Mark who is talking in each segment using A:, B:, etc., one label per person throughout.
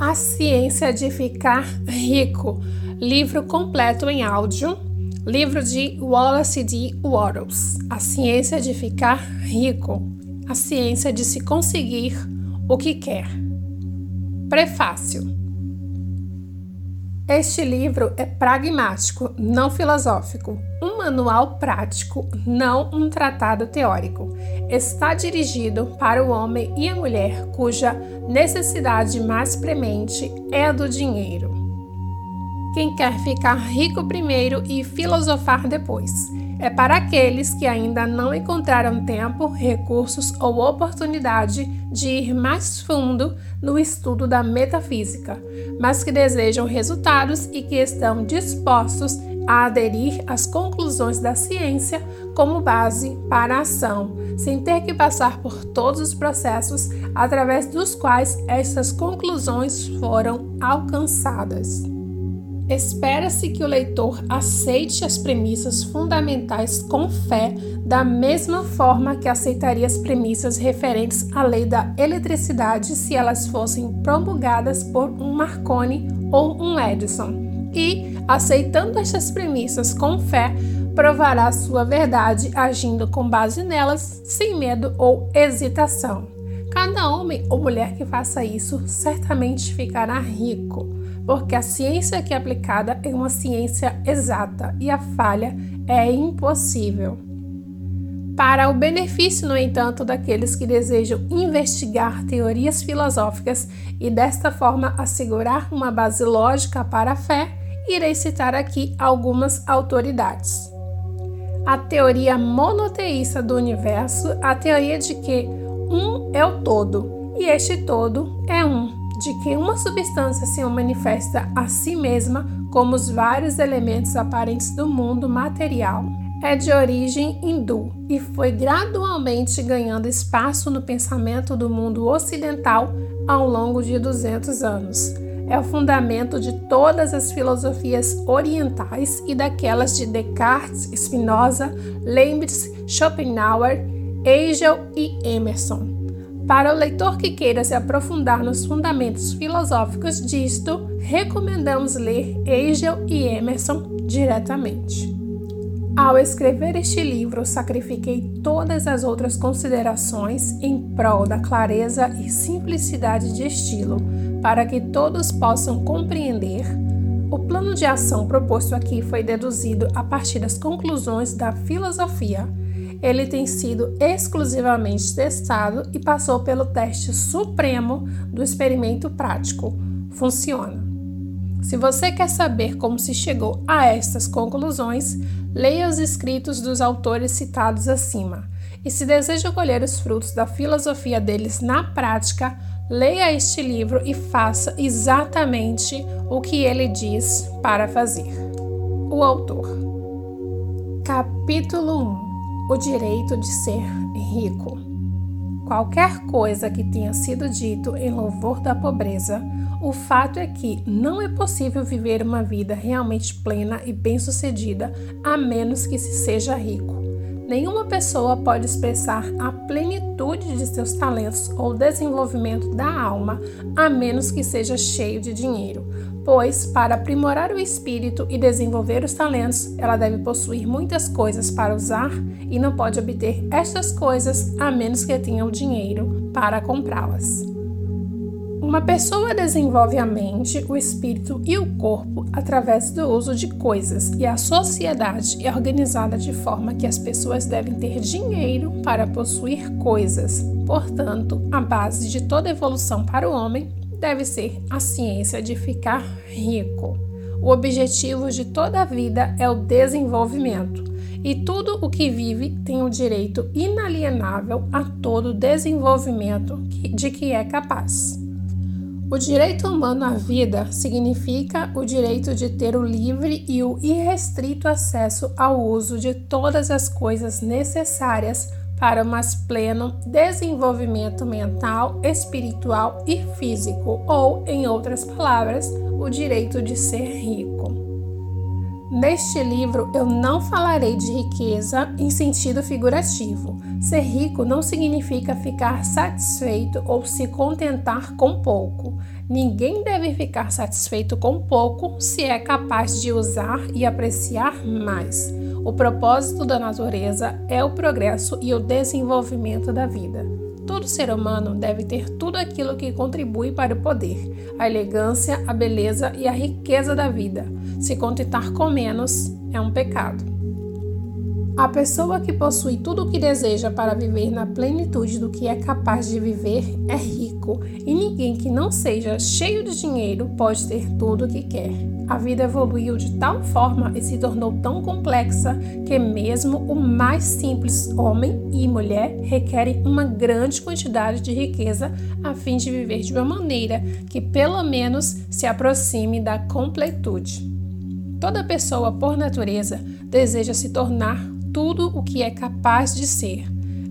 A: A Ciência de Ficar Rico, livro completo em áudio, livro de Wallace D. Wattles. A Ciência de Ficar Rico, a ciência de se conseguir o que quer. Prefácio. Este livro é pragmático, não filosófico, um manual prático, não um tratado teórico. Está dirigido para o homem e a mulher cuja necessidade mais premente é a do dinheiro. Quem quer ficar rico primeiro e filosofar depois é para aqueles que ainda não encontraram tempo, recursos ou oportunidade de ir mais fundo no estudo da metafísica, mas que desejam resultados e que estão dispostos a aderir às conclusões da ciência como base para a ação, sem ter que passar por todos os processos através dos quais essas conclusões foram alcançadas. Espera-se que o leitor aceite as premissas fundamentais com fé, da mesma forma que aceitaria as premissas referentes à lei da eletricidade se elas fossem promulgadas por um Marconi ou um Edison. E, aceitando estas premissas com fé, provará sua verdade agindo com base nelas, sem medo ou hesitação. Cada homem ou mulher que faça isso certamente ficará rico porque a ciência que é aplicada é uma ciência exata e a falha é impossível. Para o benefício, no entanto, daqueles que desejam investigar teorias filosóficas e desta forma assegurar uma base lógica para a fé, irei citar aqui algumas autoridades. A teoria monoteísta do universo, a teoria de que um é o todo e este todo é um de que uma substância se manifesta a si mesma como os vários elementos aparentes do mundo material. É de origem hindu e foi gradualmente ganhando espaço no pensamento do mundo ocidental ao longo de 200 anos. É o fundamento de todas as filosofias orientais e daquelas de Descartes, Spinoza, Leibniz, Schopenhauer, Hegel e Emerson. Para o leitor que queira se aprofundar nos fundamentos filosóficos disto, recomendamos ler Hegel e Emerson diretamente. Ao escrever este livro, sacrifiquei todas as outras considerações em prol da clareza e simplicidade de estilo, para que todos possam compreender. O plano de ação proposto aqui foi deduzido a partir das conclusões da filosofia ele tem sido exclusivamente testado e passou pelo teste supremo do experimento prático. Funciona. Se você quer saber como se chegou a estas conclusões, leia os escritos dos autores citados acima. E se deseja colher os frutos da filosofia deles na prática, leia este livro e faça exatamente o que ele diz para fazer. O autor. Capítulo 1 o direito de ser rico. Qualquer coisa que tenha sido dito em louvor da pobreza, o fato é que não é possível viver uma vida realmente plena e bem-sucedida a menos que se seja rico. Nenhuma pessoa pode expressar a plenitude de seus talentos ou desenvolvimento da alma a menos que seja cheio de dinheiro pois, para aprimorar o espírito e desenvolver os talentos, ela deve possuir muitas coisas para usar e não pode obter estas coisas a menos que tenha o dinheiro para comprá-las. Uma pessoa desenvolve a mente, o espírito e o corpo através do uso de coisas, e a sociedade é organizada de forma que as pessoas devem ter dinheiro para possuir coisas. Portanto, a base de toda evolução para o homem deve ser a ciência de ficar rico. O objetivo de toda a vida é o desenvolvimento, e tudo o que vive tem o direito inalienável a todo desenvolvimento de que é capaz. O direito humano à vida significa o direito de ter o livre e o irrestrito acesso ao uso de todas as coisas necessárias para o mais pleno desenvolvimento mental, espiritual e físico, ou, em outras palavras, o direito de ser rico. Neste livro eu não falarei de riqueza em sentido figurativo. Ser rico não significa ficar satisfeito ou se contentar com pouco. Ninguém deve ficar satisfeito com pouco se é capaz de usar e apreciar mais. O propósito da natureza é o progresso e o desenvolvimento da vida. Todo ser humano deve ter tudo aquilo que contribui para o poder, a elegância, a beleza e a riqueza da vida. Se contentar com menos é um pecado. A pessoa que possui tudo o que deseja para viver na plenitude do que é capaz de viver é rico, e ninguém que não seja cheio de dinheiro pode ter tudo o que quer. A vida evoluiu de tal forma e se tornou tão complexa que mesmo o mais simples homem e mulher requerem uma grande quantidade de riqueza a fim de viver de uma maneira que pelo menos se aproxime da completude. Toda pessoa, por natureza, deseja se tornar tudo o que é capaz de ser.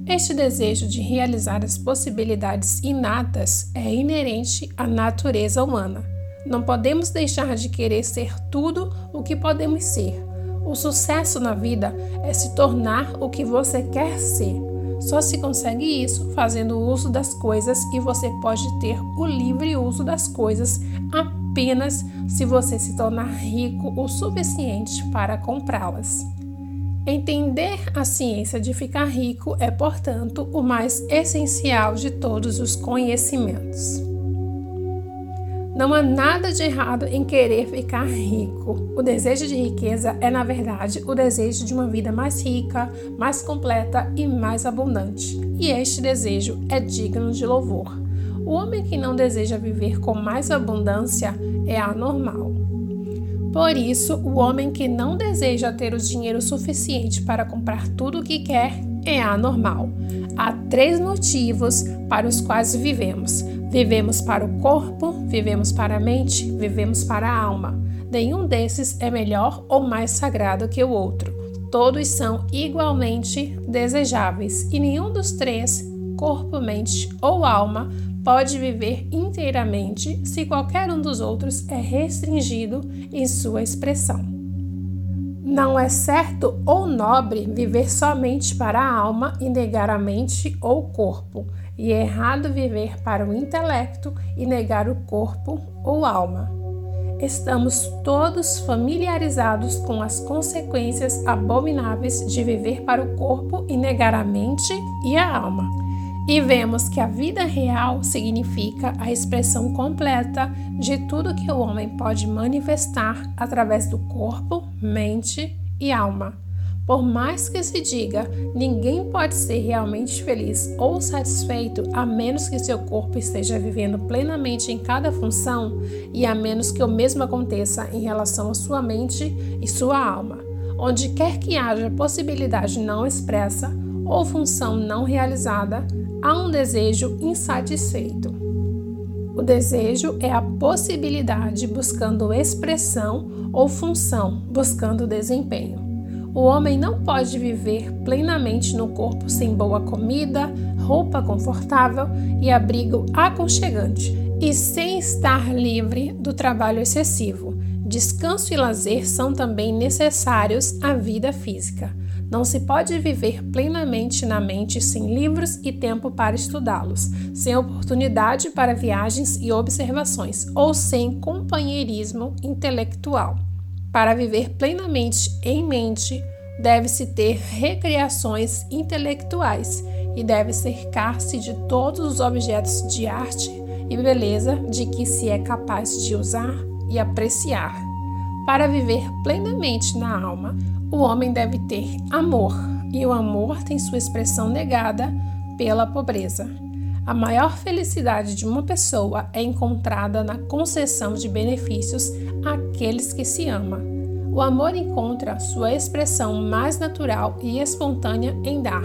A: Este desejo de realizar as possibilidades inatas é inerente à natureza humana. Não podemos deixar de querer ser tudo o que podemos ser. O sucesso na vida é se tornar o que você quer ser. Só se consegue isso fazendo uso das coisas e você pode ter o livre uso das coisas apenas se você se tornar rico o suficiente para comprá-las. Entender a ciência de ficar rico é, portanto, o mais essencial de todos os conhecimentos. Não há nada de errado em querer ficar rico. O desejo de riqueza é, na verdade, o desejo de uma vida mais rica, mais completa e mais abundante. E este desejo é digno de louvor. O homem que não deseja viver com mais abundância é anormal. Por isso, o homem que não deseja ter o dinheiro suficiente para comprar tudo o que quer é anormal. Há três motivos para os quais vivemos: vivemos para o corpo, vivemos para a mente, vivemos para a alma. Nenhum desses é melhor ou mais sagrado que o outro. Todos são igualmente desejáveis e nenhum dos três, corpo, mente ou alma, pode viver inteiramente se qualquer um dos outros é restringido em sua expressão. Não é certo ou nobre viver somente para a alma e negar a mente ou corpo, e é errado viver para o intelecto e negar o corpo ou alma. Estamos todos familiarizados com as consequências abomináveis de viver para o corpo e negar a mente e a alma e vemos que a vida real significa a expressão completa de tudo que o homem pode manifestar através do corpo, mente e alma. Por mais que se diga, ninguém pode ser realmente feliz ou satisfeito a menos que seu corpo esteja vivendo plenamente em cada função e a menos que o mesmo aconteça em relação à sua mente e sua alma. Onde quer que haja possibilidade não expressa ou função não realizada, há um desejo insatisfeito. O desejo é a possibilidade buscando expressão ou função buscando desempenho. O homem não pode viver plenamente no corpo sem boa comida, roupa confortável e abrigo aconchegante, e sem estar livre do trabalho excessivo. Descanso e lazer são também necessários à vida física. Não se pode viver plenamente na mente sem livros e tempo para estudá-los, sem oportunidade para viagens e observações, ou sem companheirismo intelectual. Para viver plenamente em mente, deve-se ter recreações intelectuais e deve cercar-se de todos os objetos de arte e beleza de que se é capaz de usar e apreciar. Para viver plenamente na alma, o homem deve ter amor, e o amor tem sua expressão negada pela pobreza. A maior felicidade de uma pessoa é encontrada na concessão de benefícios àqueles que se ama. O amor encontra sua expressão mais natural e espontânea em dar.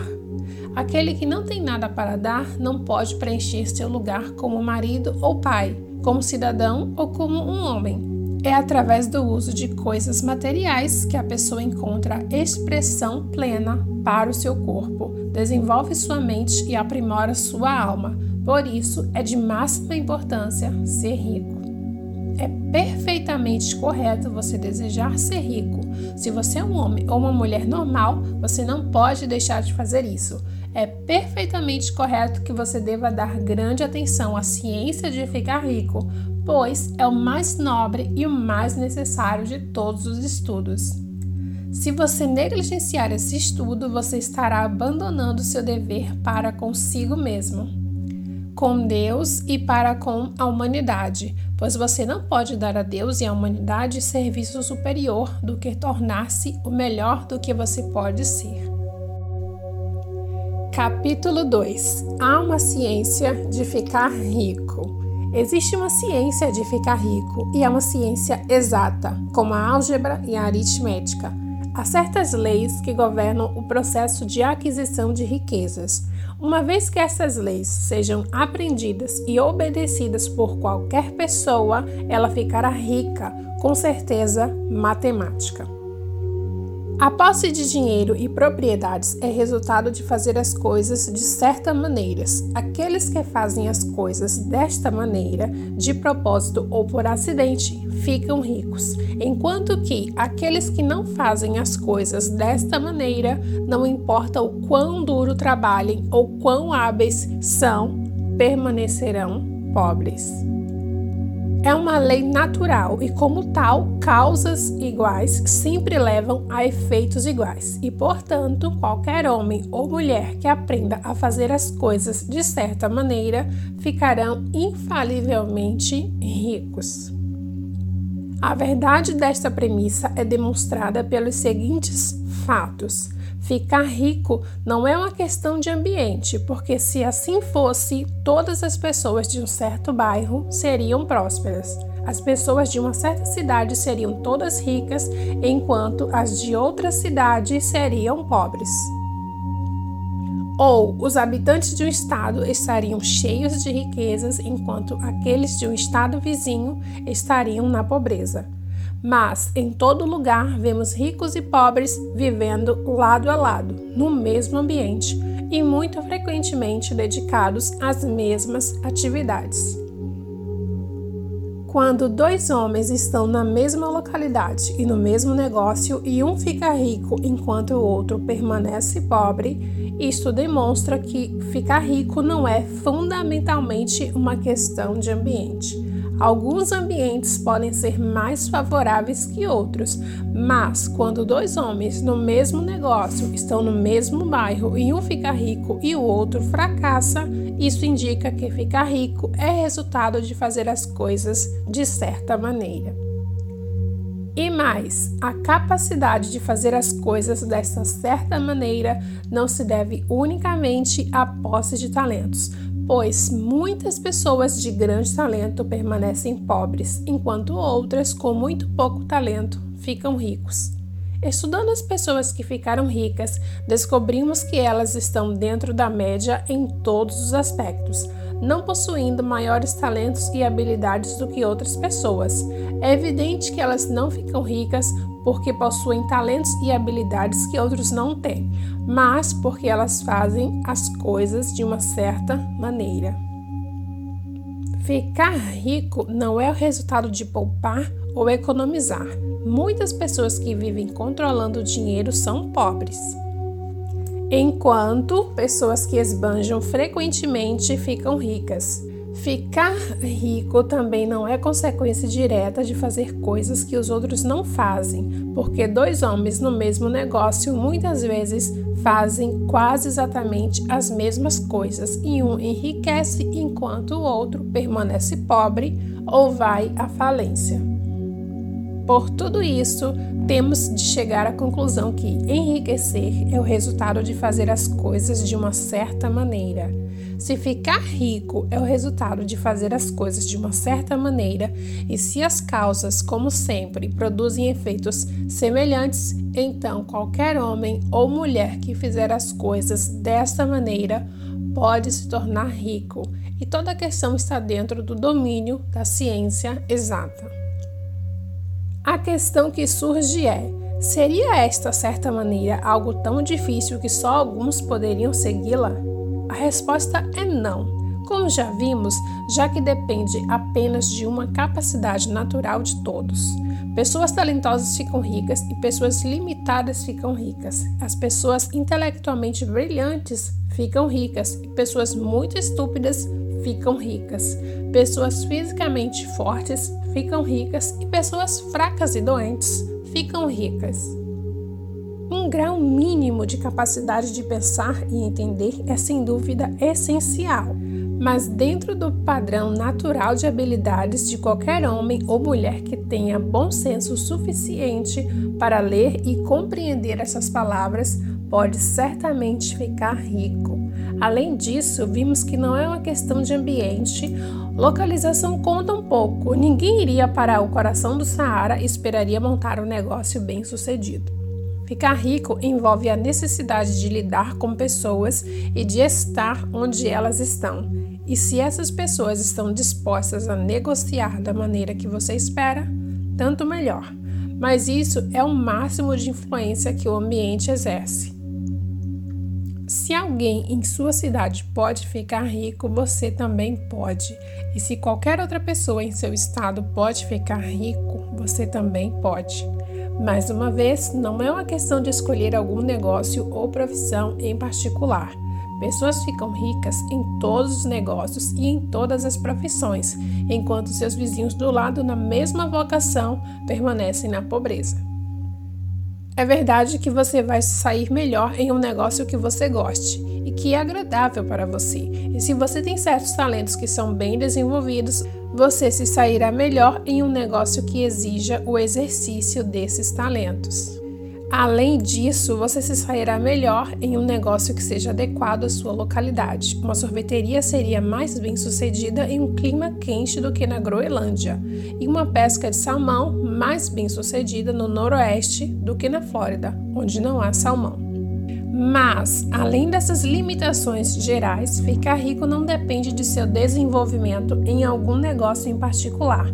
A: Aquele que não tem nada para dar não pode preencher seu lugar como marido ou pai, como cidadão ou como um homem. É através do uso de coisas materiais que a pessoa encontra expressão plena para o seu corpo, desenvolve sua mente e aprimora sua alma. Por isso, é de máxima importância ser rico. É perfeitamente correto você desejar ser rico. Se você é um homem ou uma mulher normal, você não pode deixar de fazer isso. É perfeitamente correto que você deva dar grande atenção à ciência de ficar rico, pois é o mais nobre e o mais necessário de todos os estudos. Se você negligenciar esse estudo, você estará abandonando seu dever para consigo mesmo, com Deus e para com a humanidade, pois você não pode dar a Deus e à humanidade serviço superior do que tornar-se o melhor do que você pode ser. Capítulo 2 Há uma ciência de ficar rico. Existe uma ciência de ficar rico e é uma ciência exata, como a álgebra e a aritmética. Há certas leis que governam o processo de aquisição de riquezas. Uma vez que essas leis sejam aprendidas e obedecidas por qualquer pessoa, ela ficará rica, com certeza matemática. A posse de dinheiro e propriedades é resultado de fazer as coisas de certa maneira. Aqueles que fazem as coisas desta maneira, de propósito ou por acidente, ficam ricos, enquanto que aqueles que não fazem as coisas desta maneira, não importa o quão duro trabalhem ou quão hábeis são, permanecerão pobres. É uma lei natural e, como tal, causas iguais sempre levam a efeitos iguais, e, portanto, qualquer homem ou mulher que aprenda a fazer as coisas de certa maneira ficarão infalivelmente ricos. A verdade desta premissa é demonstrada pelos seguintes fatos. Ficar rico não é uma questão de ambiente, porque se assim fosse, todas as pessoas de um certo bairro seriam prósperas. As pessoas de uma certa cidade seriam todas ricas, enquanto as de outra cidade seriam pobres. Ou os habitantes de um estado estariam cheios de riquezas, enquanto aqueles de um estado vizinho estariam na pobreza. Mas em todo lugar vemos ricos e pobres vivendo lado a lado, no mesmo ambiente e muito frequentemente dedicados às mesmas atividades. Quando dois homens estão na mesma localidade e no mesmo negócio e um fica rico enquanto o outro permanece pobre, isto demonstra que ficar rico não é fundamentalmente uma questão de ambiente Alguns ambientes podem ser mais favoráveis que outros, mas quando dois homens no mesmo negócio estão no mesmo bairro e um fica rico e o outro fracassa, isso indica que ficar rico é resultado de fazer as coisas de certa maneira. E mais, a capacidade de fazer as coisas dessa certa maneira não se deve unicamente à posse de talentos, pois muitas pessoas de grande talento permanecem pobres, enquanto outras com muito pouco talento ficam ricos. Estudando as pessoas que ficaram ricas, descobrimos que elas estão dentro da média em todos os aspectos, não possuindo maiores talentos e habilidades do que outras pessoas. É evidente que elas não ficam ricas porque possuem talentos e habilidades que outros não têm, mas porque elas fazem as coisas de uma certa maneira. Ficar rico não é o resultado de poupar ou economizar. Muitas pessoas que vivem controlando o dinheiro são pobres enquanto pessoas que esbanjam frequentemente ficam ricas. Ficar rico também não é consequência direta de fazer coisas que os outros não fazem, porque dois homens no mesmo negócio muitas vezes fazem quase exatamente as mesmas coisas e um enriquece enquanto o outro permanece pobre ou vai à falência. Por tudo isso, temos de chegar à conclusão que enriquecer é o resultado de fazer as coisas de uma certa maneira. Se ficar rico é o resultado de fazer as coisas de uma certa maneira, e se as causas, como sempre, produzem efeitos semelhantes, então qualquer homem ou mulher que fizer as coisas desta maneira pode se tornar rico, e toda a questão está dentro do domínio da ciência exata. A questão que surge é: seria esta certa maneira algo tão difícil que só alguns poderiam segui-la? A resposta é não. Como já vimos, já que depende apenas de uma capacidade natural de todos. Pessoas talentosas ficam ricas e pessoas limitadas ficam ricas. As pessoas intelectualmente brilhantes ficam ricas e pessoas muito estúpidas ficam ricas. Pessoas fisicamente fortes ficam ricas e pessoas fracas e doentes ficam ricas. Um grau mínimo de capacidade de pensar e entender é sem dúvida essencial, mas dentro do padrão natural de habilidades de qualquer homem ou mulher que tenha bom senso suficiente para ler e compreender essas palavras, pode certamente ficar rico. Além disso, vimos que não é uma questão de ambiente, localização conta um pouco. Ninguém iria para o coração do Saara e esperaria montar um negócio bem sucedido. Ficar rico envolve a necessidade de lidar com pessoas e de estar onde elas estão. E se essas pessoas estão dispostas a negociar da maneira que você espera, tanto melhor. Mas isso é o máximo de influência que o ambiente exerce. Se alguém em sua cidade pode ficar rico, você também pode. E se qualquer outra pessoa em seu estado pode ficar rico, você também pode. Mais uma vez, não é uma questão de escolher algum negócio ou profissão em particular. Pessoas ficam ricas em todos os negócios e em todas as profissões, enquanto seus vizinhos do lado, na mesma vocação, permanecem na pobreza. É verdade que você vai sair melhor em um negócio que você goste e que é agradável para você. E se você tem certos talentos que são bem desenvolvidos, você se sairá melhor em um negócio que exija o exercício desses talentos. Além disso, você se sairá melhor em um negócio que seja adequado à sua localidade. Uma sorveteria seria mais bem sucedida em um clima quente do que na Groenlândia, e uma pesca de salmão mais bem sucedida no noroeste do que na Flórida, onde não há salmão. Mas, além dessas limitações gerais, ficar rico não depende de seu desenvolvimento em algum negócio em particular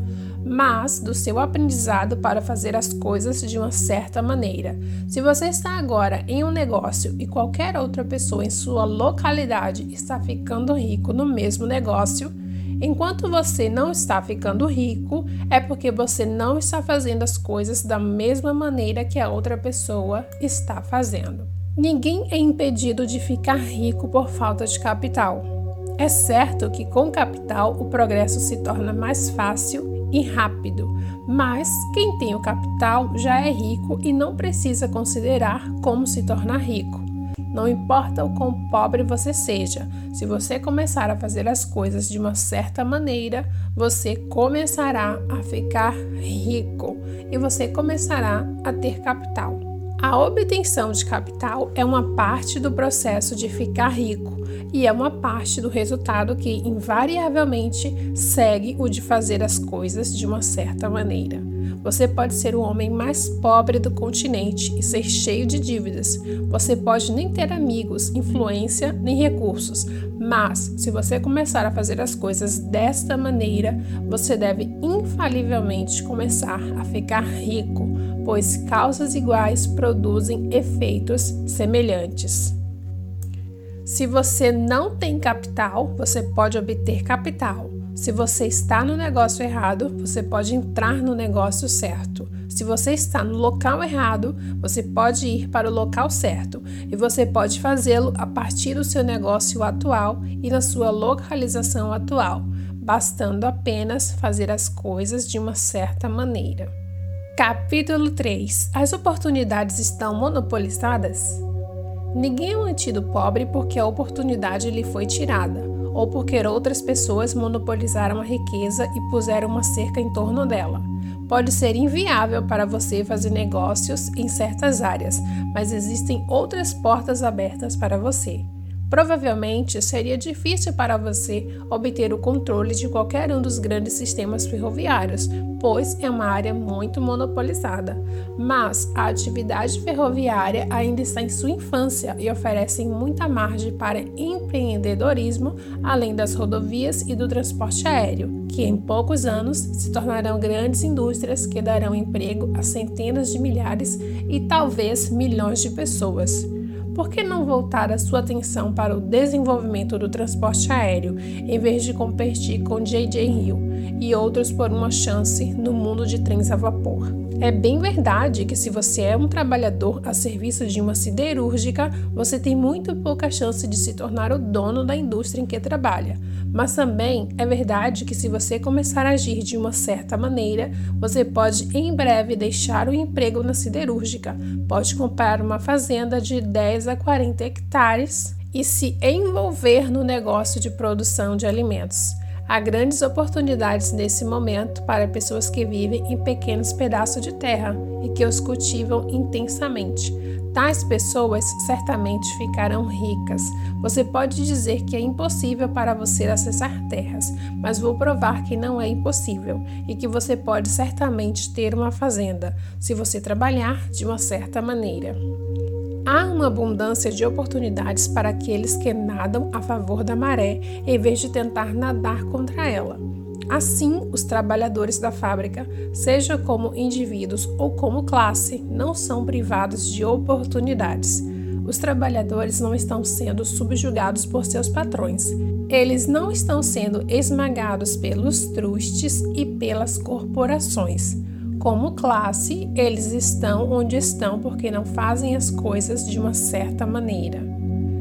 A: mas do seu aprendizado para fazer as coisas de uma certa maneira. Se você está agora em um negócio e qualquer outra pessoa em sua localidade está ficando rico no mesmo negócio, enquanto você não está ficando rico, é porque você não está fazendo as coisas da mesma maneira que a outra pessoa está fazendo. Ninguém é impedido de ficar rico por falta de capital. É certo que com capital o progresso se torna mais fácil e rápido, mas quem tem o capital já é rico e não precisa considerar como se tornar rico. Não importa o quão pobre você seja, se você começar a fazer as coisas de uma certa maneira, você começará a ficar rico e você começará a ter capital. A obtenção de capital é uma parte do processo de ficar rico e é uma parte do resultado que invariavelmente segue o de fazer as coisas de uma certa maneira. Você pode ser o homem mais pobre do continente e ser cheio de dívidas. Você pode nem ter amigos, influência nem recursos, mas se você começar a fazer as coisas desta maneira, você deve infalivelmente começar a ficar rico pois causas iguais produzem efeitos semelhantes. Se você não tem capital, você pode obter capital. Se você está no negócio errado, você pode entrar no negócio certo. Se você está no local errado, você pode ir para o local certo e você pode fazê-lo a partir do seu negócio atual e na sua localização atual, bastando apenas fazer as coisas de uma certa maneira. Capítulo 3 As oportunidades estão monopolizadas? Ninguém é mantido pobre porque a oportunidade lhe foi tirada, ou porque outras pessoas monopolizaram a riqueza e puseram uma cerca em torno dela. Pode ser inviável para você fazer negócios em certas áreas, mas existem outras portas abertas para você. Provavelmente seria difícil para você obter o controle de qualquer um dos grandes sistemas ferroviários, pois é uma área muito monopolizada. Mas a atividade ferroviária ainda está em sua infância e oferece muita margem para empreendedorismo, além das rodovias e do transporte aéreo, que em poucos anos se tornarão grandes indústrias que darão emprego a centenas de milhares e talvez milhões de pessoas por que não voltar a sua atenção para o desenvolvimento do transporte aéreo em vez de competir com J.J. Hill e outros por uma chance no mundo de trens a vapor? É bem verdade que se você é um trabalhador a serviço de uma siderúrgica, você tem muito pouca chance de se tornar o dono da indústria em que trabalha. Mas também é verdade que se você começar a agir de uma certa maneira, você pode em breve deixar o emprego na siderúrgica, pode comprar uma fazenda de 10 a 40 hectares e se envolver no negócio de produção de alimentos. Há grandes oportunidades nesse momento para pessoas que vivem em pequenos pedaços de terra e que os cultivam intensamente. Tais pessoas certamente ficarão ricas. Você pode dizer que é impossível para você acessar terras, mas vou provar que não é impossível e que você pode certamente ter uma fazenda se você trabalhar de uma certa maneira. Há uma abundância de oportunidades para aqueles que nadam a favor da maré em vez de tentar nadar contra ela. Assim, os trabalhadores da fábrica, seja como indivíduos ou como classe, não são privados de oportunidades. Os trabalhadores não estão sendo subjugados por seus patrões. Eles não estão sendo esmagados pelos trustes e pelas corporações. Como classe, eles estão onde estão porque não fazem as coisas de uma certa maneira.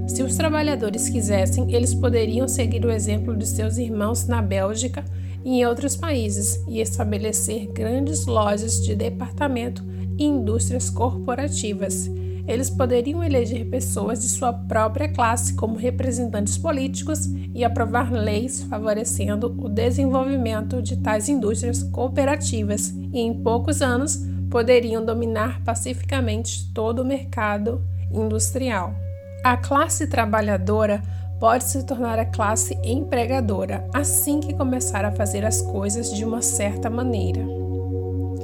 A: Se os trabalhadores quisessem, eles poderiam seguir o exemplo de seus irmãos na Bélgica em outros países e estabelecer grandes lojas de departamento e indústrias corporativas eles poderiam eleger pessoas de sua própria classe como representantes políticos e aprovar leis favorecendo o desenvolvimento de tais indústrias cooperativas, e em poucos anos poderiam dominar pacificamente todo o mercado industrial. A classe trabalhadora pode se tornar a classe empregadora assim que começar a fazer as coisas de uma certa maneira.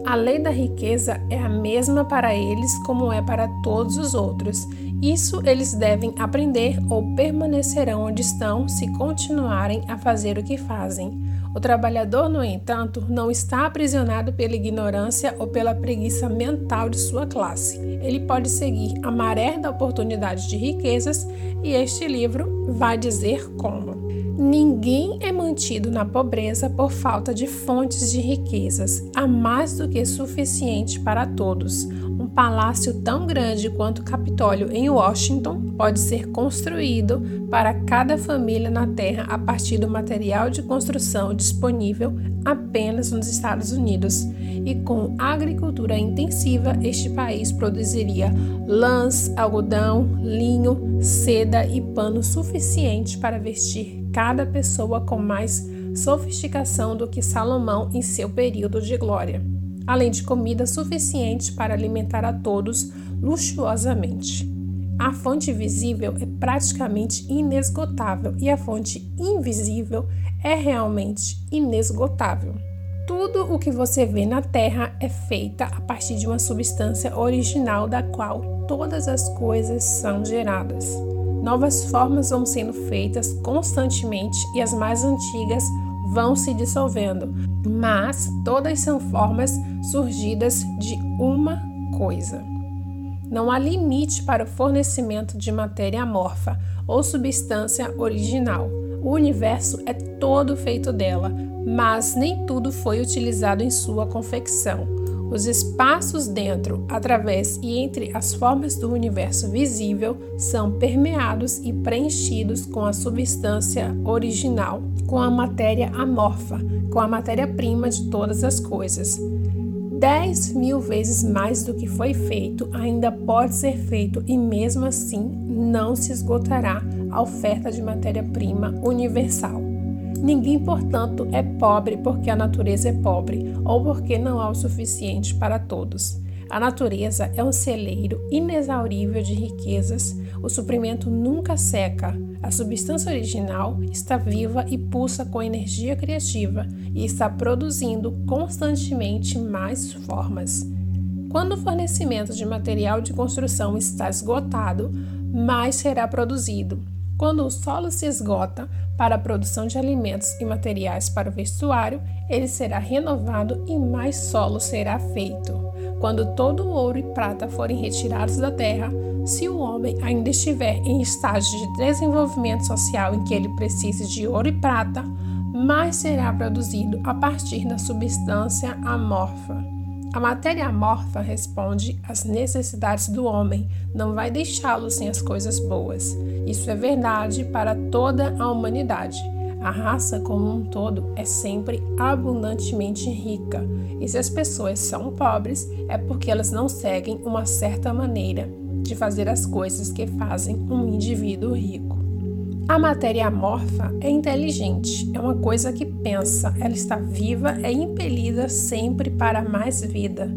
A: A lei da riqueza é a mesma para eles como é para todos os outros. Isso eles devem aprender ou permanecerão onde estão se continuarem a fazer o que fazem. O trabalhador, no entanto, não está aprisionado pela ignorância ou pela preguiça mental de sua classe. Ele pode seguir a maré da oportunidade de riquezas e este livro vai dizer como. Ninguém é mantido na pobreza por falta de fontes de riquezas. Há mais do que suficiente para todos. Um palácio tão grande quanto o Capitólio em Washington pode ser construído para cada família na Terra a partir do material de construção disponível apenas nos Estados Unidos. E com agricultura intensiva, este país produziria lãs, algodão, linho, seda e pano suficiente para vestir cada pessoa com mais sofisticação do que Salomão em seu período de glória, além de comida suficiente para alimentar a todos luxuosamente. A fonte visível é praticamente inesgotável e a fonte invisível é realmente inesgotável. Tudo o que você vê na Terra é feita a partir de uma substância original da qual todas as coisas são geradas. Novas formas vão sendo feitas constantemente e as mais antigas vão se dissolvendo, mas todas são formas surgidas de uma coisa. Não há limite para o fornecimento de matéria amorfa ou substância original. O universo é todo feito dela, mas nem tudo foi utilizado em sua confecção. Os espaços dentro, através e entre as formas do universo visível são permeados e preenchidos com a substância original, com a matéria amorfa, com a matéria-prima de todas as coisas. Dez mil vezes mais do que foi feito ainda pode ser feito e, mesmo assim, não se esgotará a oferta de matéria-prima universal. Ninguém, portanto, é pobre porque a natureza é pobre ou porque não há o suficiente para todos. A natureza é um celeiro inexaurível de riquezas, o suprimento nunca seca, a substância original está viva e pulsa com energia criativa e está produzindo constantemente mais formas. Quando o fornecimento de material de construção está esgotado, mais será produzido. Quando o solo se esgota, para a produção de alimentos e materiais para o vestuário, ele será renovado e mais solo será feito. Quando todo o ouro e prata forem retirados da terra, se o homem ainda estiver em estágio de desenvolvimento social em que ele precise de ouro e prata, mais será produzido a partir da substância amorfa. A matéria amorfa responde às necessidades do homem, não vai deixá-lo sem as coisas boas. Isso é verdade para toda a humanidade. A raça como um todo é sempre abundantemente rica, e se as pessoas são pobres é porque elas não seguem uma certa maneira de fazer as coisas que fazem um indivíduo rico. A matéria amorfa é inteligente, é uma coisa que pensa, ela está viva, é impelida sempre para mais vida.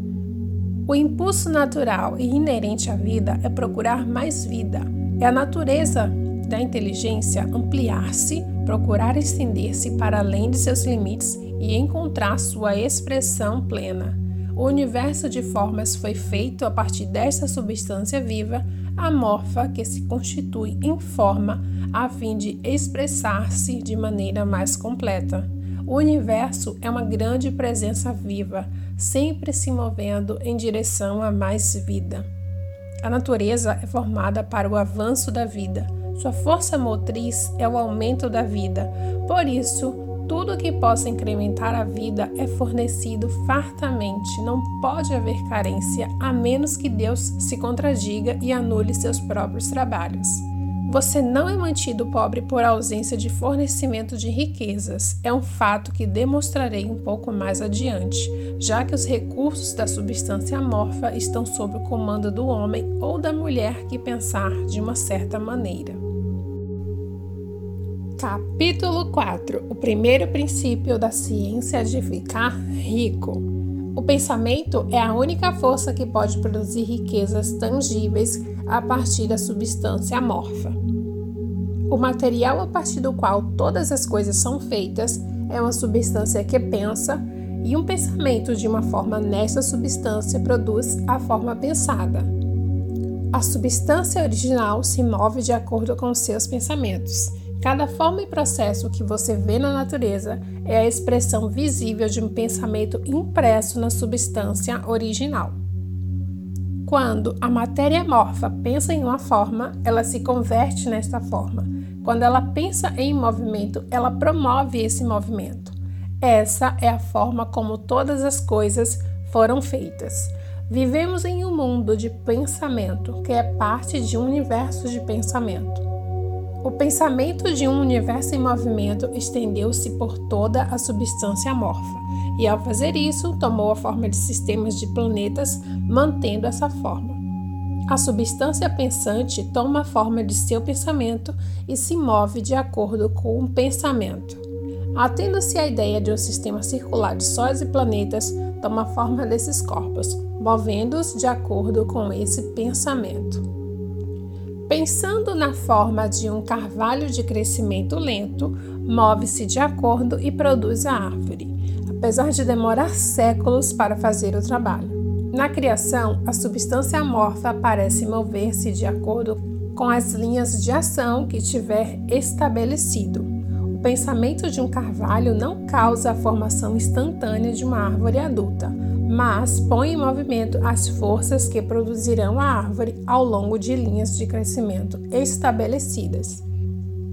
A: O impulso natural e inerente à vida é procurar mais vida. É a natureza da inteligência ampliar-se, procurar estender-se para além de seus limites e encontrar sua expressão plena. O universo de formas foi feito a partir desta substância viva, amorfa, que se constitui em forma a fim de expressar-se de maneira mais completa. O universo é uma grande presença viva, sempre se movendo em direção a mais vida. A natureza é formada para o avanço da vida. Sua força motriz é o aumento da vida. Por isso, tudo que possa incrementar a vida é fornecido fartamente. Não pode haver carência, a menos que Deus se contradiga e anule seus próprios trabalhos. Você não é mantido pobre por ausência de fornecimento de riquezas. É um fato que demonstrarei um pouco mais adiante, já que os recursos da substância amorfa estão sob o comando do homem ou da mulher que pensar de uma certa maneira. Capítulo 4 O primeiro princípio da ciência de ficar rico. O pensamento é a única força que pode produzir riquezas tangíveis a partir da substância amorfa. O material a partir do qual todas as coisas são feitas é uma substância que pensa, e um pensamento de uma forma nessa substância produz a forma pensada. A substância original se move de acordo com seus pensamentos. Cada forma e processo que você vê na natureza é a expressão visível de um pensamento impresso na substância original. Quando a matéria morfa pensa em uma forma, ela se converte nesta forma. Quando ela pensa em movimento, ela promove esse movimento. Essa é a forma como todas as coisas foram feitas. Vivemos em um mundo de pensamento que é parte de um universo de pensamento. O pensamento de um universo em movimento estendeu-se por toda a substância amorfa, e ao fazer isso, tomou a forma de sistemas de planetas, mantendo essa forma. A substância pensante toma a forma de seu pensamento e se move de acordo com o pensamento. Atendo-se à ideia de um sistema circular de sóis e planetas, toma a forma desses corpos, movendo-os de acordo com esse pensamento. Pensando na forma de um carvalho de crescimento lento, move-se de acordo e produz a árvore, apesar de demorar séculos para fazer o trabalho. Na criação, a substância amorfa parece mover-se de acordo com as linhas de ação que tiver estabelecido. O pensamento de um carvalho não causa a formação instantânea de uma árvore adulta, mas põe em movimento as forças que produzirão a árvore ao longo de linhas de crescimento estabelecidas.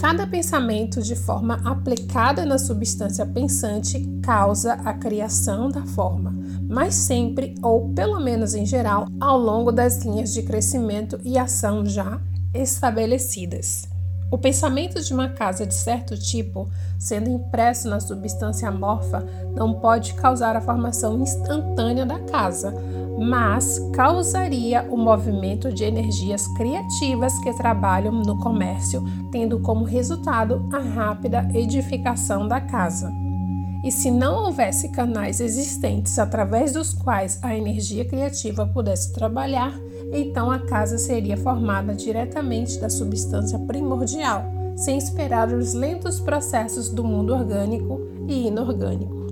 A: Cada pensamento, de forma aplicada na substância pensante, causa a criação da forma, mas sempre, ou pelo menos em geral, ao longo das linhas de crescimento e ação já estabelecidas. O pensamento de uma casa de certo tipo, sendo impresso na substância amorfa, não pode causar a formação instantânea da casa, mas causaria o movimento de energias criativas que trabalham no comércio, tendo como resultado a rápida edificação da casa. E se não houvesse canais existentes através dos quais a energia criativa pudesse trabalhar, então a casa seria formada diretamente da substância primordial, sem esperar os lentos processos do mundo orgânico e inorgânico.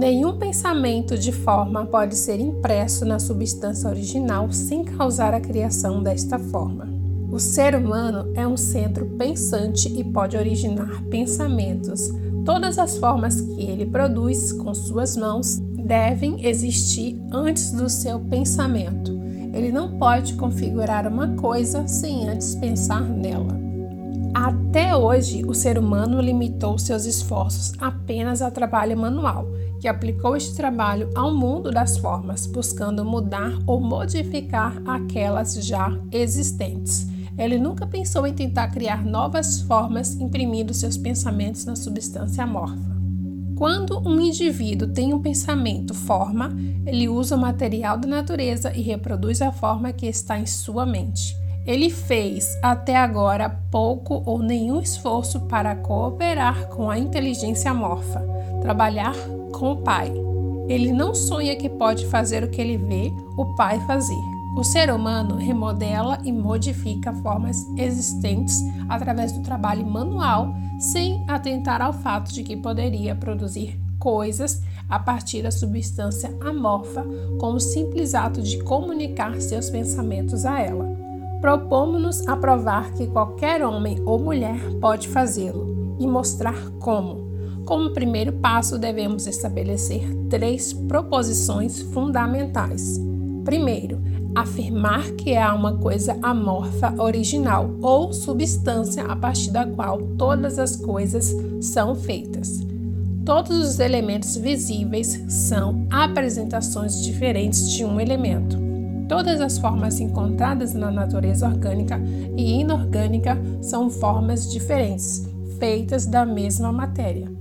A: Nenhum pensamento de forma pode ser impresso na substância original sem causar a criação desta forma. O ser humano é um centro pensante e pode originar pensamentos. Todas as formas que ele produz com suas mãos devem existir antes do seu pensamento. Ele não pode configurar uma coisa sem antes pensar nela. Até hoje, o ser humano limitou seus esforços apenas ao trabalho manual, que aplicou este trabalho ao mundo das formas, buscando mudar ou modificar aquelas já existentes. Ele nunca pensou em tentar criar novas formas imprimindo seus pensamentos na substância amorfa. Quando um indivíduo tem um pensamento forma, ele usa o material da natureza e reproduz a forma que está em sua mente. Ele fez até agora pouco ou nenhum esforço para cooperar com a inteligência amorfa, trabalhar com o pai. Ele não sonha que pode fazer o que ele vê o pai fazer. O ser humano remodela e modifica formas existentes através do trabalho manual, sem atentar ao fato de que poderia produzir coisas a partir da substância amorfa com o simples ato de comunicar seus pensamentos a ela propomos-nos a provar que qualquer homem ou mulher pode fazê-lo e mostrar como. Como primeiro passo, devemos estabelecer três proposições fundamentais. Primeiro, afirmar que há uma coisa amorfa original ou substância a partir da qual todas as coisas são feitas. Todos os elementos visíveis são apresentações diferentes de um elemento. Todas as formas encontradas na natureza orgânica e inorgânica são formas diferentes, feitas da mesma matéria.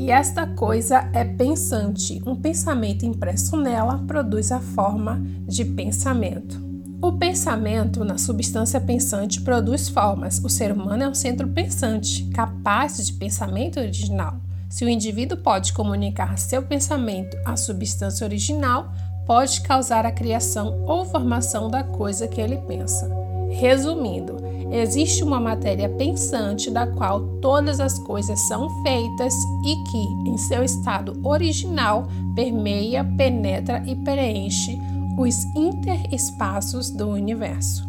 A: E esta coisa é pensante. Um pensamento impresso nela produz a forma de pensamento. O pensamento na substância pensante produz formas. O ser humano é um centro pensante, capaz de pensamento original. Se o indivíduo pode comunicar seu pensamento à substância original, pode causar a criação ou formação da coisa que ele pensa. Resumindo, existe uma matéria pensante da qual todas as coisas são feitas e que, em seu estado original, permeia, penetra e preenche os interespaços do universo.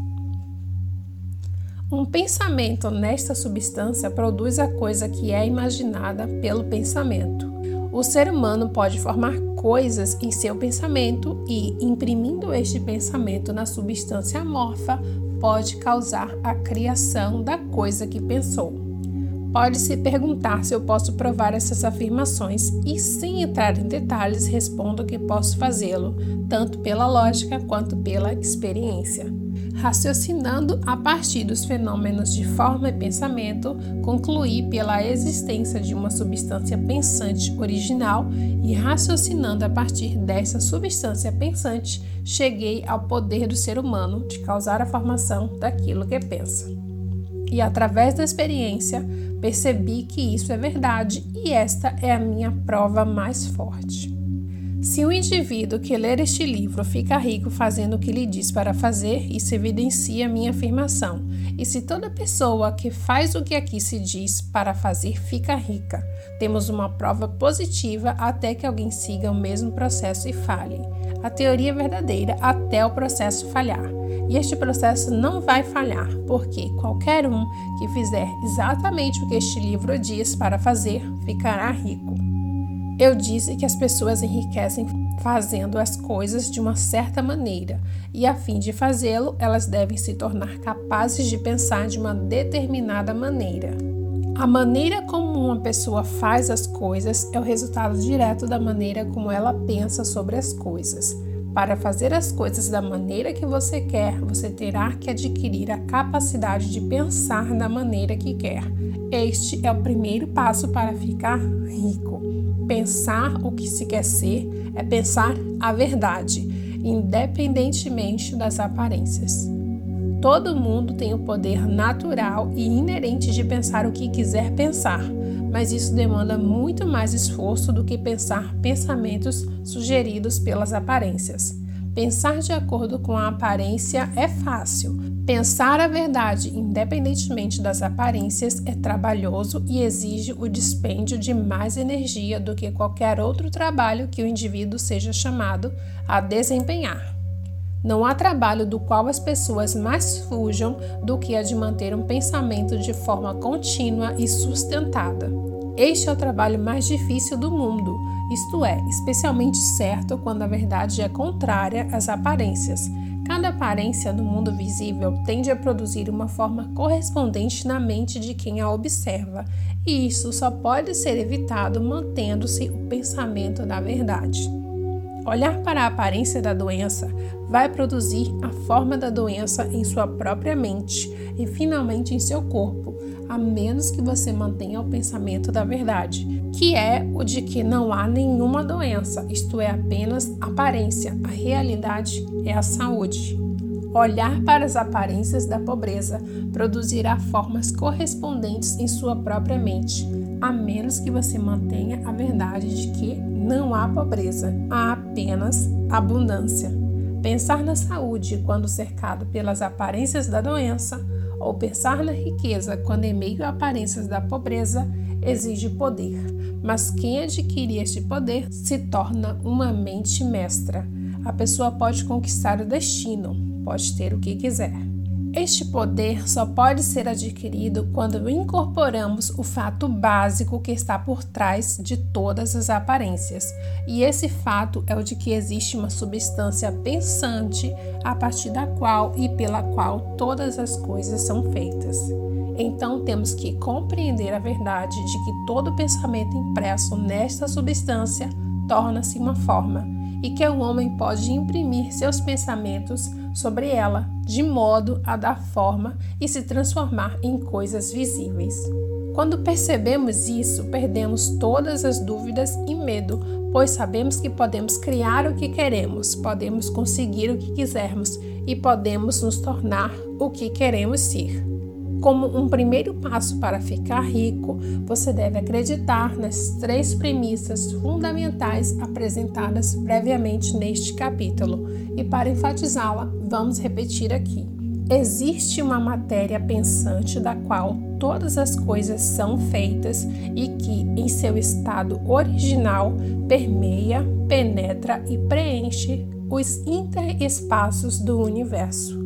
A: Um pensamento nesta substância produz a coisa que é imaginada pelo pensamento. O ser humano pode formar coisas em seu pensamento e, imprimindo este pensamento na substância amorfa, pode causar a criação da coisa que pensou. Pode-se perguntar se eu posso provar essas afirmações e, sem entrar em detalhes, respondo que posso fazê-lo, tanto pela lógica quanto pela experiência. Raciocinando a partir dos fenômenos de forma e pensamento, concluí pela existência de uma substância pensante original e, raciocinando a partir dessa substância pensante, cheguei ao poder do ser humano de causar a formação daquilo que pensa. E através da experiência, percebi que isso é verdade e esta é a minha prova mais forte. Se o indivíduo que ler este livro fica rico fazendo o que lhe diz para fazer, isso evidencia minha afirmação. E se toda pessoa que faz o que aqui se diz para fazer fica rica, temos uma prova positiva até que alguém siga o mesmo processo e falhe. A teoria é verdadeira até o processo falhar. E este processo não vai falhar, porque qualquer um que fizer exatamente o que este livro diz para fazer ficará rico. Eu disse que as pessoas enriquecem fazendo as coisas de uma certa maneira, e a fim de fazê-lo, elas devem se tornar capazes de pensar de uma determinada maneira. A maneira como uma pessoa faz as coisas é o resultado direto da maneira como ela pensa sobre as coisas. Para fazer as coisas da maneira que você quer, você terá que adquirir a capacidade de pensar da maneira que quer. Este é o primeiro passo para ficar rico. Pensar o que se quer ser é pensar a verdade, independentemente das aparências. Todo mundo tem o poder natural e inerente de pensar o que quiser pensar, mas isso demanda muito mais esforço do que pensar pensamentos sugeridos pelas aparências. Pensar de acordo com a aparência é fácil. Pensar a verdade, independentemente das aparências, é trabalhoso e exige o dispêndio de mais energia do que qualquer outro trabalho que o indivíduo seja chamado a desempenhar. Não há trabalho do qual as pessoas mais fujam do que a de manter um pensamento de forma contínua e sustentada. Este é o trabalho mais difícil do mundo isto é, especialmente certo quando a verdade é contrária às aparências. Cada aparência no mundo visível tende a produzir uma forma correspondente na mente de quem a observa, e isso só pode ser evitado mantendo-se o pensamento da verdade. Olhar para a aparência da doença vai produzir a forma da doença em sua própria mente e finalmente em seu corpo, a menos que você mantenha o pensamento da verdade, que é o de que não há nenhuma doença, isto é apenas aparência. A realidade é a saúde. Olhar para as aparências da pobreza produzirá formas correspondentes em sua própria mente, a menos que você mantenha a verdade de que não há pobreza, há apenas abundância. Pensar na saúde quando cercado pelas aparências da doença, ou pensar na riqueza quando em meio a aparências da pobreza, exige poder. Mas quem adquire este poder se torna uma mente mestra. A pessoa pode conquistar o destino, pode ter o que quiser. Este poder só pode ser adquirido quando incorporamos o fato básico que está por trás de todas as aparências, e esse fato é o de que existe uma substância pensante a partir da qual e pela qual todas as coisas são feitas. Então temos que compreender a verdade de que todo pensamento impresso nesta substância torna-se uma forma e que o homem pode imprimir seus pensamentos sobre ela, de modo a dar forma e se transformar em coisas visíveis. Quando percebemos isso, perdemos todas as dúvidas e medo, pois sabemos que podemos criar o que queremos, podemos conseguir o que quisermos e podemos nos tornar o que queremos ser. Como um primeiro passo para ficar rico, você deve acreditar nas três premissas fundamentais apresentadas previamente neste capítulo. E para enfatizá-la, vamos repetir aqui. Existe uma matéria pensante da qual todas as coisas são feitas e que, em seu estado original, permeia, penetra e preenche os interespaços do universo.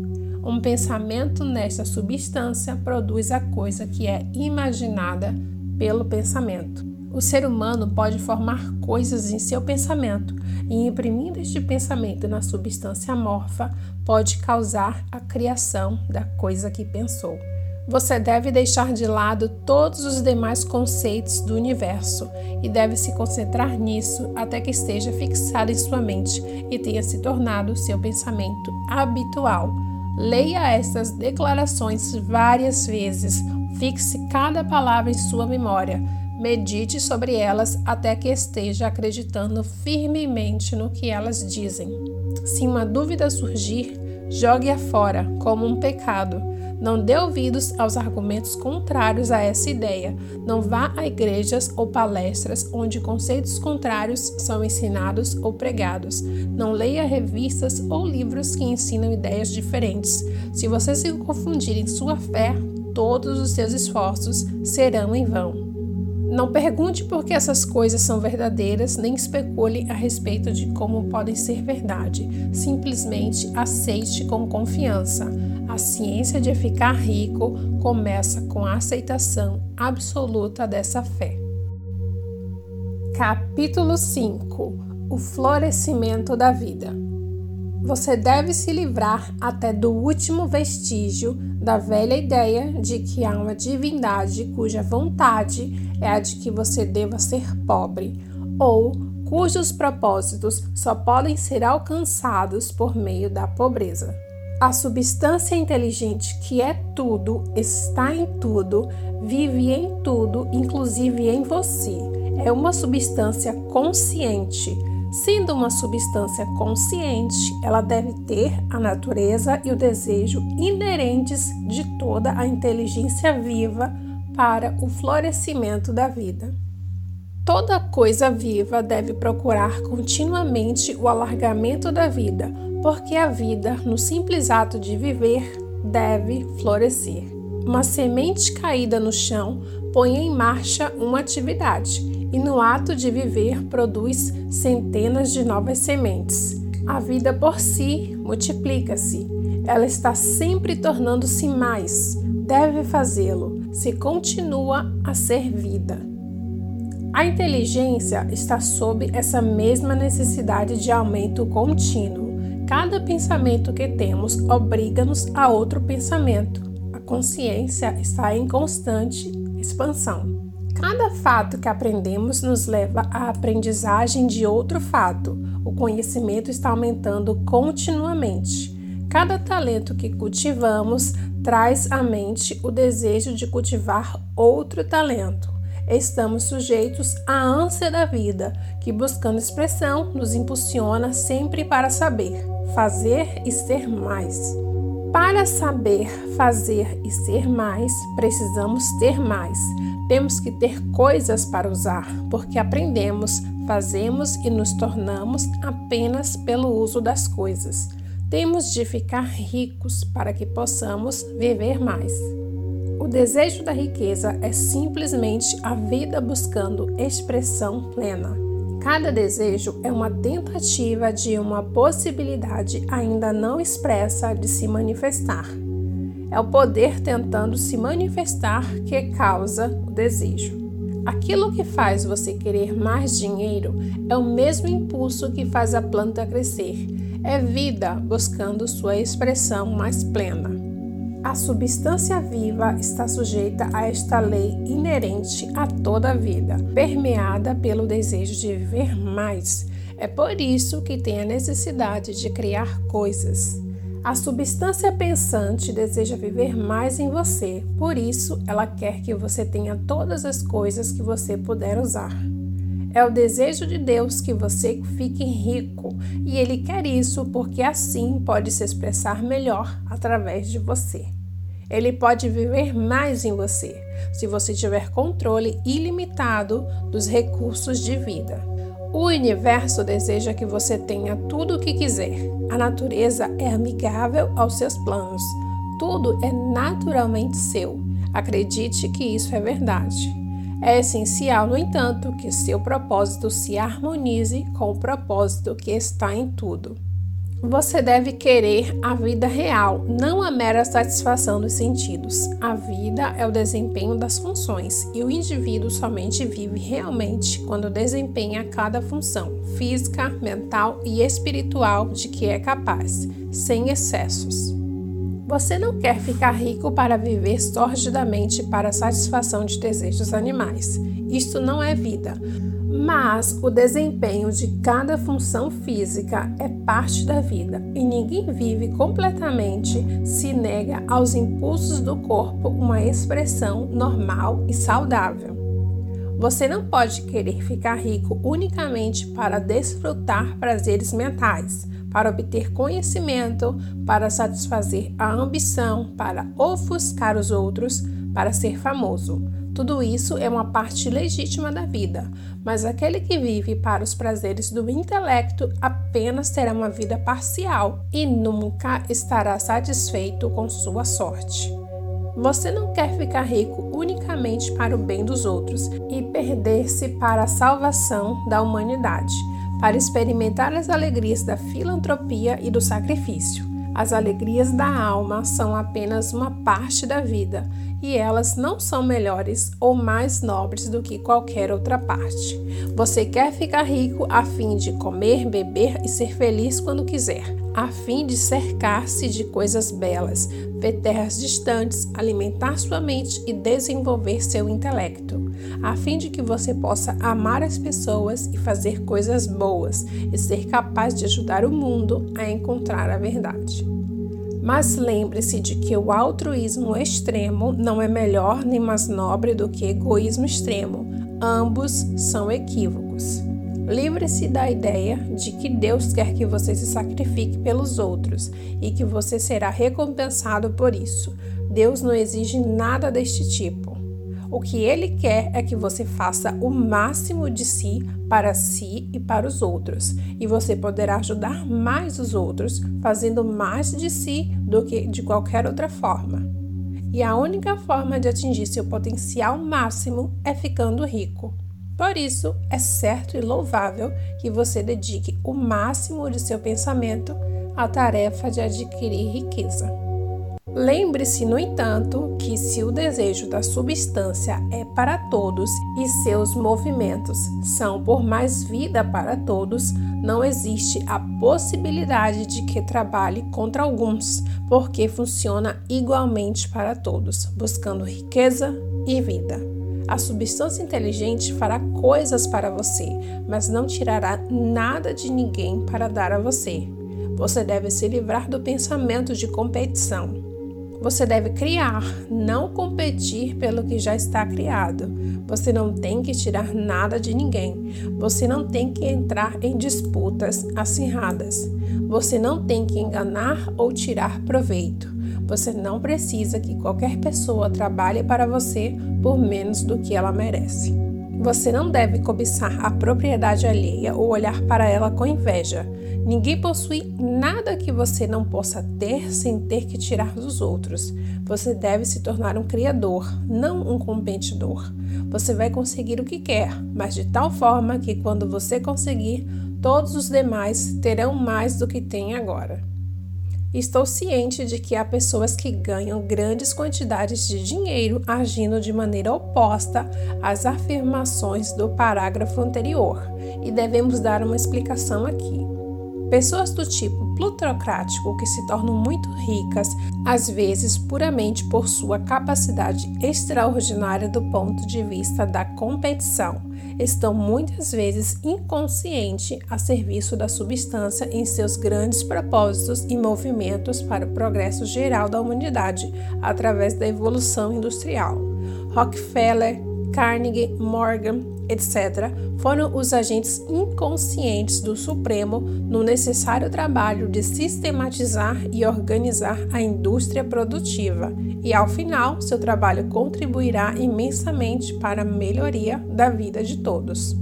A: Um pensamento nesta substância produz a coisa que é imaginada pelo pensamento. O ser humano pode formar coisas em seu pensamento e, imprimindo este pensamento na substância amorfa, pode causar a criação da coisa que pensou. Você deve deixar de lado todos os demais conceitos do universo e deve se concentrar nisso até que esteja fixado em sua mente e tenha se tornado seu pensamento habitual Leia estas declarações várias vezes, fixe cada palavra em sua memória, medite sobre elas até que esteja acreditando firmemente no que elas dizem. Se uma dúvida surgir, jogue-a fora como um pecado. Não dê ouvidos aos argumentos contrários a essa ideia. Não vá a igrejas ou palestras onde conceitos contrários são ensinados ou pregados. Não leia revistas ou livros que ensinam ideias diferentes. Se você se confundir em sua fé, todos os seus esforços serão em vão. Não pergunte por que essas coisas são verdadeiras, nem especule a respeito de como podem ser verdade. Simplesmente aceite com confiança. A ciência de ficar rico começa com a aceitação absoluta dessa fé. Capítulo 5 O florescimento da vida. Você deve se livrar até do último vestígio da velha ideia de que há uma divindade cuja vontade é a de que você deva ser pobre, ou cujos propósitos só podem ser alcançados por meio da pobreza. A substância inteligente que é tudo, está em tudo, vive em tudo, inclusive em você. É uma substância consciente Sendo uma substância consciente, ela deve ter a natureza e o desejo inerentes de toda a inteligência viva para o florescimento da vida. Toda coisa viva deve procurar continuamente o alargamento da vida, porque a vida, no simples ato de viver, deve florescer. Uma semente caída no chão põe em marcha uma atividade e no ato de viver produz centenas de novas sementes. A vida por si multiplica-se. Ela está sempre tornando-se mais. Deve fazê-lo se continua a ser vida. A inteligência está sob essa mesma necessidade de aumento contínuo. Cada pensamento que temos obriga-nos a outro pensamento. A consciência está em constante expansão. Cada fato que aprendemos nos leva à aprendizagem de outro fato. O conhecimento está aumentando continuamente. Cada talento que cultivamos traz à mente o desejo de cultivar outro talento. Estamos sujeitos à ânsia da vida, que buscando expressão nos impulsiona sempre para saber, fazer e ser mais. Para saber fazer e ser mais, precisamos ter mais. Temos que ter coisas para usar, porque aprendemos, fazemos e nos tornamos apenas pelo uso das coisas. Temos de ficar ricos para que possamos viver mais. O desejo da riqueza é simplesmente a vida buscando expressão plena. Cada desejo é uma tentativa de uma possibilidade ainda não expressa de se manifestar. É o poder tentando se manifestar que causa o desejo. Aquilo que faz você querer mais dinheiro é o mesmo impulso que faz a planta crescer. É vida buscando sua expressão mais plena. A substância viva está sujeita a esta lei inerente a toda a vida, permeada pelo desejo de viver mais. É por isso que tem a necessidade de criar coisas. A substância pensante deseja viver mais em você, por isso ela quer que você tenha todas as coisas que você puder usar. É o desejo de Deus que você fique rico, e Ele quer isso porque assim pode se expressar melhor através de você. Ele pode viver mais em você, se você tiver controle ilimitado dos recursos de vida. O universo deseja que você tenha tudo o que quiser. A natureza é amigável aos seus planos. Tudo é naturalmente seu. Acredite que isso é verdade. É essencial, no entanto, que seu propósito se harmonize com o propósito que está em tudo. Você deve querer a vida real, não a mera satisfação dos sentidos. A vida é o desempenho das funções e o indivíduo somente vive realmente quando desempenha cada função física, mental e espiritual de que é capaz, sem excessos. Você não quer ficar rico para viver sordidamente para a satisfação de desejos animais. Isto não é vida mas o desempenho de cada função física é parte da vida e ninguém vive completamente se nega aos impulsos do corpo uma expressão normal e saudável. Você não pode querer ficar rico unicamente para desfrutar prazeres mentais, para obter conhecimento, para satisfazer a ambição, para ofuscar os outros, para ser famoso. Tudo isso é uma parte legítima da vida, mas aquele que vive para os prazeres do intelecto apenas terá uma vida parcial e nunca estará satisfeito com sua sorte. Você não quer ficar rico unicamente para o bem dos outros e perder-se para a salvação da humanidade, para experimentar as alegrias da filantropia e do sacrifício. As alegrias da alma são apenas uma parte da vida e elas não são melhores ou mais nobres do que qualquer outra parte. Você quer ficar rico a fim de comer, beber e ser feliz quando quiser, a fim de cercar-se de coisas belas, ver terras distantes, alimentar sua mente e desenvolver seu intelecto, a fim de que você possa amar as pessoas e fazer coisas boas e ser capaz de ajudar o mundo a encontrar a verdade. Mas lembre-se de que o altruísmo extremo não é melhor nem mais nobre do que egoísmo extremo. Ambos são equívocos. Livre-se da ideia de que Deus quer que você se sacrifique pelos outros e que você será recompensado por isso. Deus não exige nada deste tipo. O que ele quer é que você faça o máximo de si para si e para os outros, e você poderá ajudar mais os outros fazendo mais de si do que de qualquer outra forma. E a única forma de atingir seu potencial máximo é ficando rico. Por isso, é certo e louvável que você dedique o máximo de seu pensamento à tarefa de adquirir riqueza. Lembre-se, no entanto, que se o desejo da substância é para todos e seus movimentos são por mais vida para todos, não existe a possibilidade de que trabalhe contra alguns, porque funciona igualmente para todos, buscando riqueza e vida. A substância inteligente fará coisas para você, mas não tirará nada de ninguém para dar a você. Você deve se livrar do pensamento de competição. Você deve criar, não competir pelo que já está criado. Você não tem que tirar nada de ninguém. Você não tem que entrar em disputas acirradas. Você não tem que enganar ou tirar proveito. Você não precisa que qualquer pessoa trabalhe para você por menos do que ela merece. Você não deve cobiçar a propriedade alheia ou olhar para ela com inveja. Ninguém possui nada que você não possa ter sem ter que tirar dos outros. Você deve se tornar um criador, não um competidor. Você vai conseguir o que quer, mas de tal forma que quando você conseguir, todos os demais terão mais do que tem agora. Estou ciente de que há pessoas que ganham grandes quantidades de dinheiro agindo de maneira oposta às afirmações do parágrafo anterior, e devemos dar uma explicação aqui. Pessoas do tipo plutocrático que se tornam muito ricas, às vezes puramente por sua capacidade extraordinária do ponto de vista da competição, estão muitas vezes inconsciente a serviço da substância em seus grandes propósitos e movimentos para o progresso geral da humanidade através da evolução industrial. Rockefeller, Carnegie, Morgan, etc., foram os agentes inconscientes do Supremo no necessário trabalho de sistematizar e organizar a indústria produtiva, e ao final, seu trabalho contribuirá imensamente para a melhoria da vida de todos.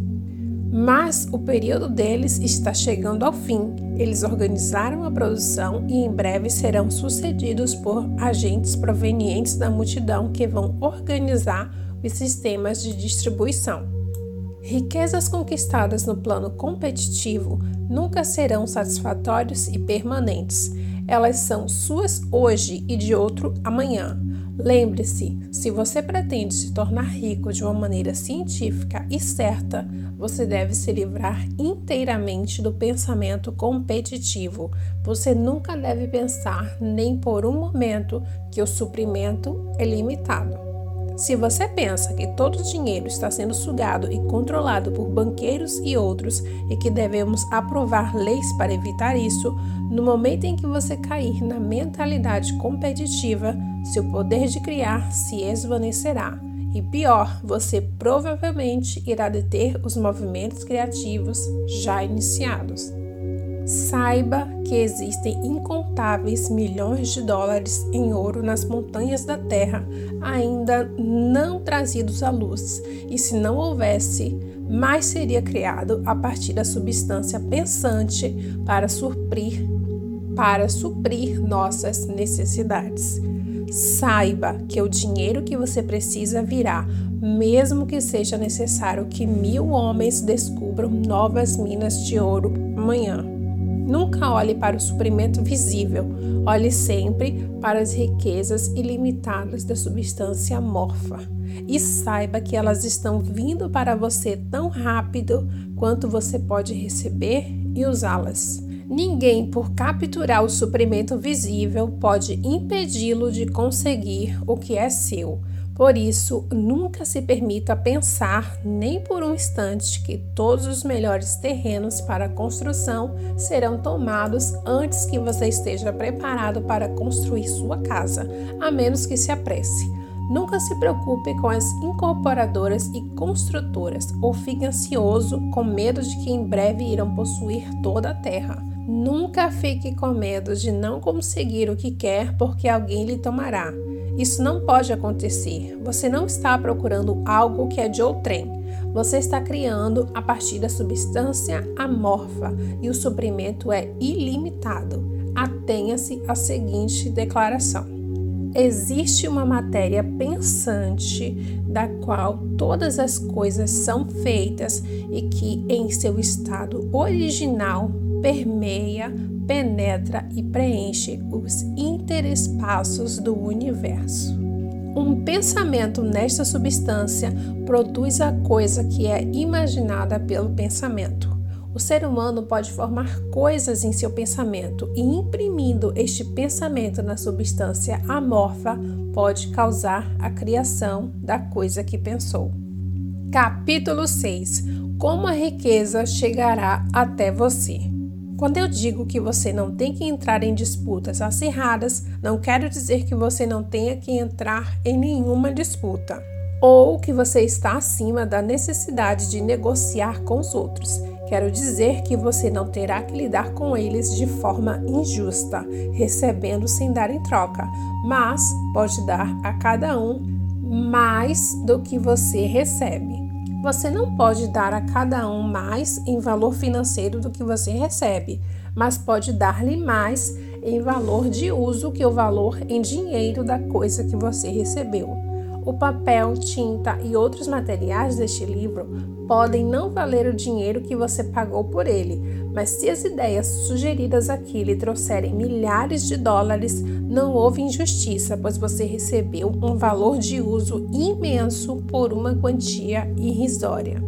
A: Mas o período deles está chegando ao fim. Eles organizaram a produção e em breve serão sucedidos por agentes provenientes da multidão que vão organizar e sistemas de distribuição. Riquezas conquistadas no plano competitivo nunca serão satisfatórias e permanentes. Elas são suas hoje e de outro amanhã. Lembre-se, se você pretende se tornar rico de uma maneira científica e certa, você deve se livrar inteiramente do pensamento competitivo. Você nunca deve pensar, nem por um momento, que o suprimento é limitado. Se você pensa que todo o dinheiro está sendo sugado e controlado por banqueiros e outros e que devemos aprovar leis para evitar isso, no momento em que você cair na mentalidade competitiva, seu poder de criar se esvanecerá. E pior, você provavelmente irá deter os movimentos criativos já iniciados. Saiba que existem incontáveis milhões de dólares em ouro nas montanhas da Terra ainda não trazidos à luz, e se não houvesse, mais seria criado a partir da substância pensante para suprir para suprir nossas necessidades. Saiba que o dinheiro que você precisa virá, mesmo que seja necessário que mil homens descubram novas minas de ouro amanhã. Nunca olhe para o suprimento visível, olhe sempre para as riquezas ilimitadas da substância amorfa e saiba que elas estão vindo para você tão rápido quanto você pode receber e usá-las. Ninguém, por capturar o suprimento visível, pode impedi-lo de conseguir o que é seu. Por isso, nunca se permita pensar nem por um instante que todos os melhores terrenos para construção serão tomados antes que você esteja preparado para construir sua casa, a menos que se apresse. Nunca se preocupe com as incorporadoras e construtoras ou fique ansioso com medo de que em breve irão possuir toda a terra. Nunca fique com medo de não conseguir o que quer porque alguém lhe tomará. Isso não pode acontecer. Você não está procurando algo que é de outrem. Você está criando a partir da substância amorfa e o suprimento é ilimitado. Atenha-se à seguinte declaração: Existe uma matéria pensante da qual todas as coisas são feitas e que, em seu estado original, permeia, penetra e preenche os interespaços do universo. Um pensamento nesta substância produz a coisa que é imaginada pelo pensamento. O ser humano pode formar coisas em seu pensamento e, imprimindo este pensamento na substância amorfa, pode causar a criação da coisa que pensou. Capítulo 6 Como a riqueza chegará até você? Quando eu digo que você não tem que entrar em disputas acirradas, não quero dizer que você não tenha que entrar em nenhuma disputa ou que você está acima da necessidade de negociar com os outros. Quero dizer que você não terá que lidar com eles de forma injusta, recebendo sem dar em troca, mas pode dar a cada um mais do que você recebe. Você não pode dar a cada um mais em valor financeiro do que você recebe, mas pode dar-lhe mais em valor de uso que o valor em dinheiro da coisa que você recebeu. O papel, tinta e outros materiais deste livro podem não valer o dinheiro que você pagou por ele, mas se as ideias sugeridas aqui lhe trouxerem milhares de dólares, não houve injustiça, pois você recebeu um valor de uso imenso por uma quantia irrisória.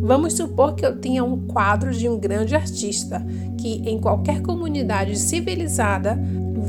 A: Vamos supor que eu tenha um quadro de um grande artista que, em qualquer comunidade civilizada,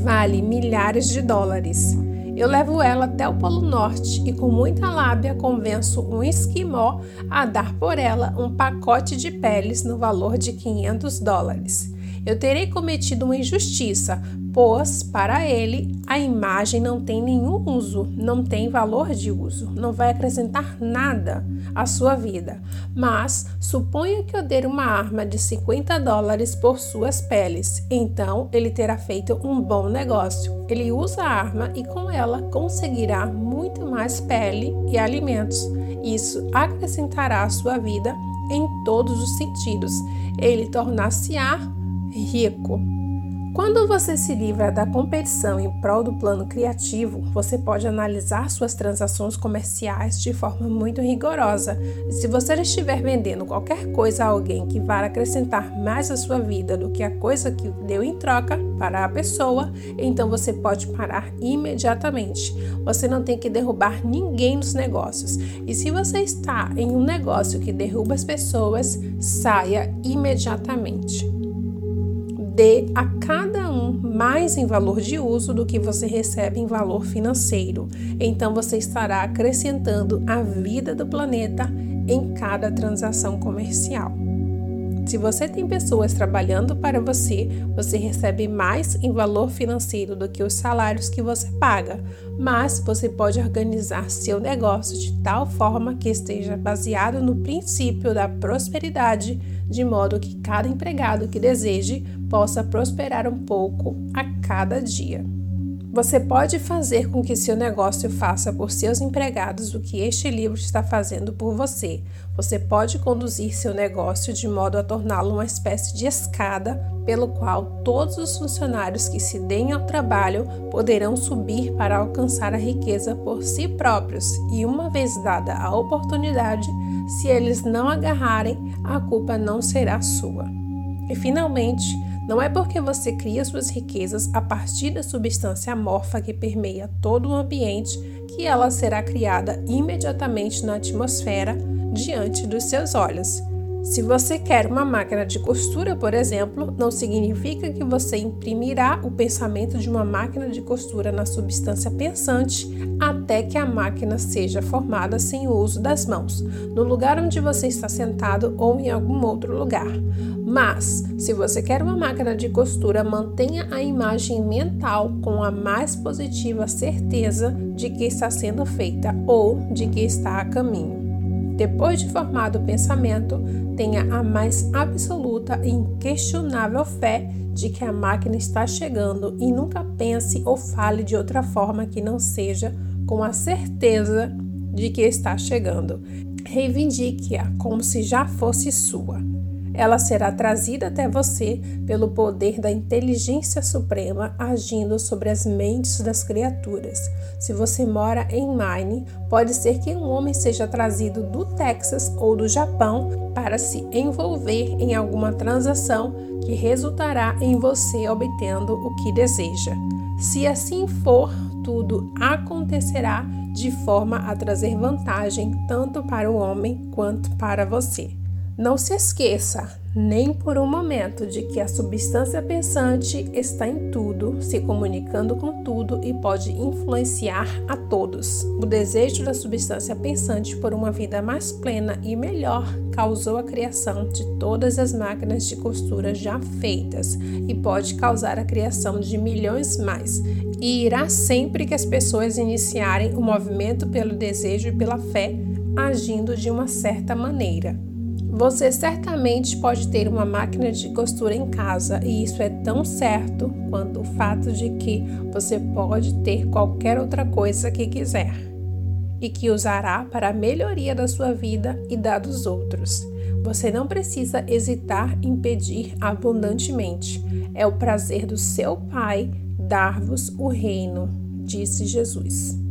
A: vale milhares de dólares. Eu levo ela até o Polo Norte e, com muita lábia, convenço um esquimó a dar por ela um pacote de peles no valor de 500 dólares. Eu terei cometido uma injustiça, pois, para ele, a imagem não tem nenhum uso, não tem valor de uso, não vai acrescentar nada à sua vida. Mas suponha que eu dê uma arma de 50 dólares por suas peles, então ele terá feito um bom negócio. Ele usa a arma e com ela conseguirá muito mais pele e alimentos. Isso acrescentará à sua vida em todos os sentidos. Ele tornar-se-á rico. Quando você se livra da competição em prol do plano criativo, você pode analisar suas transações comerciais de forma muito rigorosa. Se você estiver vendendo qualquer coisa a alguém que vá acrescentar mais à sua vida do que a coisa que deu em troca para a pessoa, então você pode parar imediatamente. Você não tem que derrubar ninguém nos negócios. E se você está em um negócio que derruba as pessoas, saia imediatamente dê a cada um mais em valor de uso do que você recebe em valor financeiro. Então você estará acrescentando a vida do planeta em cada transação comercial. Se você tem pessoas trabalhando para você, você recebe mais em valor financeiro do que os salários que você paga, mas você pode organizar seu negócio de tal forma que esteja baseado no princípio da prosperidade, de modo que cada empregado que deseje possa prosperar um pouco a cada dia. Você pode fazer com que seu negócio faça por seus empregados o que este livro está fazendo por você. Você pode conduzir seu negócio de modo a torná-lo uma espécie de escada pelo qual todos os funcionários que se deem ao trabalho poderão subir para alcançar a riqueza por si próprios, e uma vez dada a oportunidade, se eles não agarrarem, a culpa não será sua. E finalmente, não é porque você cria suas riquezas a partir da substância amorfa que permeia todo o ambiente que ela será criada imediatamente na atmosfera diante dos seus olhos. Se você quer uma máquina de costura, por exemplo, não significa que você imprimirá o pensamento de uma máquina de costura na substância pensante até que a máquina seja formada sem o uso das mãos, no lugar onde você está sentado ou em algum outro lugar. Mas, se você quer uma máquina de costura, mantenha a imagem mental com a mais positiva certeza de que está sendo feita ou de que está a caminho. Depois de formado o pensamento, tenha a mais absoluta e inquestionável fé de que a máquina está chegando e nunca pense ou fale de outra forma que não seja com a certeza de que está chegando. Reivindique-a como se já fosse sua. Ela será trazida até você pelo poder da inteligência suprema agindo sobre as mentes das criaturas. Se você mora em Maine, pode ser que um homem seja trazido do Texas ou do Japão para se envolver em alguma transação que resultará em você obtendo o que deseja. Se assim for, tudo acontecerá de forma a trazer vantagem tanto para o homem quanto para você. Não se esqueça, nem por um momento de que a substância pensante está em tudo, se comunicando com tudo e pode influenciar a todos. O desejo da substância pensante por uma vida mais plena e melhor causou a criação de todas as máquinas de costura já feitas e pode causar a criação de milhões mais. E irá sempre que as pessoas iniciarem o movimento pelo desejo e pela fé, agindo de uma certa maneira. Você certamente pode ter uma máquina de costura em casa e isso é tão certo quanto o fato de que você pode ter qualquer outra coisa que quiser e que usará para a melhoria da sua vida e da dos outros. Você não precisa hesitar em pedir abundantemente. É o prazer do seu Pai dar-vos o reino, disse Jesus.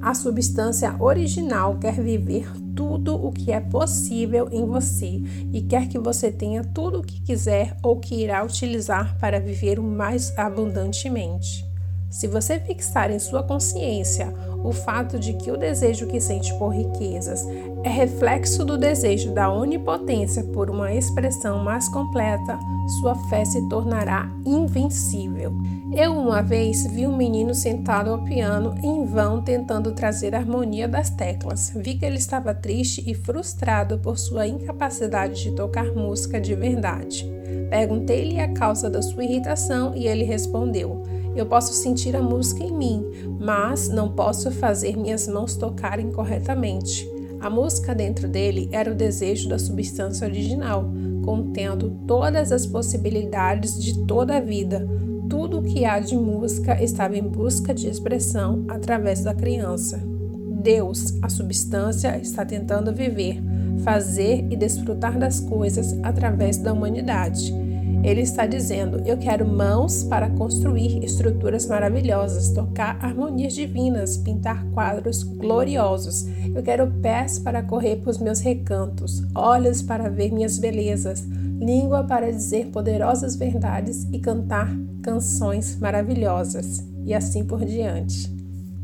A: A substância original quer viver tudo o que é possível em você e quer que você tenha tudo o que quiser ou que irá utilizar para viver o mais abundantemente. Se você fixar em sua consciência o fato de que o desejo que sente por riquezas é reflexo do desejo da onipotência por uma expressão mais completa, sua fé se tornará invencível. Eu uma vez vi um menino sentado ao piano em vão tentando trazer a harmonia das teclas. Vi que ele estava triste e frustrado por sua incapacidade de tocar música de verdade. Perguntei-lhe a causa da sua irritação e ele respondeu: Eu posso sentir a música em mim, mas não posso fazer minhas mãos tocarem corretamente. A música dentro dele era o desejo da substância original, contendo todas as possibilidades de toda a vida tudo o que há de música estava em busca de expressão através da criança. Deus, a substância, está tentando viver, fazer e desfrutar das coisas através da humanidade. Ele está dizendo: Eu quero mãos para construir estruturas maravilhosas, tocar harmonias divinas, pintar quadros gloriosos. Eu quero pés para correr para os meus recantos, olhos para ver minhas belezas, língua para dizer poderosas verdades e cantar canções maravilhosas, e assim por diante.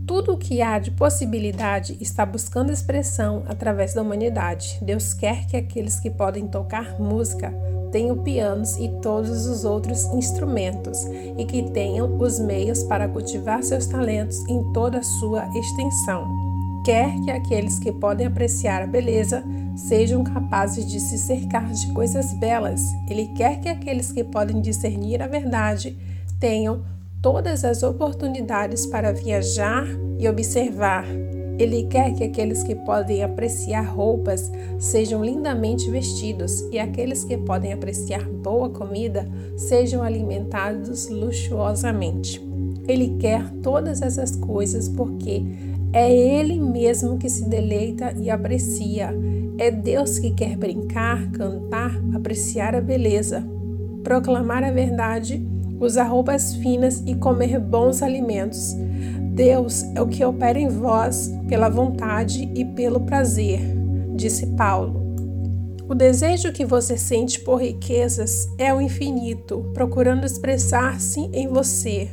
A: Tudo o que há de possibilidade está buscando expressão através da humanidade. Deus quer que aqueles que podem tocar música tenham pianos e todos os outros instrumentos e que tenham os meios para cultivar seus talentos em toda a sua extensão. Quer que aqueles que podem apreciar a beleza sejam capazes de se cercar de coisas belas. Ele quer que aqueles que podem discernir a verdade tenham todas as oportunidades para viajar e observar. Ele quer que aqueles que podem apreciar roupas sejam lindamente vestidos e aqueles que podem apreciar boa comida sejam alimentados luxuosamente. Ele quer todas essas coisas porque é Ele mesmo que se deleita e aprecia. É Deus que quer brincar, cantar, apreciar a beleza, proclamar a verdade usar roupas finas e comer bons alimentos. Deus é o que opera em vós pela vontade e pelo prazer, disse Paulo. O desejo que você sente por riquezas é o infinito, procurando expressar-se em você,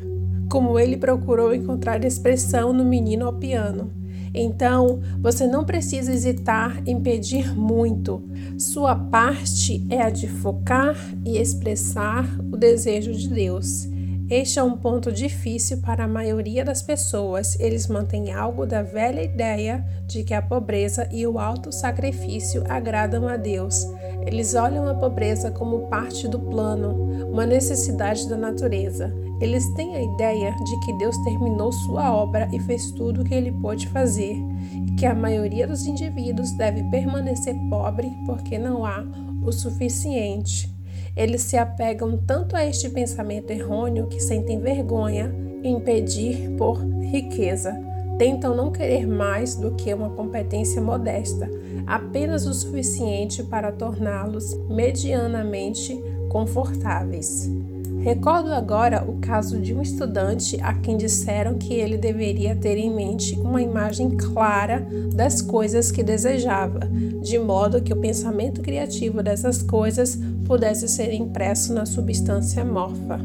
A: como ele procurou encontrar expressão no menino ao piano. Então, você não precisa hesitar em pedir muito. Sua parte é a de focar e expressar o desejo de Deus. Este é um ponto difícil para a maioria das pessoas. Eles mantêm algo da velha ideia de que a pobreza e o alto sacrifício agradam a Deus. Eles olham a pobreza como parte do plano, uma necessidade da natureza. Eles têm a ideia de que Deus terminou sua obra e fez tudo o que ele pôde fazer, e que a maioria dos indivíduos deve permanecer pobre porque não há o suficiente. Eles se apegam tanto a este pensamento errôneo que sentem vergonha em pedir por riqueza. Tentam não querer mais do que uma competência modesta, apenas o suficiente para torná-los medianamente confortáveis. Recordo agora o caso de um estudante a quem disseram que ele deveria ter em mente uma imagem clara das coisas que desejava, de modo que o pensamento criativo dessas coisas pudesse ser impresso na substância morfa.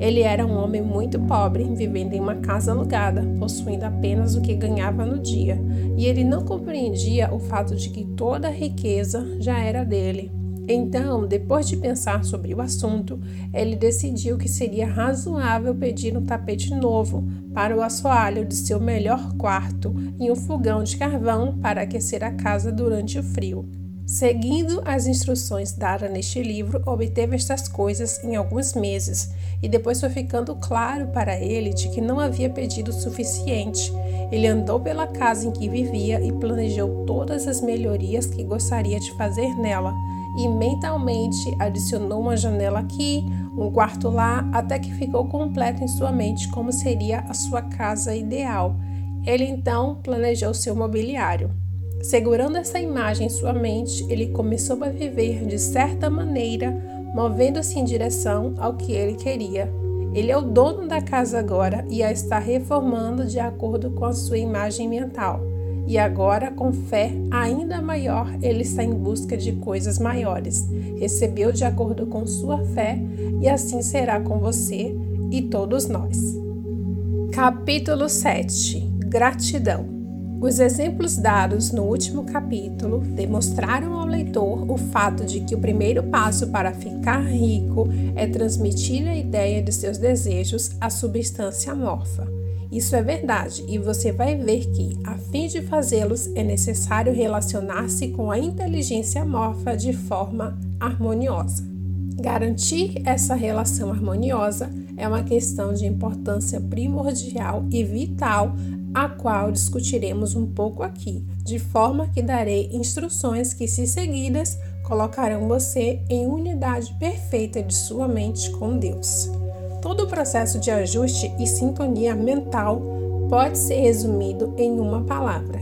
A: Ele era um homem muito pobre, vivendo em uma casa alugada, possuindo apenas o que ganhava no dia, e ele não compreendia o fato de que toda a riqueza já era dele. Então, depois de pensar sobre o assunto, ele decidiu que seria razoável pedir um tapete novo para o assoalho de seu melhor quarto e um fogão de carvão para aquecer a casa durante o frio. Seguindo as instruções dadas neste livro, obteve estas coisas em alguns meses, e depois foi ficando claro para ele de que não havia pedido o suficiente. Ele andou pela casa em que vivia e planejou todas as melhorias que gostaria de fazer nela, e mentalmente adicionou uma janela aqui, um quarto lá, até que ficou completo em sua mente como seria a sua casa ideal. Ele então planejou seu mobiliário. Segurando essa imagem em sua mente, ele começou a viver de certa maneira, movendo-se em direção ao que ele queria. Ele é o dono da casa agora e a está reformando de acordo com a sua imagem mental. E agora, com fé ainda maior, ele está em busca de coisas maiores. Recebeu de acordo com sua fé, e assim será com você e todos nós. Capítulo 7 Gratidão os exemplos dados no último capítulo demonstraram ao leitor o fato de que o primeiro passo para ficar rico é transmitir a ideia de seus desejos à substância amorfa. Isso é verdade, e você vai ver que, a fim de fazê-los, é necessário relacionar-se com a inteligência amorfa de forma harmoniosa. Garantir essa relação harmoniosa é uma questão de importância primordial e vital a qual discutiremos um pouco aqui, de forma que darei instruções que, se seguidas, colocarão você em unidade perfeita de sua mente com Deus. Todo o processo de ajuste e sintonia mental pode ser resumido em uma palavra: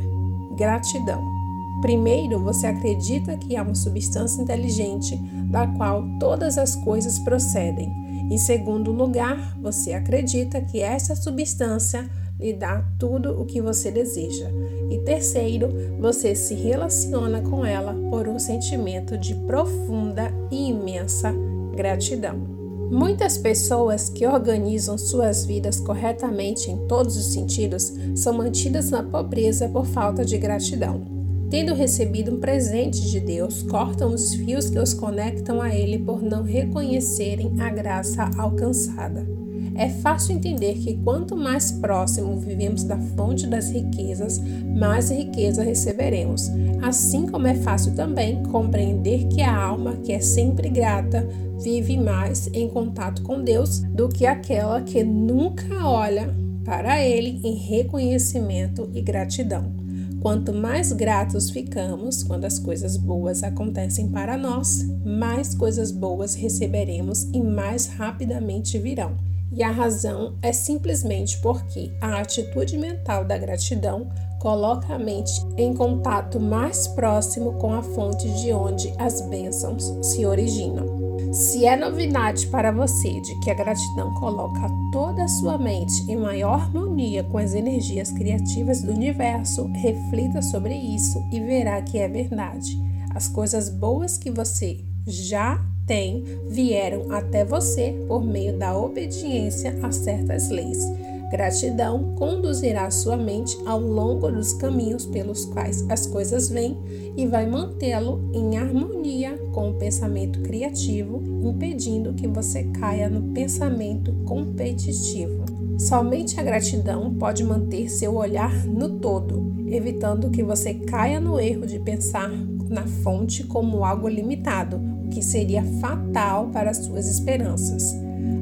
A: gratidão. Primeiro, você acredita que há uma substância inteligente da qual todas as coisas procedem. Em segundo lugar, você acredita que essa substância lhe dá tudo o que você deseja. E terceiro, você se relaciona com ela por um sentimento de profunda e imensa gratidão. Muitas pessoas que organizam suas vidas corretamente em todos os sentidos são mantidas na pobreza por falta de gratidão. Tendo recebido um presente de Deus, cortam os fios que os conectam a Ele por não reconhecerem a graça alcançada. É fácil entender que quanto mais próximo vivemos da fonte das riquezas, mais riqueza receberemos. Assim como é fácil também compreender que a alma que é sempre grata vive mais em contato com Deus do que aquela que nunca olha para Ele em reconhecimento e gratidão. Quanto mais gratos ficamos quando as coisas boas acontecem para nós, mais coisas boas receberemos e mais rapidamente virão. E a razão é simplesmente porque a atitude mental da gratidão coloca a mente em contato mais próximo com a fonte de onde as bênçãos se originam. Se é novidade para você de que a gratidão coloca toda a sua mente em maior harmonia com as energias criativas do universo, reflita sobre isso e verá que é verdade. As coisas boas que você já tem vieram até você por meio da obediência a certas leis. Gratidão conduzirá sua mente ao longo dos caminhos pelos quais as coisas vêm e vai mantê-lo em harmonia com o pensamento criativo, impedindo que você caia no pensamento competitivo. Somente a gratidão pode manter seu olhar no todo, evitando que você caia no erro de pensar na fonte como algo limitado, que seria fatal para suas esperanças.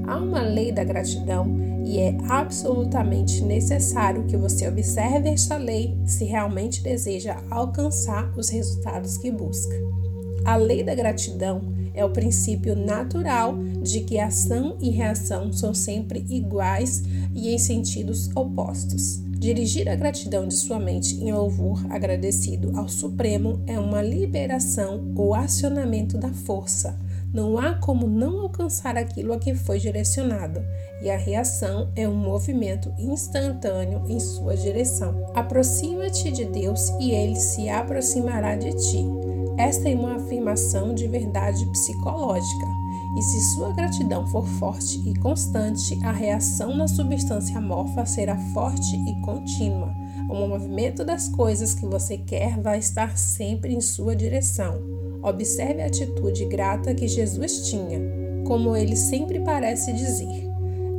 A: Há uma lei da gratidão e é absolutamente necessário que você observe esta lei se realmente deseja alcançar os resultados que busca. A lei da gratidão é o princípio natural de que ação e reação são sempre iguais e em sentidos opostos. Dirigir a gratidão de sua mente em louvor agradecido ao Supremo é uma liberação ou acionamento da força. Não há como não alcançar aquilo a que foi direcionado, e a reação é um movimento instantâneo em sua direção. Aproxima-te de Deus e ele se aproximará de ti. Esta é uma afirmação de verdade psicológica. E se sua gratidão for forte e constante, a reação na substância amorfa será forte e contínua. O movimento das coisas que você quer vai estar sempre em sua direção. Observe a atitude grata que Jesus tinha, como ele sempre parece dizer: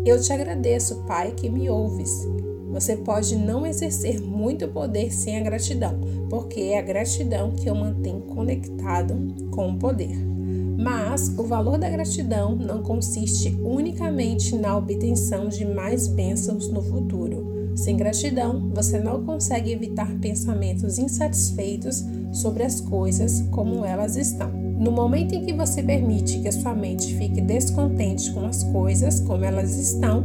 A: Eu te agradeço, Pai, que me ouves. Você pode não exercer muito poder sem a gratidão, porque é a gratidão que o mantém conectado com o poder. Mas o valor da gratidão não consiste unicamente na obtenção de mais bênçãos no futuro. Sem gratidão, você não consegue evitar pensamentos insatisfeitos sobre as coisas como elas estão. No momento em que você permite que a sua mente fique descontente com as coisas como elas estão,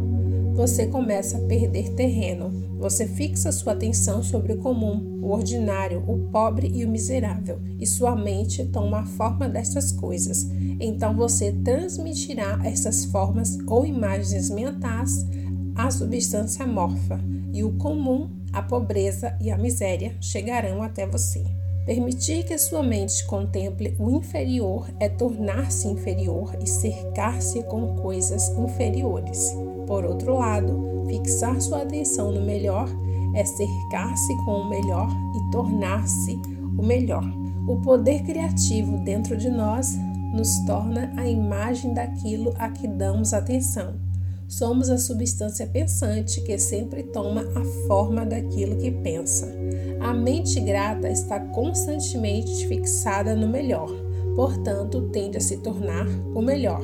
A: você começa a perder terreno. Você fixa sua atenção sobre o comum, o ordinário, o pobre e o miserável, e sua mente toma a forma dessas coisas. Então você transmitirá essas formas ou imagens mentais à substância morfa, e o comum, a pobreza e a miséria chegarão até você. Permitir que sua mente contemple o inferior é tornar-se inferior e cercar-se com coisas inferiores. Por outro lado, fixar sua atenção no melhor é cercar-se com o melhor e tornar-se o melhor. O poder criativo dentro de nós nos torna a imagem daquilo a que damos atenção. Somos a substância pensante que sempre toma a forma daquilo que pensa. A mente grata está constantemente fixada no melhor, portanto, tende a se tornar o melhor.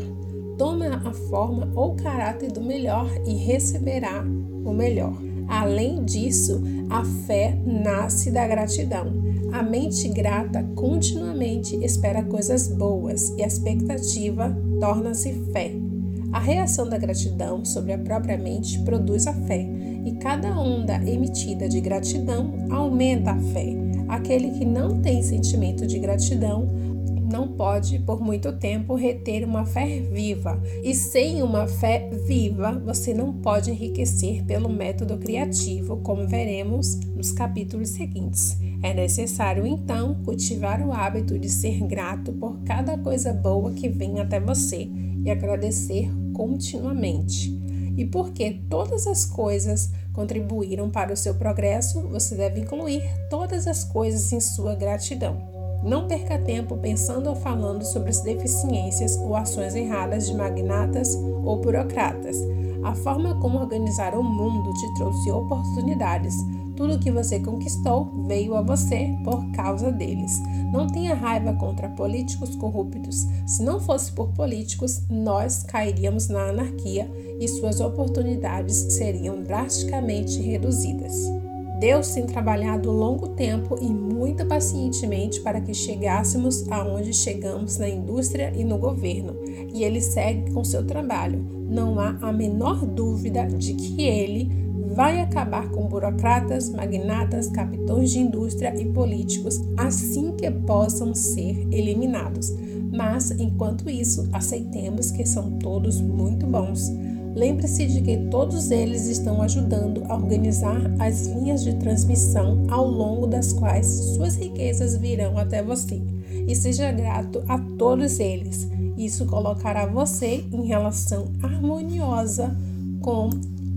A: Toma a forma ou caráter do melhor e receberá o melhor. Além disso, a fé nasce da gratidão. A mente grata continuamente espera coisas boas e a expectativa torna-se fé. A reação da gratidão sobre a própria mente produz a fé, e cada onda emitida de gratidão aumenta a fé. Aquele que não tem sentimento de gratidão não pode, por muito tempo, reter uma fé viva. E sem uma fé viva, você não pode enriquecer pelo método criativo, como veremos nos capítulos seguintes. É necessário, então, cultivar o hábito de ser grato por cada coisa boa que vem até você e agradecer continuamente. E porque todas as coisas contribuíram para o seu progresso, você deve incluir todas as coisas em sua gratidão. Não perca tempo pensando ou falando sobre as deficiências ou ações erradas de magnatas ou burocratas. A forma como organizar o mundo te trouxe oportunidades, tudo que você conquistou veio a você por causa deles. Não tenha raiva contra políticos corruptos. Se não fosse por políticos, nós cairíamos na anarquia e suas oportunidades seriam drasticamente reduzidas. Deus tem trabalhado longo tempo e muito pacientemente para que chegássemos aonde chegamos na indústria e no governo, e ele segue com seu trabalho. Não há a menor dúvida de que ele vai acabar com burocratas, magnatas, capitões de indústria e políticos assim que possam ser eliminados. Mas, enquanto isso, aceitemos que são todos muito bons. Lembre-se de que todos eles estão ajudando a organizar as linhas de transmissão ao longo das quais suas riquezas virão até você. E seja grato a todos eles. Isso colocará você em relação harmoniosa com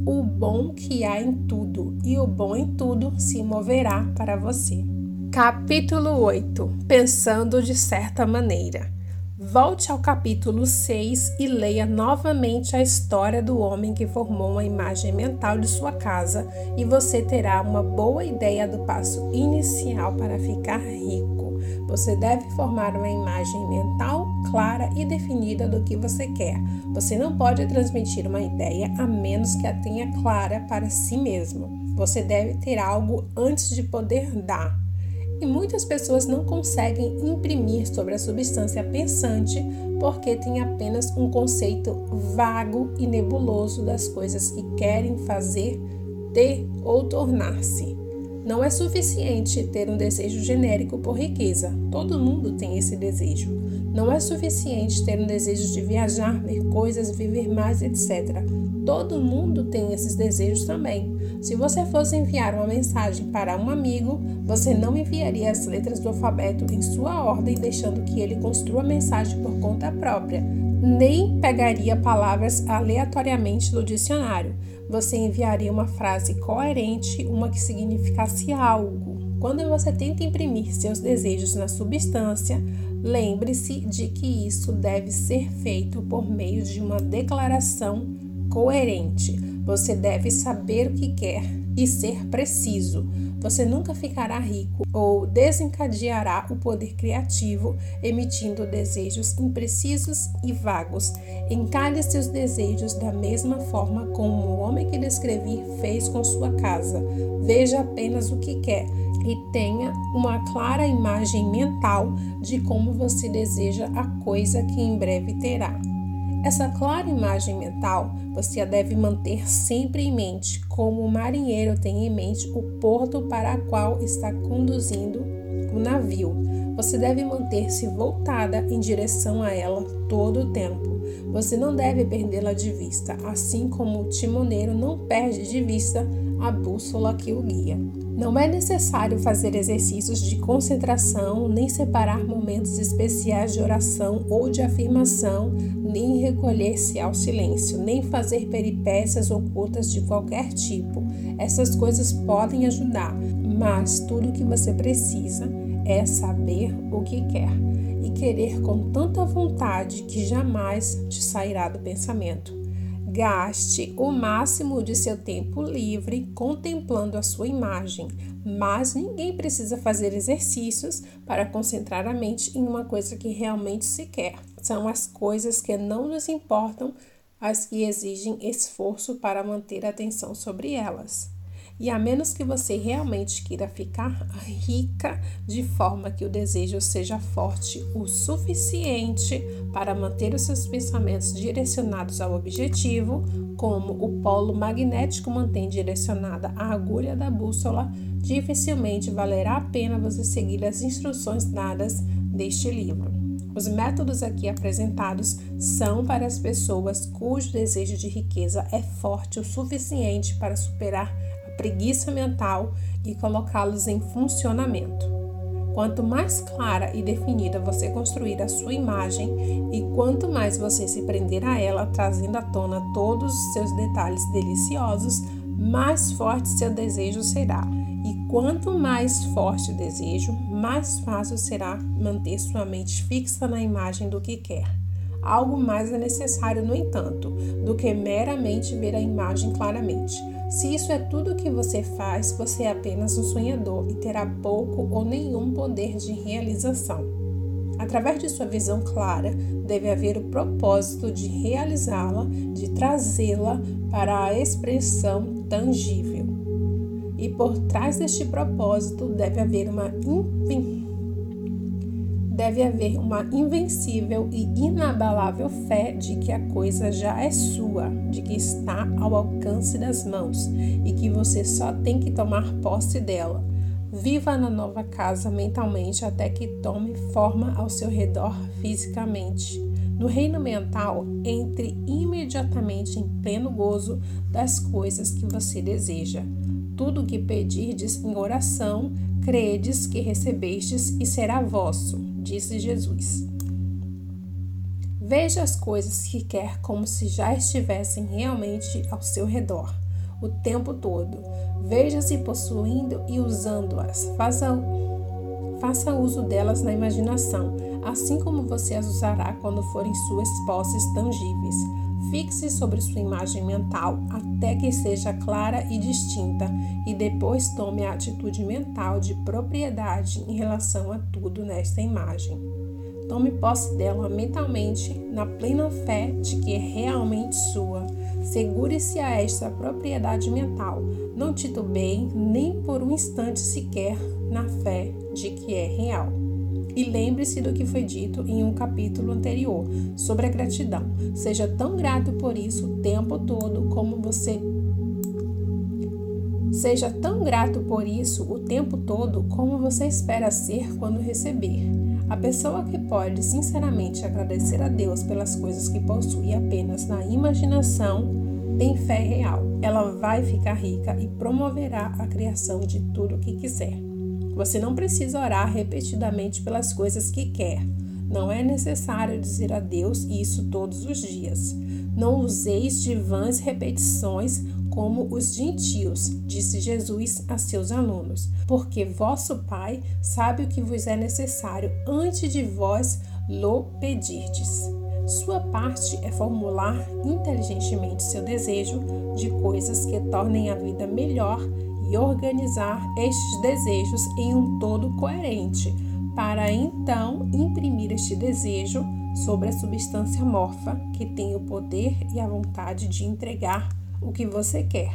A: o bom que há em tudo, e o bom em tudo se moverá para você. Capítulo 8 Pensando de certa maneira. Volte ao capítulo 6 e leia novamente a história do homem que formou uma imagem mental de sua casa, e você terá uma boa ideia do passo inicial para ficar rico. Você deve formar uma imagem mental clara e definida do que você quer. Você não pode transmitir uma ideia a menos que a tenha clara para si mesmo. Você deve ter algo antes de poder dar. E muitas pessoas não conseguem imprimir sobre a substância pensante porque têm apenas um conceito vago e nebuloso das coisas que querem fazer, ter ou tornar-se. Não é suficiente ter um desejo genérico por riqueza. Todo mundo tem esse desejo. Não é suficiente ter um desejo de viajar, ver coisas, viver mais, etc. Todo mundo tem esses desejos também. Se você fosse enviar uma mensagem para um amigo, você não enviaria as letras do alfabeto em sua ordem, deixando que ele construa a mensagem por conta própria, nem pegaria palavras aleatoriamente do dicionário você enviaria uma frase coerente, uma que significasse algo. Quando você tenta imprimir seus desejos na substância, Lembre-se de que isso deve ser feito por meio de uma declaração coerente. Você deve saber o que quer e ser preciso. Você nunca ficará rico ou desencadeará o poder criativo emitindo desejos imprecisos e vagos. Encare seus desejos da mesma forma como o homem que descrevi fez com sua casa. Veja apenas o que quer e tenha uma clara imagem mental de como você deseja a coisa que em breve terá. Essa clara imagem mental você a deve manter sempre em mente, como o marinheiro tem em mente o porto para o qual está conduzindo o navio. Você deve manter-se voltada em direção a ela todo o tempo. Você não deve perdê-la de vista, assim como o timoneiro não perde de vista a bússola que o guia. Não é necessário fazer exercícios de concentração, nem separar momentos especiais de oração ou de afirmação, nem recolher-se ao silêncio, nem fazer peripécias ocultas de qualquer tipo. Essas coisas podem ajudar, mas tudo o que você precisa é saber o que quer e querer com tanta vontade que jamais te sairá do pensamento. Gaste o máximo de seu tempo livre contemplando a sua imagem, mas ninguém precisa fazer exercícios para concentrar a mente em uma coisa que realmente se quer. São as coisas que não nos importam as que exigem esforço para manter a atenção sobre elas. E a menos que você realmente queira ficar rica de forma que o desejo seja forte o suficiente para manter os seus pensamentos direcionados ao objetivo, como o polo magnético mantém direcionada a agulha da bússola, dificilmente valerá a pena você seguir as instruções dadas deste livro. Os métodos aqui apresentados são para as pessoas cujo desejo de riqueza é forte o suficiente para superar preguiça mental e colocá-los em funcionamento. Quanto mais clara e definida você construir a sua imagem e quanto mais você se prender a ela, trazendo à tona todos os seus detalhes deliciosos, mais forte seu desejo será. E quanto mais forte o desejo, mais fácil será manter sua mente fixa na imagem do que quer. Algo mais é necessário, no entanto, do que meramente ver a imagem claramente. Se isso é tudo que você faz, você é apenas um sonhador e terá pouco ou nenhum poder de realização. Através de sua visão clara, deve haver o propósito de realizá-la, de trazê-la para a expressão tangível. E por trás deste propósito deve haver uma deve haver uma invencível e inabalável fé de que a coisa já é sua, de que está ao alcance das mãos e que você só tem que tomar posse dela. Viva na nova casa mentalmente até que tome forma ao seu redor fisicamente. No reino mental, entre imediatamente em pleno gozo das coisas que você deseja. Tudo o que pedirdes em oração, credes que recebestes e será vosso disse Jesus. Veja as coisas que quer como se já estivessem realmente ao seu redor, o tempo todo. Veja-se possuindo e usando-as. Faça, faça uso delas na imaginação, assim como você as usará quando forem suas posses tangíveis. Fixe sobre sua imagem mental até que seja clara e distinta e depois tome a atitude mental de propriedade em relação a tudo nesta imagem. Tome posse dela mentalmente, na plena fé de que é realmente sua. Segure-se a esta propriedade mental. Não titubeie nem por um instante sequer na fé de que é real. E lembre-se do que foi dito em um capítulo anterior sobre a gratidão. Seja tão grato por isso o tempo todo como você Seja tão grato por isso o tempo todo como você espera ser quando receber. A pessoa que pode sinceramente agradecer a Deus pelas coisas que possui apenas na imaginação tem fé real. Ela vai ficar rica e promoverá a criação de tudo o que quiser. Você não precisa orar repetidamente pelas coisas que quer. Não é necessário dizer a Deus isso todos os dias. Não useis de vãs repetições como os gentios, disse Jesus a seus alunos, porque vosso Pai sabe o que vos é necessário antes de vós lo pedirdes. Sua parte é formular inteligentemente seu desejo de coisas que tornem a vida melhor e organizar estes desejos em um todo coerente, para então imprimir este desejo sobre a substância morfa que tem o poder e a vontade de entregar o que você quer.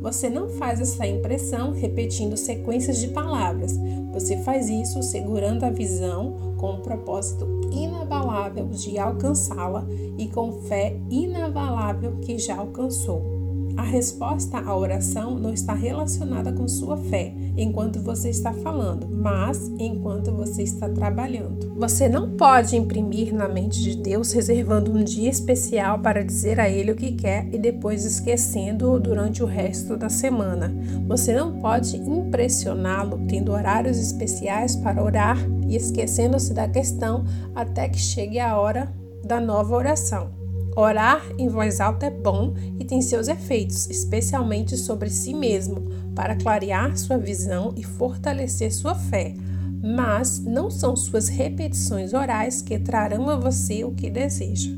A: Você não faz essa impressão repetindo sequências de palavras. Você faz isso segurando a visão com o propósito inabalável de alcançá-la e com fé inabalável que já alcançou. A resposta à oração não está relacionada com sua fé enquanto você está falando, mas enquanto você está trabalhando. Você não pode imprimir na mente de Deus reservando um dia especial para dizer a Ele o que quer e depois esquecendo-o durante o resto da semana. Você não pode impressioná-lo tendo horários especiais para orar e esquecendo-se da questão até que chegue a hora da nova oração. Orar em voz alta é bom e tem seus efeitos, especialmente sobre si mesmo, para clarear sua visão e fortalecer sua fé. Mas não são suas repetições orais que trarão a você o que deseja.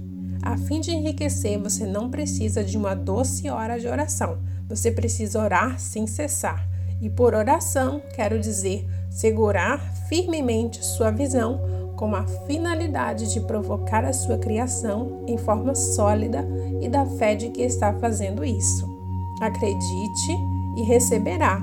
A: A fim de enriquecer, você não precisa de uma doce hora de oração. Você precisa orar sem cessar. E por oração, quero dizer segurar firmemente sua visão com a finalidade de provocar a sua criação em forma sólida e da fé de que está fazendo isso. Acredite e receberá.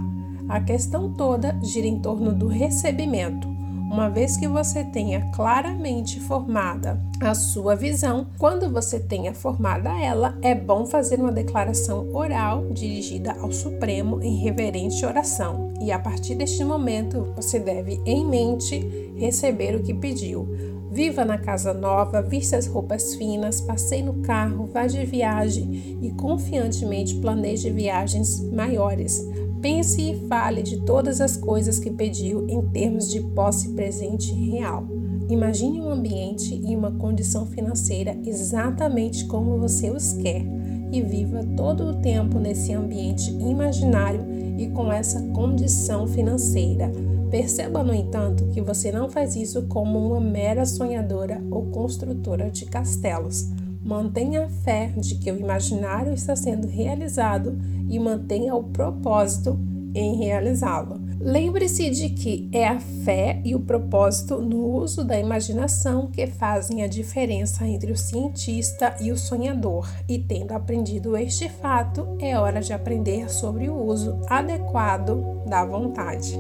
A: A questão toda gira em torno do recebimento. Uma vez que você tenha claramente formada a sua visão, quando você tenha formada ela, é bom fazer uma declaração oral dirigida ao Supremo em reverente oração. E a partir deste momento, você deve em mente receber o que pediu. Viva na casa nova, vista as roupas finas, passeie no carro, vá de viagem e confiantemente planeje viagens maiores. Pense e fale de todas as coisas que pediu em termos de posse presente real. Imagine um ambiente e uma condição financeira exatamente como você os quer e viva todo o tempo nesse ambiente imaginário e com essa condição financeira. Perceba, no entanto, que você não faz isso como uma mera sonhadora ou construtora de castelos. Mantenha a fé de que o imaginário está sendo realizado e mantenha o propósito em realizá-lo. Lembre-se de que é a fé e o propósito no uso da imaginação que fazem a diferença entre o cientista e o sonhador, e tendo aprendido este fato, é hora de aprender sobre o uso adequado da vontade.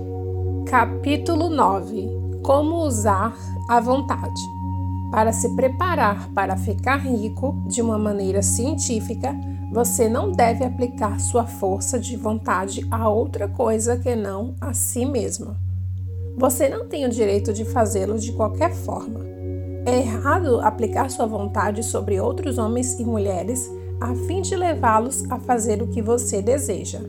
A: Capítulo 9 Como usar a vontade. Para se preparar para ficar rico de uma maneira científica, você não deve aplicar sua força de vontade a outra coisa que não a si mesma. Você não tem o direito de fazê-lo de qualquer forma. É errado aplicar sua vontade sobre outros homens e mulheres a fim de levá-los a fazer o que você deseja.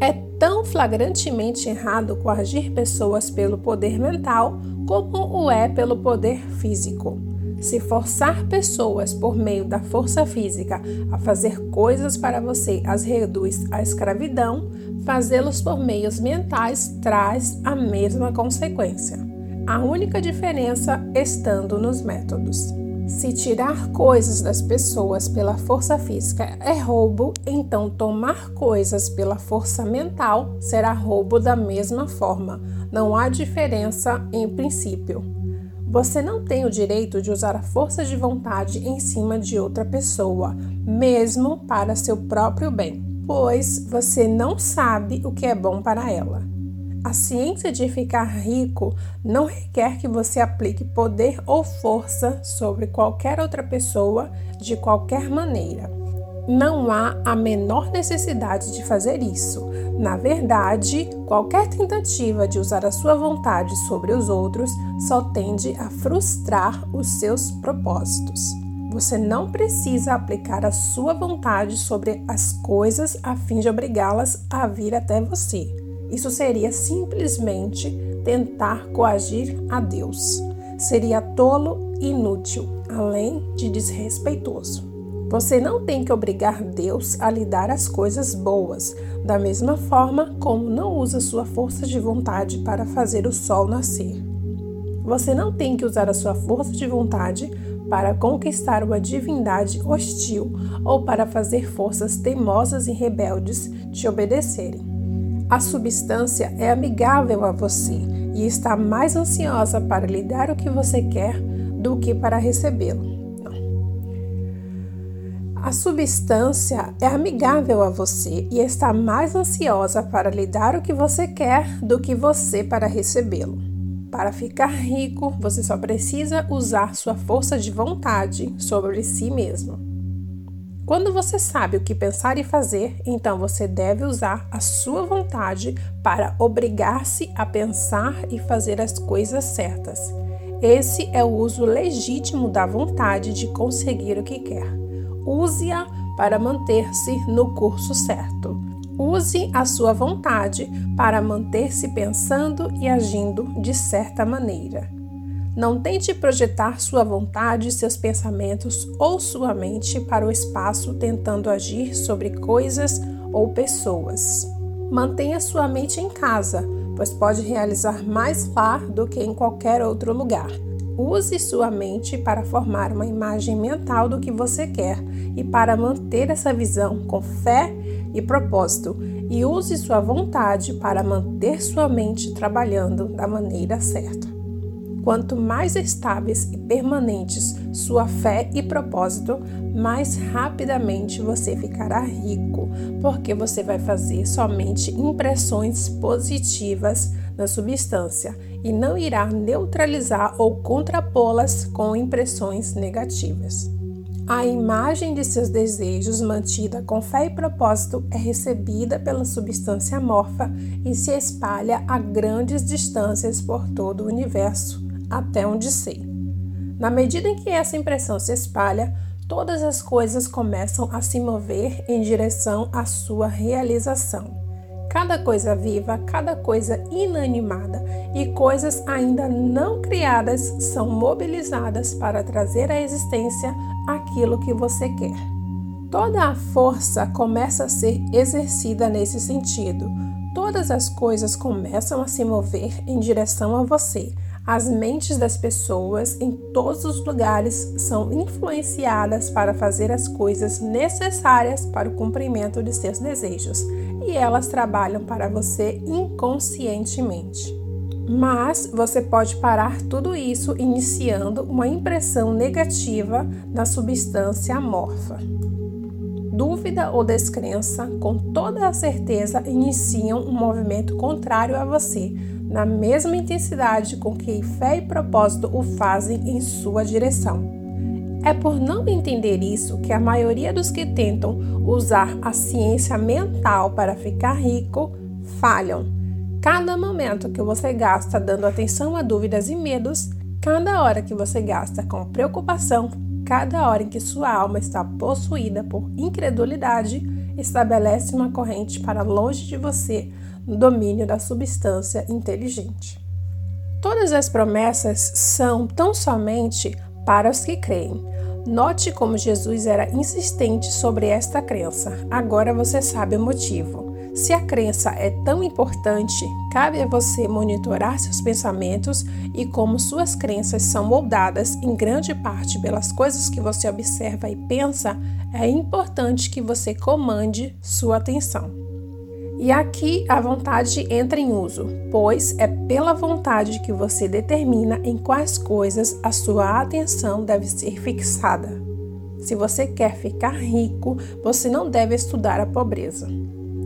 A: É tão flagrantemente errado coagir pessoas pelo poder mental como o é pelo poder físico. Se forçar pessoas por meio da força física a fazer coisas para você as reduz à escravidão, fazê-los por meios mentais traz a mesma consequência. A única diferença estando nos métodos. Se tirar coisas das pessoas pela força física é roubo, então tomar coisas pela força mental será roubo da mesma forma. Não há diferença em princípio. Você não tem o direito de usar a força de vontade em cima de outra pessoa, mesmo para seu próprio bem, pois você não sabe o que é bom para ela. A ciência de ficar rico não requer que você aplique poder ou força sobre qualquer outra pessoa de qualquer maneira. Não há a menor necessidade de fazer isso. Na verdade, qualquer tentativa de usar a sua vontade sobre os outros só tende a frustrar os seus propósitos. Você não precisa aplicar a sua vontade sobre as coisas a fim de obrigá-las a vir até você. Isso seria simplesmente tentar coagir a Deus. Seria tolo e inútil, além de desrespeitoso. Você não tem que obrigar Deus a lhe dar as coisas boas, da mesma forma como não usa sua força de vontade para fazer o sol nascer. Você não tem que usar a sua força de vontade para conquistar uma divindade hostil ou para fazer forças teimosas e rebeldes te obedecerem. A substância é amigável a você e está mais ansiosa para lhe dar o que você quer do que para recebê-lo. A substância é amigável a você e está mais ansiosa para lhe dar o que você quer do que você para recebê-lo. Para ficar rico, você só precisa usar sua força de vontade sobre si mesmo. Quando você sabe o que pensar e fazer, então você deve usar a sua vontade para obrigar-se a pensar e fazer as coisas certas. Esse é o uso legítimo da vontade de conseguir o que quer. Use-a para manter-se no curso certo. Use a sua vontade para manter-se pensando e agindo de certa maneira. Não tente projetar sua vontade, seus pensamentos ou sua mente para o espaço tentando agir sobre coisas ou pessoas. Mantenha sua mente em casa, pois pode realizar mais lá do que em qualquer outro lugar. Use sua mente para formar uma imagem mental do que você quer e para manter essa visão com fé e propósito, e use sua vontade para manter sua mente trabalhando da maneira certa. Quanto mais estáveis e permanentes sua fé e propósito, mais rapidamente você ficará rico, porque você vai fazer somente impressões positivas na substância e não irá neutralizar ou contrapô-las com impressões negativas. A imagem de seus desejos, mantida com fé e propósito, é recebida pela substância amorfa e se espalha a grandes distâncias por todo o universo, até onde sei. Na medida em que essa impressão se espalha, todas as coisas começam a se mover em direção à sua realização. Cada coisa viva, cada coisa inanimada e coisas ainda não criadas são mobilizadas para trazer à existência aquilo que você quer. Toda a força começa a ser exercida nesse sentido. Todas as coisas começam a se mover em direção a você. As mentes das pessoas em todos os lugares são influenciadas para fazer as coisas necessárias para o cumprimento de seus desejos e elas trabalham para você inconscientemente. Mas você pode parar tudo isso iniciando uma impressão negativa na substância amorfa. Dúvida ou descrença, com toda a certeza, iniciam um movimento contrário a você, na mesma intensidade com que fé e propósito o fazem em sua direção. É por não entender isso que a maioria dos que tentam usar a ciência mental para ficar rico falham. Cada momento que você gasta dando atenção a dúvidas e medos, cada hora que você gasta com preocupação, cada hora em que sua alma está possuída por incredulidade, estabelece uma corrente para longe de você no domínio da substância inteligente. Todas as promessas são tão somente para os que creem. Note como Jesus era insistente sobre esta crença. Agora você sabe o motivo. Se a crença é tão importante, cabe a você monitorar seus pensamentos e como suas crenças são moldadas em grande parte pelas coisas que você observa e pensa, é importante que você comande sua atenção. E aqui a vontade entra em uso, pois é pela vontade que você determina em quais coisas a sua atenção deve ser fixada. Se você quer ficar rico, você não deve estudar a pobreza.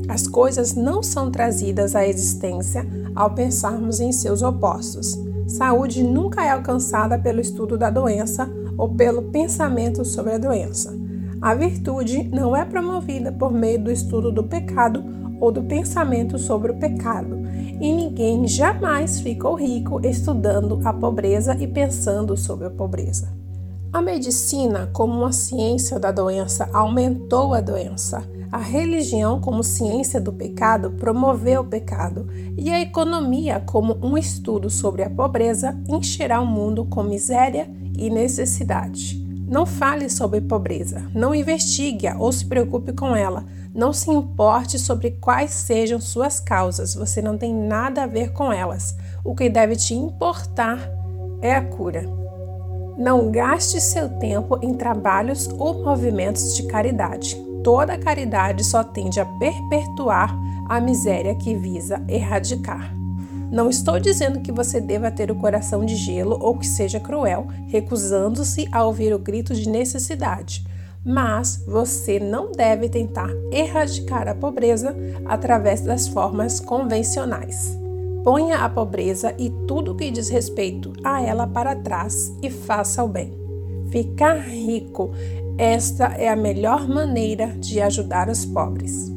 A: As coisas não são trazidas à existência ao pensarmos em seus opostos. Saúde nunca é alcançada pelo estudo da doença ou pelo pensamento sobre a doença. A virtude não é promovida por meio do estudo do pecado ou do pensamento sobre o pecado, e ninguém jamais ficou rico estudando a pobreza e pensando sobre a pobreza. A medicina, como uma ciência da doença, aumentou a doença. A religião, como ciência do pecado, promoveu o pecado. E a economia, como um estudo sobre a pobreza, encherá o mundo com miséria e necessidade. Não fale sobre pobreza, não investigue-a ou se preocupe com ela. Não se importe sobre quais sejam suas causas, você não tem nada a ver com elas. O que deve te importar é a cura. Não gaste seu tempo em trabalhos ou movimentos de caridade. Toda caridade só tende a perpetuar a miséria que visa erradicar. Não estou dizendo que você deva ter o coração de gelo ou que seja cruel, recusando-se a ouvir o grito de necessidade, mas você não deve tentar erradicar a pobreza através das formas convencionais. Ponha a pobreza e tudo que diz respeito a ela para trás e faça o bem. Ficar rico, esta é a melhor maneira de ajudar os pobres.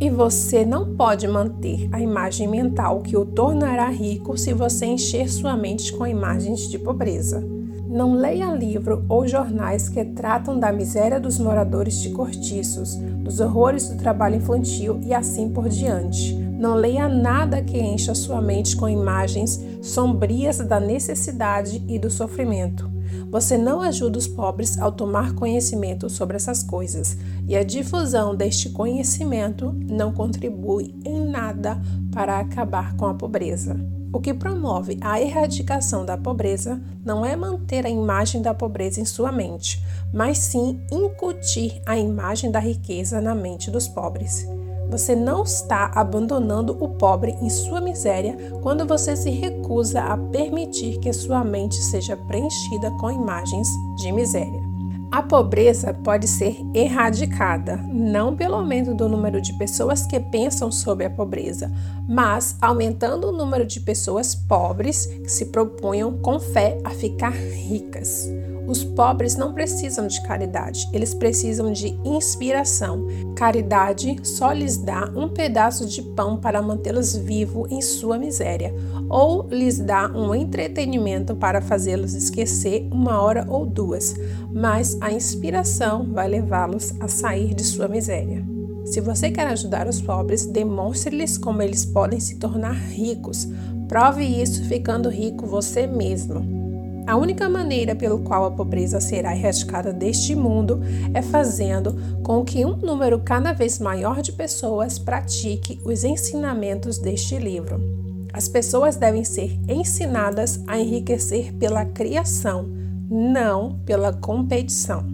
A: E você não pode manter a imagem mental que o tornará rico se você encher sua mente com imagens de pobreza. Não leia livro ou jornais que tratam da miséria dos moradores de cortiços, dos horrores do trabalho infantil e assim por diante. Não leia nada que encha sua mente com imagens sombrias da necessidade e do sofrimento. Você não ajuda os pobres ao tomar conhecimento sobre essas coisas, e a difusão deste conhecimento não contribui em nada para acabar com a pobreza. O que promove a erradicação da pobreza não é manter a imagem da pobreza em sua mente, mas sim incutir a imagem da riqueza na mente dos pobres. Você não está abandonando o pobre em sua miséria quando você se recusa a permitir que sua mente seja preenchida com imagens de miséria. A pobreza pode ser erradicada, não pelo aumento do número de pessoas que pensam sobre a pobreza, mas aumentando o número de pessoas pobres que se propunham com fé a ficar ricas. Os pobres não precisam de caridade, eles precisam de inspiração. Caridade só lhes dá um pedaço de pão para mantê-los vivos em sua miséria, ou lhes dá um entretenimento para fazê-los esquecer uma hora ou duas, mas a inspiração vai levá-los a sair de sua miséria. Se você quer ajudar os pobres, demonstre-lhes como eles podem se tornar ricos. Prove isso ficando rico você mesmo. A única maneira pelo qual a pobreza será erradicada deste mundo é fazendo com que um número cada vez maior de pessoas pratique os ensinamentos deste livro. As pessoas devem ser ensinadas a enriquecer pela criação, não pela competição.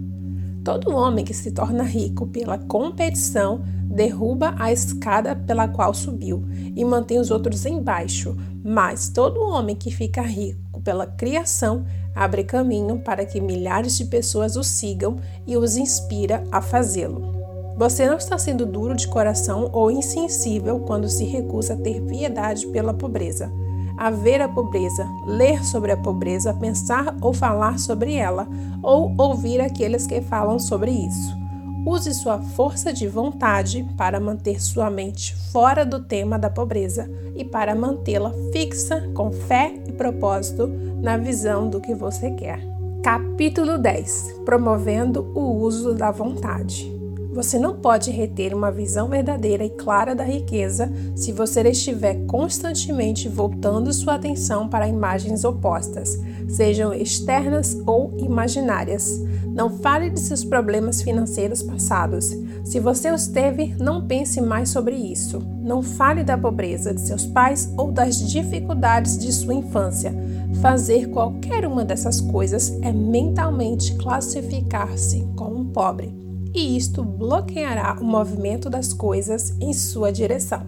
A: Todo homem que se torna rico pela competição derruba a escada pela qual subiu e mantém os outros embaixo, mas todo homem que fica rico pela criação, abre caminho para que milhares de pessoas o sigam e os inspira a fazê-lo. Você não está sendo duro de coração ou insensível quando se recusa a ter piedade pela pobreza. A ver a pobreza, ler sobre a pobreza, pensar ou falar sobre ela, ou ouvir aqueles que falam sobre isso. Use sua força de vontade para manter sua mente fora do tema da pobreza e para mantê-la fixa com fé e propósito na visão do que você quer. Capítulo 10 Promovendo o uso da vontade. Você não pode reter uma visão verdadeira e clara da riqueza se você estiver constantemente voltando sua atenção para imagens opostas, sejam externas ou imaginárias. Não fale de seus problemas financeiros passados. Se você os teve, não pense mais sobre isso. Não fale da pobreza de seus pais ou das dificuldades de sua infância. Fazer qualquer uma dessas coisas é mentalmente classificar-se como um pobre e isto bloqueará o movimento das coisas em sua direção.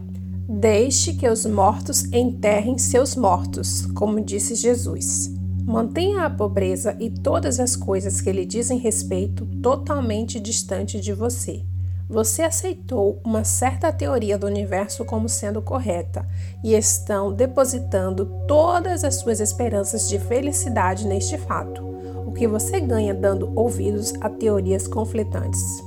A: Deixe que os mortos enterrem seus mortos, como disse Jesus. Mantenha a pobreza e todas as coisas que lhe dizem respeito totalmente distante de você. Você aceitou uma certa teoria do universo como sendo correta e estão depositando todas as suas esperanças de felicidade neste fato que você ganha dando ouvidos a teorias conflitantes.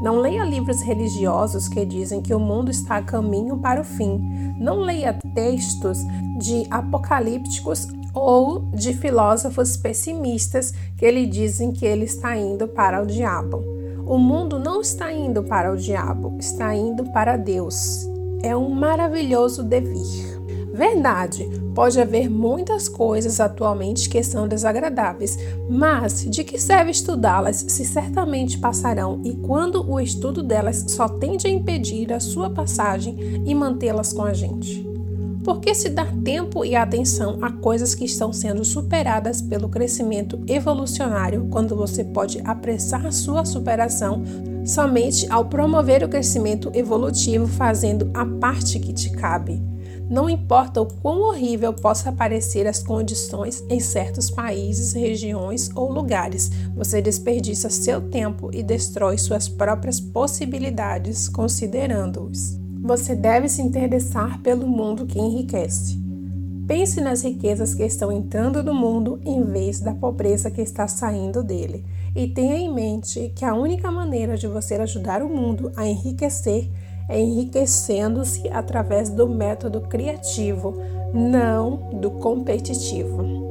A: Não leia livros religiosos que dizem que o mundo está a caminho para o fim. Não leia textos de apocalípticos ou de filósofos pessimistas que lhe dizem que ele está indo para o diabo. O mundo não está indo para o diabo, está indo para Deus. É um maravilhoso devir. Verdade, pode haver muitas coisas atualmente que são desagradáveis, mas de que serve estudá-las se certamente passarão e quando o estudo delas só tende a impedir a sua passagem e mantê-las com a gente? Por que se dar tempo e atenção a coisas que estão sendo superadas pelo crescimento evolucionário quando você pode apressar sua superação somente ao promover o crescimento evolutivo fazendo a parte que te cabe? Não importa o quão horrível possa parecer as condições em certos países, regiões ou lugares, você desperdiça seu tempo e destrói suas próprias possibilidades considerando-os. Você deve se interessar pelo mundo que enriquece. Pense nas riquezas que estão entrando no mundo em vez da pobreza que está saindo dele. E tenha em mente que a única maneira de você ajudar o mundo a enriquecer enriquecendo-se através do método criativo, não do competitivo.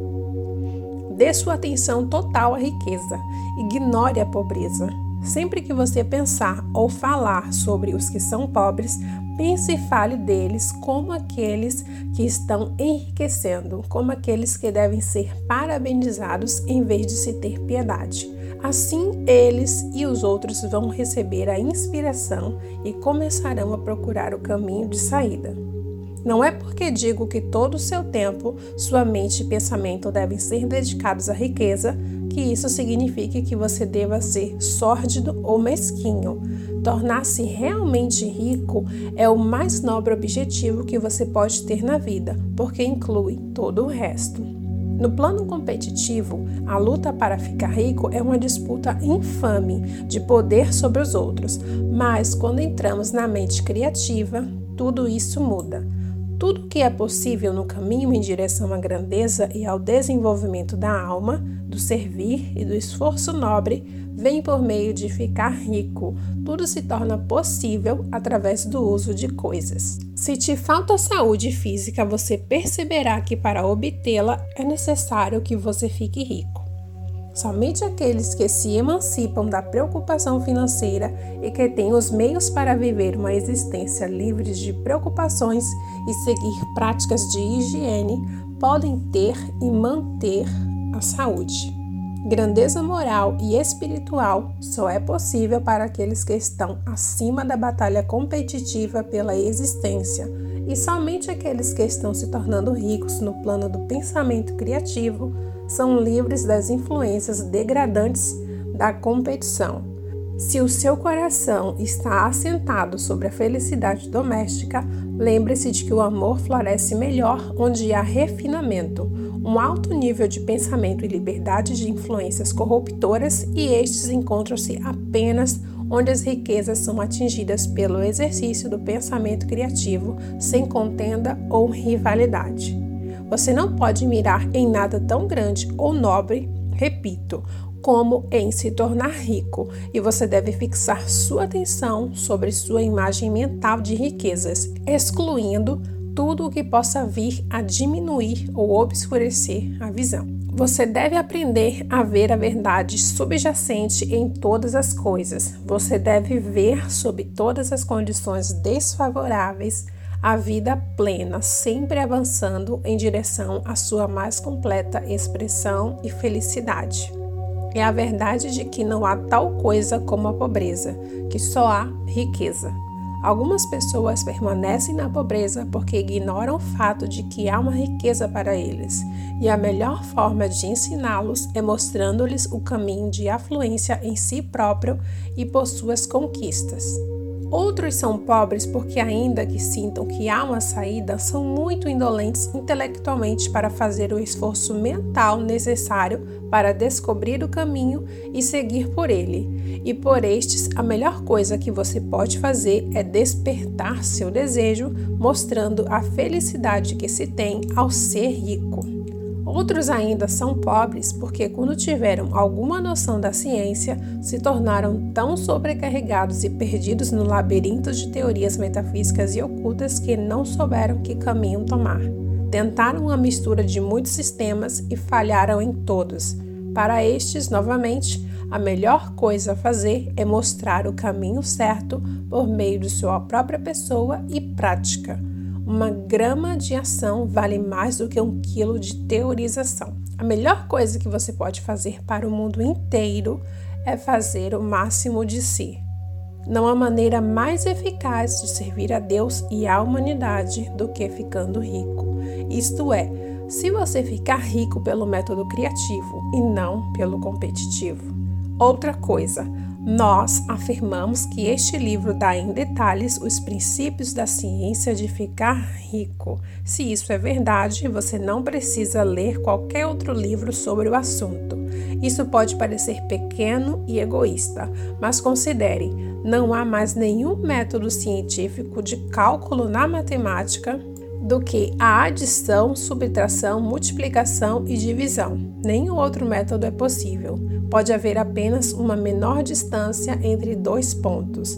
A: Dê sua atenção total à riqueza, ignore a pobreza. Sempre que você pensar ou falar sobre os que são pobres, pense e fale deles como aqueles que estão enriquecendo, como aqueles que devem ser parabenizados em vez de se ter piedade. Assim, eles e os outros vão receber a inspiração e começarão a procurar o caminho de saída. Não é porque digo que todo o seu tempo, sua mente e pensamento devem ser dedicados à riqueza que isso signifique que você deva ser sórdido ou mesquinho. Tornar-se realmente rico é o mais nobre objetivo que você pode ter na vida, porque inclui todo o resto. No plano competitivo, a luta para ficar rico é uma disputa infame de poder sobre os outros, mas quando entramos na mente criativa, tudo isso muda. Tudo que é possível no caminho em direção à grandeza e ao desenvolvimento da alma, do servir e do esforço nobre, vem por meio de ficar rico. Tudo se torna possível através do uso de coisas. Se te falta saúde física, você perceberá que para obtê-la é necessário que você fique rico. Somente aqueles que se emancipam da preocupação financeira e que têm os meios para viver uma existência livre de preocupações e seguir práticas de higiene podem ter e manter a saúde. Grandeza moral e espiritual só é possível para aqueles que estão acima da batalha competitiva pela existência, e somente aqueles que estão se tornando ricos no plano do pensamento criativo são livres das influências degradantes da competição. Se o seu coração está assentado sobre a felicidade doméstica, lembre-se de que o amor floresce melhor onde há refinamento, um alto nível de pensamento e liberdade de influências corruptoras, e estes encontram-se apenas onde as riquezas são atingidas pelo exercício do pensamento criativo, sem contenda ou rivalidade. Você não pode mirar em nada tão grande ou nobre, repito, como em se tornar rico, e você deve fixar sua atenção sobre sua imagem mental de riquezas, excluindo tudo o que possa vir a diminuir ou obscurecer a visão. Você deve aprender a ver a verdade subjacente em todas as coisas. Você deve ver sob todas as condições desfavoráveis a vida plena, sempre avançando em direção à sua mais completa expressão e felicidade. É a verdade de que não há tal coisa como a pobreza, que só há riqueza. Algumas pessoas permanecem na pobreza porque ignoram o fato de que há uma riqueza para eles, e a melhor forma de ensiná-los é mostrando-lhes o caminho de afluência em si próprio e por suas conquistas. Outros são pobres porque, ainda que sintam que há uma saída, são muito indolentes intelectualmente para fazer o esforço mental necessário para descobrir o caminho e seguir por ele. E por estes, a melhor coisa que você pode fazer é despertar seu desejo, mostrando a felicidade que se tem ao ser rico. Outros ainda são pobres porque, quando tiveram alguma noção da ciência, se tornaram tão sobrecarregados e perdidos no labirinto de teorias metafísicas e ocultas que não souberam que caminho tomar. Tentaram uma mistura de muitos sistemas e falharam em todos. Para estes, novamente, a melhor coisa a fazer é mostrar o caminho certo por meio de sua própria pessoa e prática. Uma grama de ação vale mais do que um quilo de teorização. A melhor coisa que você pode fazer para o mundo inteiro é fazer o máximo de si. Não há maneira mais eficaz de servir a Deus e à humanidade do que ficando rico. Isto é, se você ficar rico pelo método criativo e não pelo competitivo. Outra coisa, nós afirmamos que este livro dá em detalhes os princípios da ciência de ficar rico. Se isso é verdade, você não precisa ler qualquer outro livro sobre o assunto. Isso pode parecer pequeno e egoísta, mas considere: não há mais nenhum método científico de cálculo na matemática do que a adição, subtração, multiplicação e divisão. Nenhum outro método é possível. Pode haver apenas uma menor distância entre dois pontos.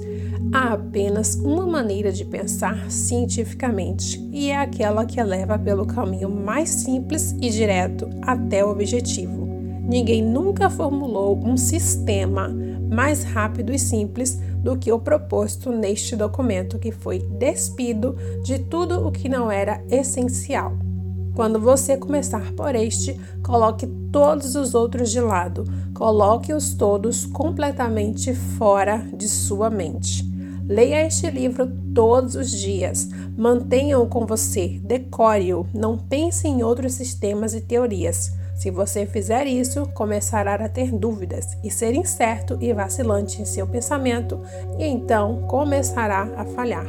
A: Há apenas uma maneira de pensar cientificamente, e é aquela que leva pelo caminho mais simples e direto até o objetivo. Ninguém nunca formulou um sistema mais rápido e simples do que o proposto neste documento, que foi despido de tudo o que não era essencial. Quando você começar por este, coloque todos os outros de lado, coloque-os todos completamente fora de sua mente. Leia este livro todos os dias, mantenha-o com você, decore-o, não pense em outros sistemas e teorias. Se você fizer isso, começará a ter dúvidas e ser incerto e vacilante em seu pensamento, e então começará a falhar.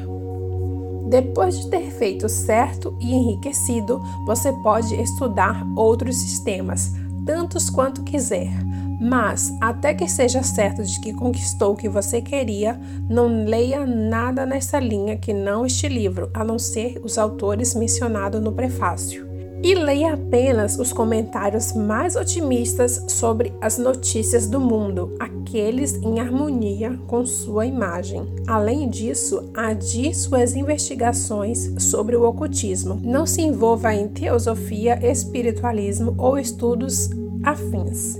A: Depois de ter feito certo e enriquecido, você pode estudar outros sistemas, tantos quanto quiser. Mas, até que seja certo de que conquistou o que você queria, não leia nada nessa linha que não este livro, a não ser os autores mencionados no prefácio e leia apenas os comentários mais otimistas sobre as notícias do mundo, aqueles em harmonia com sua imagem. Além disso, adie suas investigações sobre o ocultismo. Não se envolva em teosofia, espiritualismo ou estudos afins.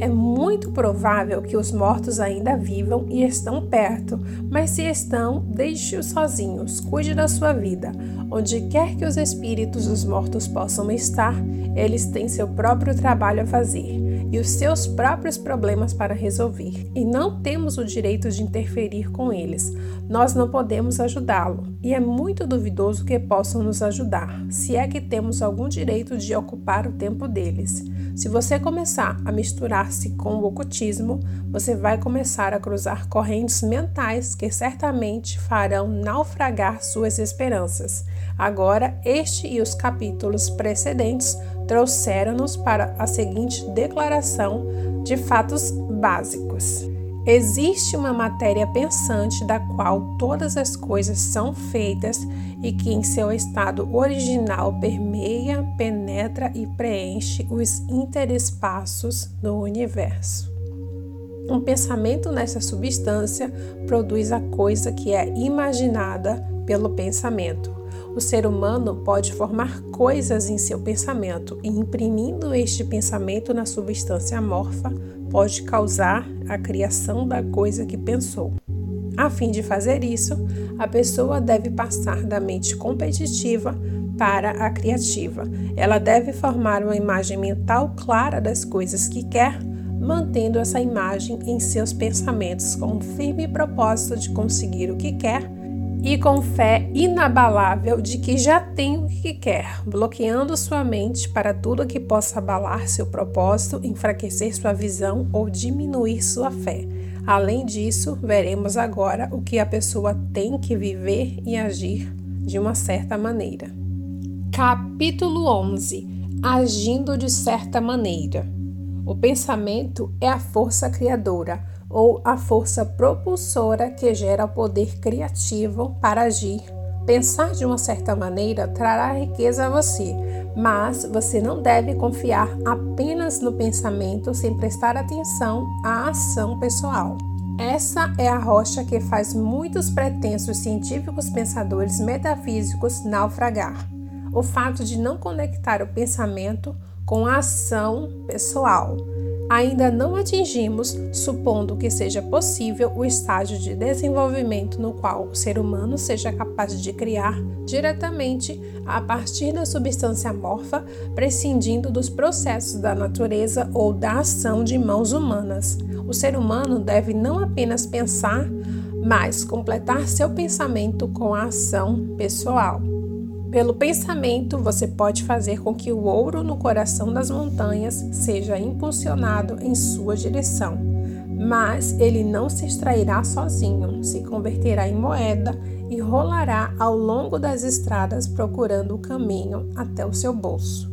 A: É muito provável que os mortos ainda vivam e estão perto, mas se estão, deixe-os sozinhos, cuide da sua vida. Onde quer que os espíritos dos mortos possam estar, eles têm seu próprio trabalho a fazer e os seus próprios problemas para resolver, e não temos o direito de interferir com eles. Nós não podemos ajudá-lo, e é muito duvidoso que possam nos ajudar, se é que temos algum direito de ocupar o tempo deles. Se você começar a misturar-se com o ocultismo, você vai começar a cruzar correntes mentais que certamente farão naufragar suas esperanças. Agora, este e os capítulos precedentes trouxeram-nos para a seguinte declaração de fatos básicos. Existe uma matéria pensante da qual todas as coisas são feitas e que, em seu estado original, permeia, penetra e preenche os interespaços do universo. Um pensamento nessa substância produz a coisa que é imaginada pelo pensamento. O ser humano pode formar coisas em seu pensamento e, imprimindo este pensamento na substância amorfa, pode causar a criação da coisa que pensou. A fim de fazer isso, a pessoa deve passar da mente competitiva para a criativa. Ela deve formar uma imagem mental clara das coisas que quer, mantendo essa imagem em seus pensamentos com o firme propósito de conseguir o que quer e com fé inabalável de que já tem o que quer, bloqueando sua mente para tudo que possa abalar seu propósito, enfraquecer sua visão ou diminuir sua fé. Além disso, veremos agora o que a pessoa tem que viver e agir de uma certa maneira. Capítulo 11 Agindo de certa maneira. O pensamento é a força criadora ou a força propulsora que gera o poder criativo para agir. Pensar de uma certa maneira trará riqueza a você, mas você não deve confiar apenas no pensamento sem prestar atenção à ação pessoal. Essa é a rocha que faz muitos pretensos científicos pensadores metafísicos naufragar. O fato de não conectar o pensamento com a ação pessoal ainda não atingimos, supondo que seja possível, o estágio de desenvolvimento no qual o ser humano seja capaz de criar diretamente a partir da substância amorfa, prescindindo dos processos da natureza ou da ação de mãos humanas. O ser humano deve não apenas pensar, mas completar seu pensamento com a ação pessoal. Pelo pensamento, você pode fazer com que o ouro no coração das montanhas seja impulsionado em sua direção. Mas ele não se extrairá sozinho, se converterá em moeda e rolará ao longo das estradas procurando o caminho até o seu bolso.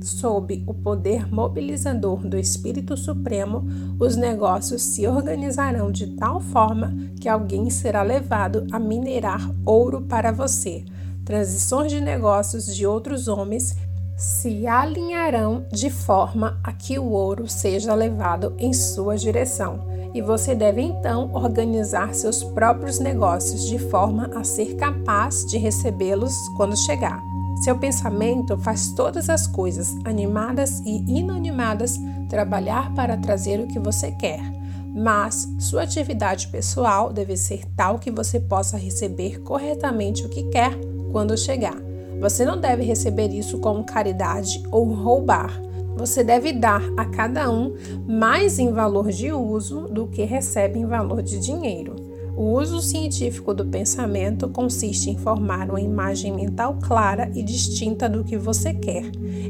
A: Sob o poder mobilizador do Espírito Supremo, os negócios se organizarão de tal forma que alguém será levado a minerar ouro para você transições de negócios de outros homens se alinharão de forma a que o ouro seja levado em sua direção. E você deve então organizar seus próprios negócios de forma a ser capaz de recebê-los quando chegar. Seu pensamento faz todas as coisas, animadas e inanimadas, trabalhar para trazer o que você quer. Mas sua atividade pessoal deve ser tal que você possa receber corretamente o que quer quando chegar. Você não deve receber isso como caridade ou roubar. Você deve dar a cada um mais em valor de uso do que recebe em valor de dinheiro. O uso científico do pensamento consiste em formar uma imagem mental clara e distinta do que você quer,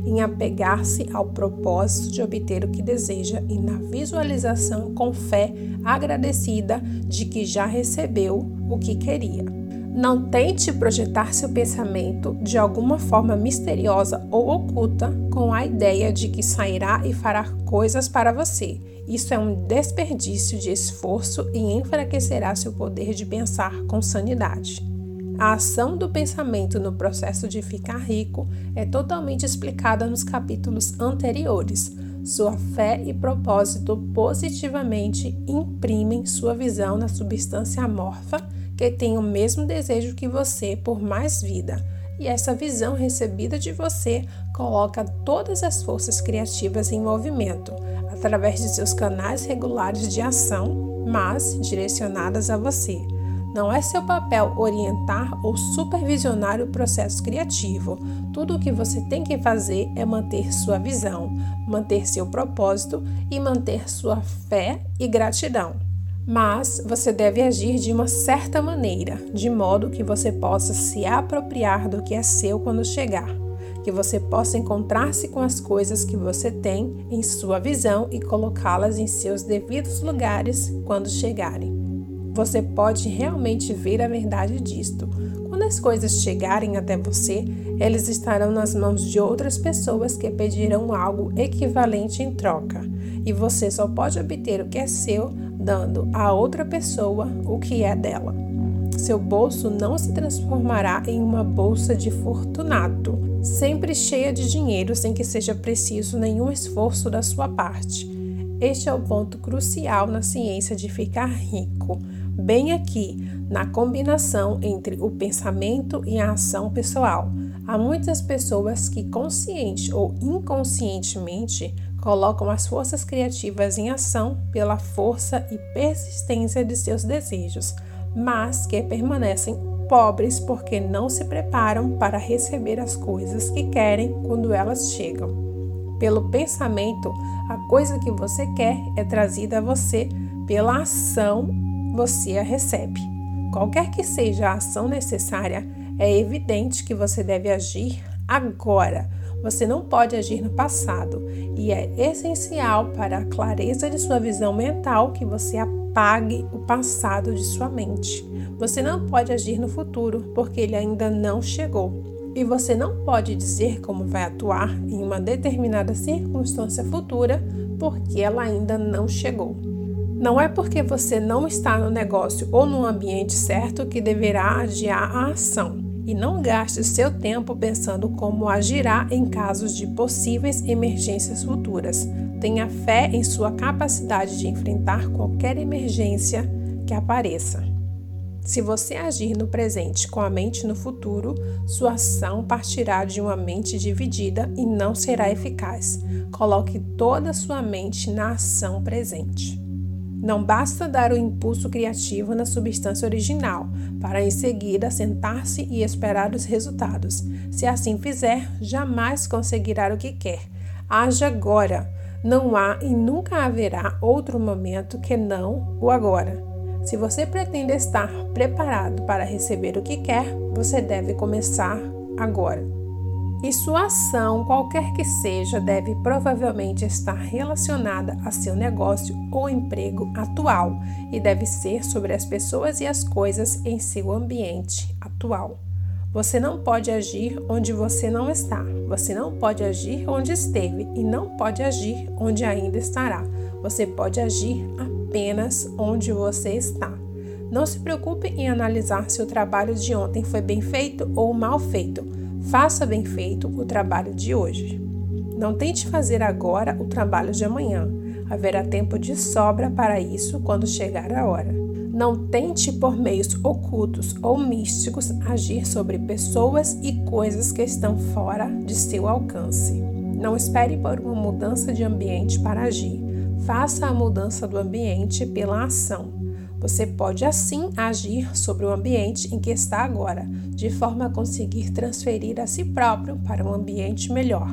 A: em apegar-se ao propósito de obter o que deseja e na visualização com fé agradecida de que já recebeu o que queria. Não tente projetar seu pensamento de alguma forma misteriosa ou oculta com a ideia de que sairá e fará coisas para você. Isso é um desperdício de esforço e enfraquecerá seu poder de pensar com sanidade. A ação do pensamento no processo de ficar rico é totalmente explicada nos capítulos anteriores. Sua fé e propósito positivamente imprimem sua visão na substância amorfa que tem o mesmo desejo que você por mais vida. E essa visão recebida de você coloca todas as forças criativas em movimento, através de seus canais regulares de ação, mas direcionadas a você. Não é seu papel orientar ou supervisionar o processo criativo. Tudo o que você tem que fazer é manter sua visão, manter seu propósito e manter sua fé e gratidão mas você deve agir de uma certa maneira, de modo que você possa se apropriar do que é seu quando chegar, que você possa encontrar-se com as coisas que você tem em sua visão e colocá-las em seus devidos lugares quando chegarem. Você pode realmente ver a verdade disto. Quando as coisas chegarem até você, eles estarão nas mãos de outras pessoas que pedirão algo equivalente em troca, e você só pode obter o que é seu dando a outra pessoa o que é dela. Seu bolso não se transformará em uma bolsa de fortunato, sempre cheia de dinheiro sem que seja preciso nenhum esforço da sua parte. Este é o ponto crucial na ciência de ficar rico, bem aqui, na combinação entre o pensamento e a ação pessoal. Há muitas pessoas que, consciente ou inconscientemente, colocam as forças criativas em ação pela força e persistência de seus desejos, mas que permanecem pobres porque não se preparam para receber as coisas que querem quando elas chegam. Pelo pensamento, a coisa que você quer é trazida a você, pela ação, você a recebe. Qualquer que seja a ação necessária, é evidente que você deve agir agora você não pode agir no passado e é essencial para a clareza de sua visão mental que você apague o passado de sua mente. Você não pode agir no futuro porque ele ainda não chegou. E você não pode dizer como vai atuar em uma determinada circunstância futura porque ela ainda não chegou. Não é porque você não está no negócio ou no ambiente certo que deverá adiar a ação e não gaste seu tempo pensando como agirá em casos de possíveis emergências futuras. Tenha fé em sua capacidade de enfrentar qualquer emergência que apareça. Se você agir no presente com a mente no futuro, sua ação partirá de uma mente dividida e não será eficaz. Coloque toda sua mente na ação presente. Não basta dar o impulso criativo na substância original, para em seguida sentar-se e esperar os resultados. Se assim fizer, jamais conseguirá o que quer. Haja agora. Não há e nunca haverá outro momento que não o agora. Se você pretende estar preparado para receber o que quer, você deve começar agora. E sua ação, qualquer que seja, deve provavelmente estar relacionada a seu negócio ou emprego atual e deve ser sobre as pessoas e as coisas em seu ambiente atual. Você não pode agir onde você não está. Você não pode agir onde esteve e não pode agir onde ainda estará. Você pode agir apenas onde você está. Não se preocupe em analisar se o trabalho de ontem foi bem feito ou mal feito. Faça bem feito o trabalho de hoje. Não tente fazer agora o trabalho de amanhã. Haverá tempo de sobra para isso quando chegar a hora. Não tente, por meios ocultos ou místicos, agir sobre pessoas e coisas que estão fora de seu alcance. Não espere por uma mudança de ambiente para agir. Faça a mudança do ambiente pela ação. Você pode assim agir sobre o ambiente em que está agora, de forma a conseguir transferir a si próprio para um ambiente melhor.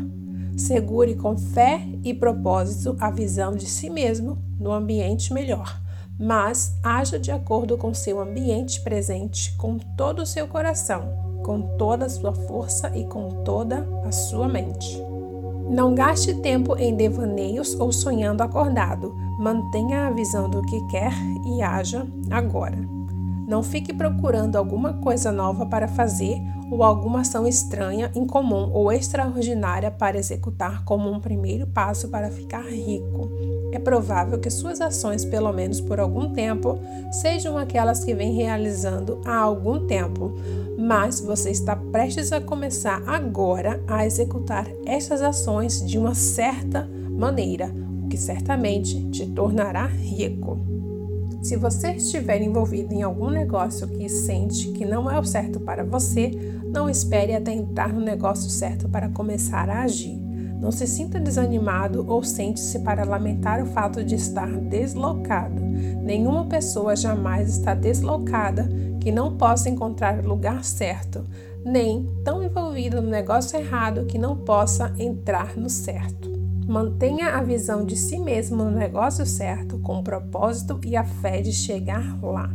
A: Segure com fé e propósito a visão de si mesmo no ambiente melhor, mas haja de acordo com seu ambiente presente, com todo o seu coração, com toda a sua força e com toda a sua mente. Não gaste tempo em devaneios ou sonhando acordado. Mantenha a visão do que quer e haja agora. Não fique procurando alguma coisa nova para fazer ou alguma ação estranha, incomum ou extraordinária para executar como um primeiro passo para ficar rico. É provável que suas ações, pelo menos por algum tempo, sejam aquelas que vem realizando há algum tempo, mas você está prestes a começar agora a executar essas ações de uma certa maneira, o que certamente te tornará rico. Se você estiver envolvido em algum negócio que sente que não é o certo para você, não espere até entrar no negócio certo para começar a agir. Não se sinta desanimado ou sente-se para lamentar o fato de estar deslocado. Nenhuma pessoa jamais está deslocada que não possa encontrar o lugar certo, nem tão envolvida no negócio errado que não possa entrar no certo. Mantenha a visão de si mesmo no negócio certo, com o propósito e a fé de chegar lá.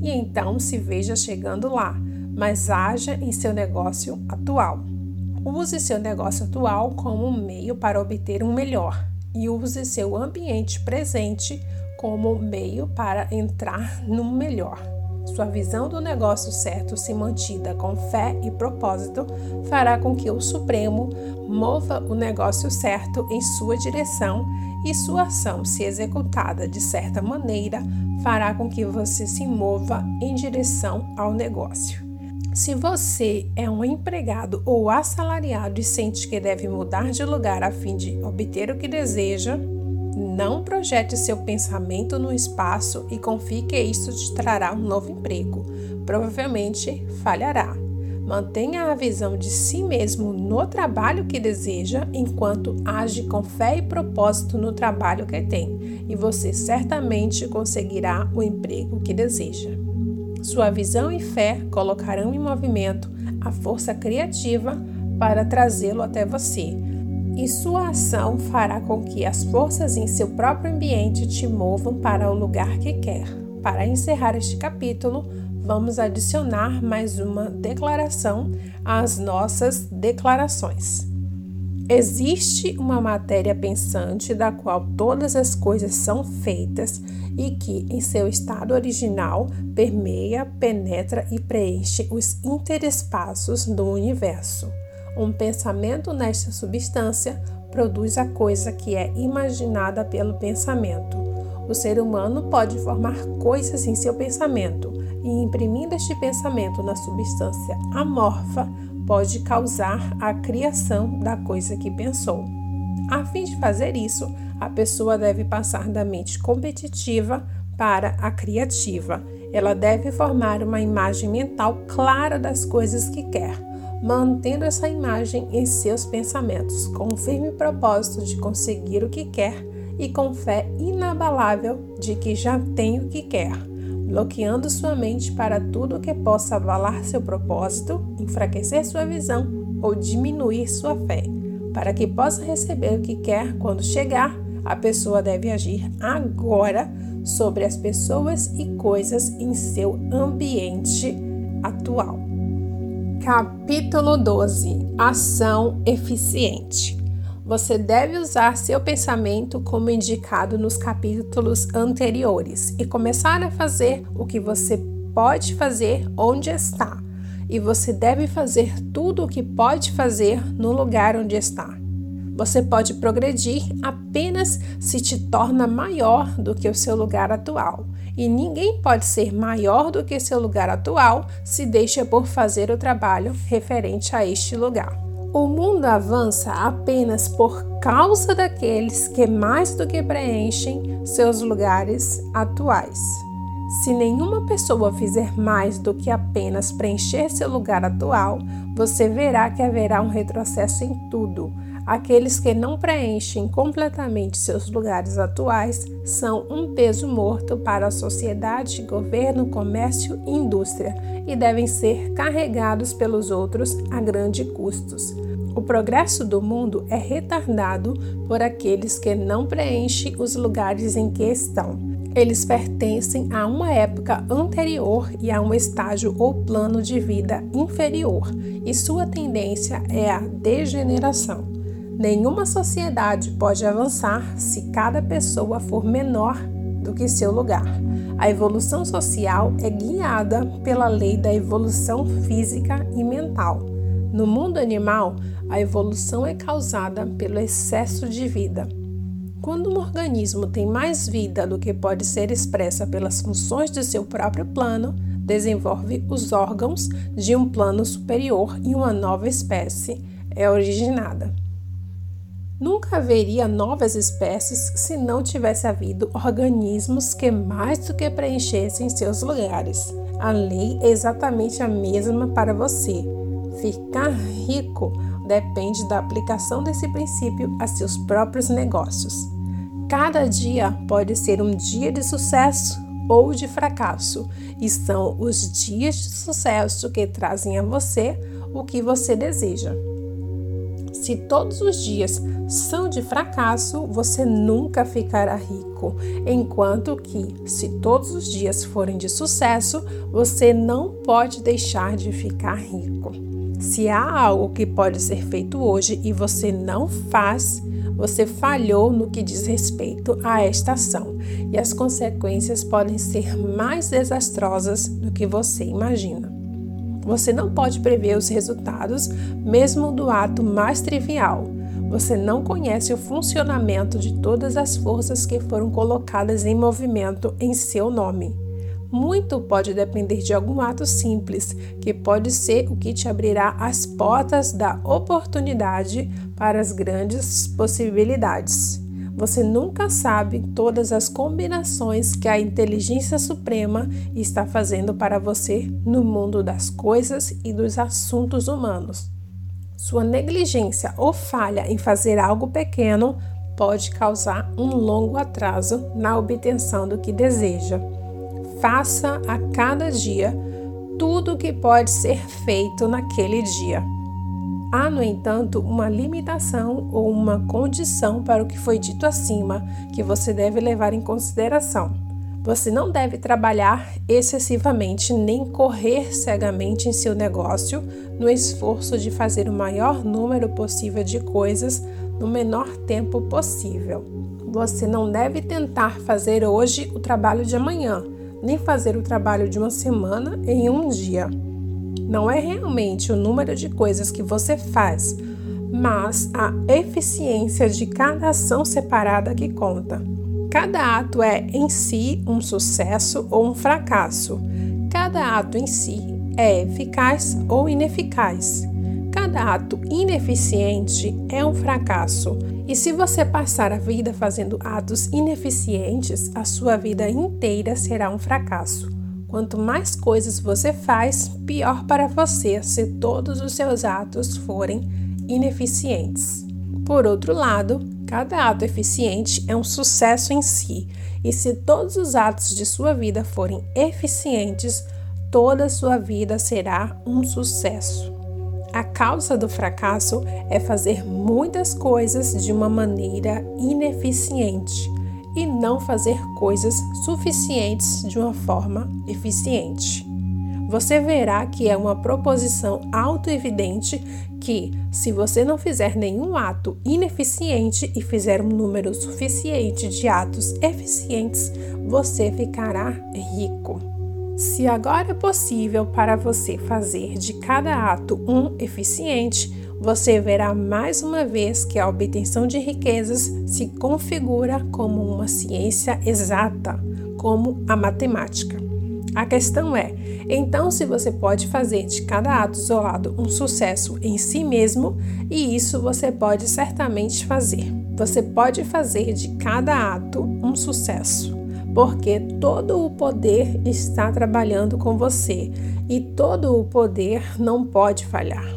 A: E então se veja chegando lá, mas haja em seu negócio atual. Use seu negócio atual como um meio para obter um melhor e use seu ambiente presente como meio para entrar no melhor. Sua visão do negócio certo, se mantida com fé e propósito, fará com que o Supremo mova o negócio certo em sua direção e sua ação, se executada de certa maneira, fará com que você se mova em direção ao negócio. Se você é um empregado ou assalariado e sente que deve mudar de lugar a fim de obter o que deseja, não projete seu pensamento no espaço e confie que isso te trará um novo emprego. Provavelmente falhará. Mantenha a visão de si mesmo no trabalho que deseja, enquanto age com fé e propósito no trabalho que tem, e você certamente conseguirá o emprego que deseja. Sua visão e fé colocarão em movimento a força criativa para trazê-lo até você. E sua ação fará com que as forças em seu próprio ambiente te movam para o lugar que quer. Para encerrar este capítulo, vamos adicionar mais uma declaração às nossas declarações. Existe uma matéria pensante da qual todas as coisas são feitas e que, em seu estado original, permeia, penetra e preenche os interespaços do universo. Um pensamento nesta substância produz a coisa que é imaginada pelo pensamento. O ser humano pode formar coisas em seu pensamento e, imprimindo este pensamento na substância amorfa, pode causar a criação da coisa que pensou. A fim de fazer isso, a pessoa deve passar da mente competitiva para a criativa. Ela deve formar uma imagem mental clara das coisas que quer, mantendo essa imagem em seus pensamentos, com o firme propósito de conseguir o que quer e com fé inabalável de que já tem o que quer, bloqueando sua mente para tudo que possa abalar seu propósito, enfraquecer sua visão ou diminuir sua fé. Para que possa receber o que quer quando chegar, a pessoa deve agir agora sobre as pessoas e coisas em seu ambiente atual. Capítulo 12 Ação eficiente. Você deve usar seu pensamento como indicado nos capítulos anteriores e começar a fazer o que você pode fazer onde está. E você deve fazer tudo o que pode fazer no lugar onde está. Você pode progredir apenas se te torna maior do que o seu lugar atual. E ninguém pode ser maior do que seu lugar atual se deixa por fazer o trabalho referente a este lugar. O mundo avança apenas por causa daqueles que mais do que preenchem seus lugares atuais. Se nenhuma pessoa fizer mais do que apenas preencher seu lugar atual, você verá que haverá um retrocesso em tudo Aqueles que não preenchem completamente seus lugares atuais são um peso morto para a sociedade, governo, comércio e indústria e devem ser carregados pelos outros a grandes custos. O progresso do mundo é retardado por aqueles que não preenchem os lugares em que estão. Eles pertencem a uma época anterior e a um estágio ou plano de vida inferior, e sua tendência é a degeneração. Nenhuma sociedade pode avançar se cada pessoa for menor do que seu lugar. A evolução social é guiada pela lei da evolução física e mental. No mundo animal, a evolução é causada pelo excesso de vida. Quando um organismo tem mais vida do que pode ser expressa pelas funções de seu próprio plano, desenvolve os órgãos de um plano superior e uma nova espécie é originada. Nunca haveria novas espécies se não tivesse havido organismos que mais do que preenchessem seus lugares. A lei é exatamente a mesma para você. Ficar rico depende da aplicação desse princípio a seus próprios negócios. Cada dia pode ser um dia de sucesso ou de fracasso, e são os dias de sucesso que trazem a você o que você deseja. Se todos os dias são de fracasso, você nunca ficará rico, enquanto que, se todos os dias forem de sucesso, você não pode deixar de ficar rico. Se há algo que pode ser feito hoje e você não faz, você falhou no que diz respeito a esta ação, e as consequências podem ser mais desastrosas do que você imagina. Você não pode prever os resultados, mesmo do ato mais trivial. Você não conhece o funcionamento de todas as forças que foram colocadas em movimento em seu nome. Muito pode depender de algum ato simples, que pode ser o que te abrirá as portas da oportunidade para as grandes possibilidades. Você nunca sabe todas as combinações que a inteligência suprema está fazendo para você no mundo das coisas e dos assuntos humanos. Sua negligência ou falha em fazer algo pequeno pode causar um longo atraso na obtenção do que deseja. Faça a cada dia tudo o que pode ser feito naquele dia. Há, no entanto, uma limitação ou uma condição para o que foi dito acima que você deve levar em consideração. Você não deve trabalhar excessivamente nem correr cegamente em seu negócio no esforço de fazer o maior número possível de coisas no menor tempo possível. Você não deve tentar fazer hoje o trabalho de amanhã, nem fazer o trabalho de uma semana em um dia. Não é realmente o número de coisas que você faz, mas a eficiência de cada ação separada que conta. Cada ato é em si um sucesso ou um fracasso. Cada ato em si é eficaz ou ineficaz. Cada ato ineficiente é um fracasso. E se você passar a vida fazendo atos ineficientes, a sua vida inteira será um fracasso. Quanto mais coisas você faz, pior para você se todos os seus atos forem ineficientes. Por outro lado, cada ato eficiente é um sucesso em si, e se todos os atos de sua vida forem eficientes, toda sua vida será um sucesso. A causa do fracasso é fazer muitas coisas de uma maneira ineficiente e não fazer coisas suficientes de uma forma eficiente. Você verá que é uma proposição autoevidente que, se você não fizer nenhum ato ineficiente e fizer um número suficiente de atos eficientes, você ficará rico. Se agora é possível para você fazer de cada ato um eficiente, você verá mais uma vez que a obtenção de riquezas se configura como uma ciência exata, como a matemática. A questão é: então, se você pode fazer de cada ato isolado um sucesso em si mesmo, e isso você pode certamente fazer. Você pode fazer de cada ato um sucesso, porque todo o poder está trabalhando com você e todo o poder não pode falhar.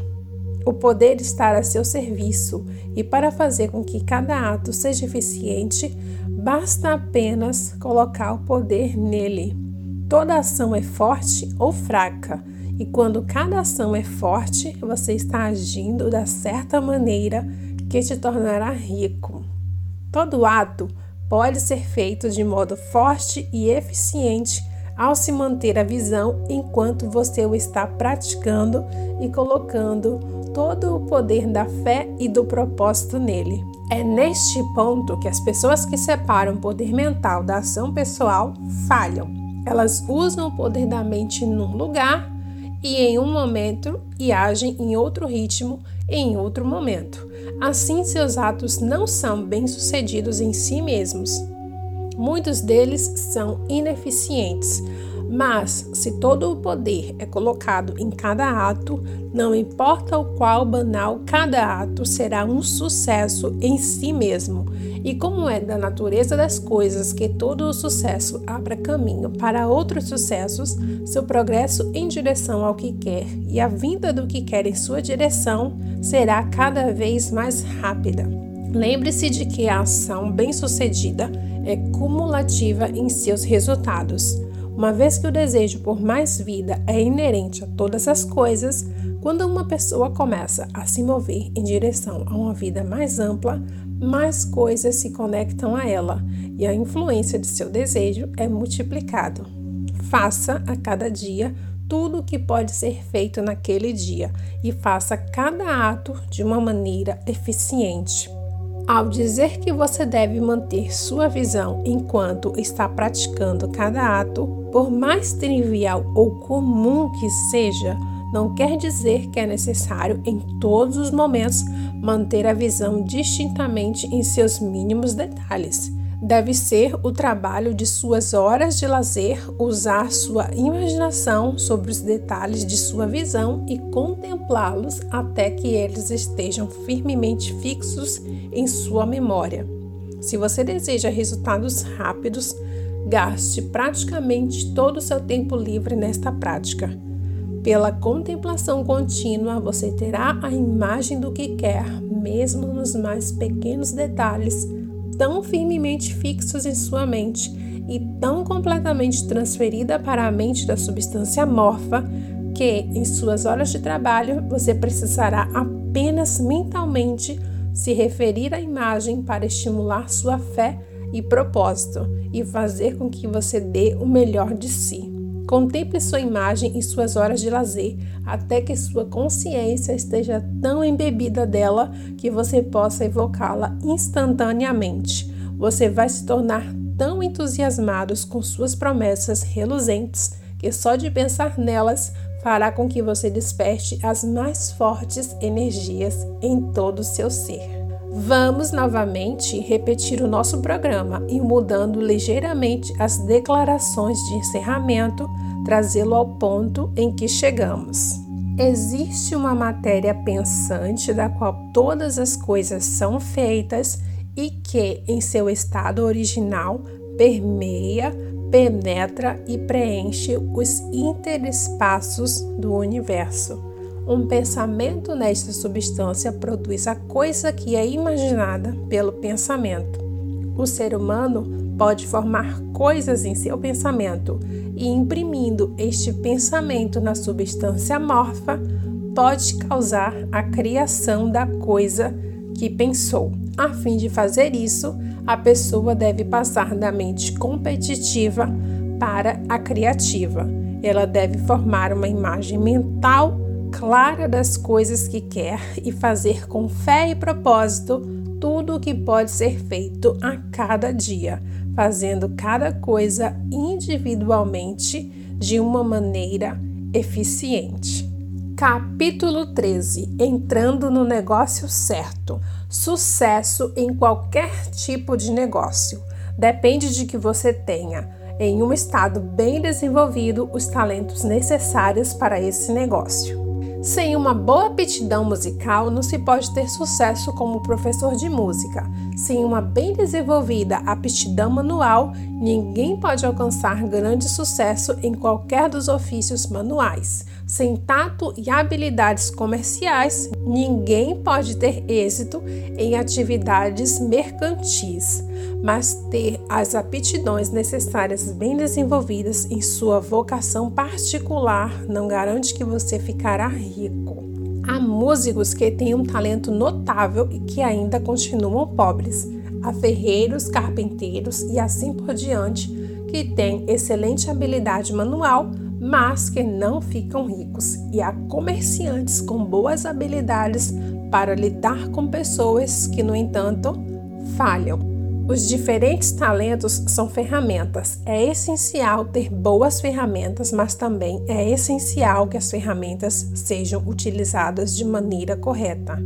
A: O poder está a seu serviço e para fazer com que cada ato seja eficiente, basta apenas colocar o poder nele. Toda ação é forte ou fraca, e quando cada ação é forte, você está agindo da certa maneira que te tornará rico. Todo ato pode ser feito de modo forte e eficiente ao se manter a visão enquanto você o está praticando e colocando todo o poder da fé e do propósito nele. É neste ponto que as pessoas que separam o poder mental da ação pessoal falham. Elas usam o poder da mente num lugar e em um momento e agem em outro ritmo em outro momento. Assim, seus atos não são bem-sucedidos em si mesmos. Muitos deles são ineficientes, mas se todo o poder é colocado em cada ato, não importa o qual banal cada ato será um sucesso em si mesmo. E como é da natureza das coisas que todo o sucesso abra caminho para outros sucessos, seu progresso em direção ao que quer e a vinda do que quer em sua direção será cada vez mais rápida. Lembre-se de que a ação bem-sucedida é cumulativa em seus resultados. Uma vez que o desejo por mais vida é inerente a todas as coisas, quando uma pessoa começa a se mover em direção a uma vida mais ampla, mais coisas se conectam a ela e a influência de seu desejo é multiplicado. Faça a cada dia tudo o que pode ser feito naquele dia e faça cada ato de uma maneira eficiente. Ao dizer que você deve manter sua visão enquanto está praticando cada ato, por mais trivial ou comum que seja, não quer dizer que é necessário em todos os momentos manter a visão distintamente em seus mínimos detalhes deve ser o trabalho de suas horas de lazer usar sua imaginação sobre os detalhes de sua visão e contemplá-los até que eles estejam firmemente fixos em sua memória. Se você deseja resultados rápidos, gaste praticamente todo o seu tempo livre nesta prática. Pela contemplação contínua, você terá a imagem do que quer, mesmo nos mais pequenos detalhes tão firmemente fixos em sua mente e tão completamente transferida para a mente da substância morfa que, em suas horas de trabalho, você precisará apenas mentalmente se referir à imagem para estimular sua fé e propósito e fazer com que você dê o melhor de si. Contemple sua imagem em suas horas de lazer, até que sua consciência esteja tão embebida dela que você possa evocá-la instantaneamente. Você vai se tornar tão entusiasmado com suas promessas reluzentes que só de pensar nelas fará com que você desperte as mais fortes energias em todo o seu ser. Vamos novamente repetir o nosso programa e mudando ligeiramente as declarações de encerramento, trazê-lo ao ponto em que chegamos. Existe uma matéria pensante da qual todas as coisas são feitas e que, em seu estado original, permeia, penetra e preenche os interespaços do universo. Um pensamento nesta substância produz a coisa que é imaginada pelo pensamento. O ser humano pode formar coisas em seu pensamento e, imprimindo este pensamento na substância amorfa, pode causar a criação da coisa que pensou. A fim de fazer isso, a pessoa deve passar da mente competitiva para a criativa. Ela deve formar uma imagem mental clara das coisas que quer e fazer com fé e propósito tudo o que pode ser feito a cada dia, fazendo cada coisa individualmente de uma maneira eficiente. Capítulo 13 Entrando no negócio certo. Sucesso em qualquer tipo de negócio depende de que você tenha, em um estado bem desenvolvido, os talentos necessários para esse negócio. Sem uma boa aptidão musical, não se pode ter sucesso como professor de música. Sem uma bem desenvolvida aptidão manual, ninguém pode alcançar grande sucesso em qualquer dos ofícios manuais. Sem tato e habilidades comerciais, ninguém pode ter êxito em atividades mercantis, mas ter as aptidões necessárias bem desenvolvidas em sua vocação particular não garante que você ficará rico. Há músicos que têm um talento notável e que ainda continuam pobres. Há ferreiros, carpinteiros e assim por diante que têm excelente habilidade manual, mas que não ficam ricos, e há comerciantes com boas habilidades para lidar com pessoas que, no entanto, falham. Os diferentes talentos são ferramentas. É essencial ter boas ferramentas, mas também é essencial que as ferramentas sejam utilizadas de maneira correta.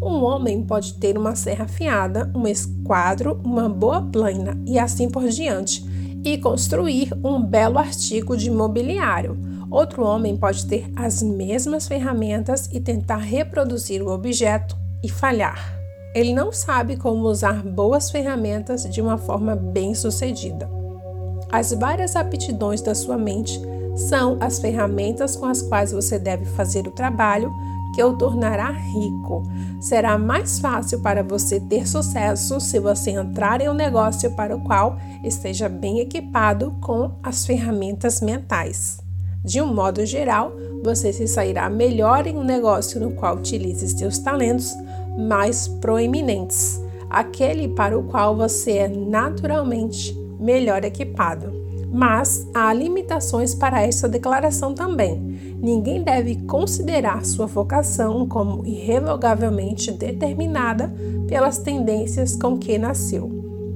A: Um homem pode ter uma serra afiada, um esquadro, uma boa plana e assim por diante e construir um belo artigo de mobiliário. Outro homem pode ter as mesmas ferramentas e tentar reproduzir o objeto e falhar. Ele não sabe como usar boas ferramentas de uma forma bem-sucedida. As várias aptidões da sua mente são as ferramentas com as quais você deve fazer o trabalho que o tornará rico. Será mais fácil para você ter sucesso se você entrar em um negócio para o qual esteja bem equipado com as ferramentas mentais. De um modo geral, você se sairá melhor em um negócio no qual utilize seus talentos mais proeminentes, aquele para o qual você é naturalmente melhor equipado. Mas há limitações para esta declaração também. Ninguém deve considerar sua vocação como irrevogavelmente determinada pelas tendências com que nasceu.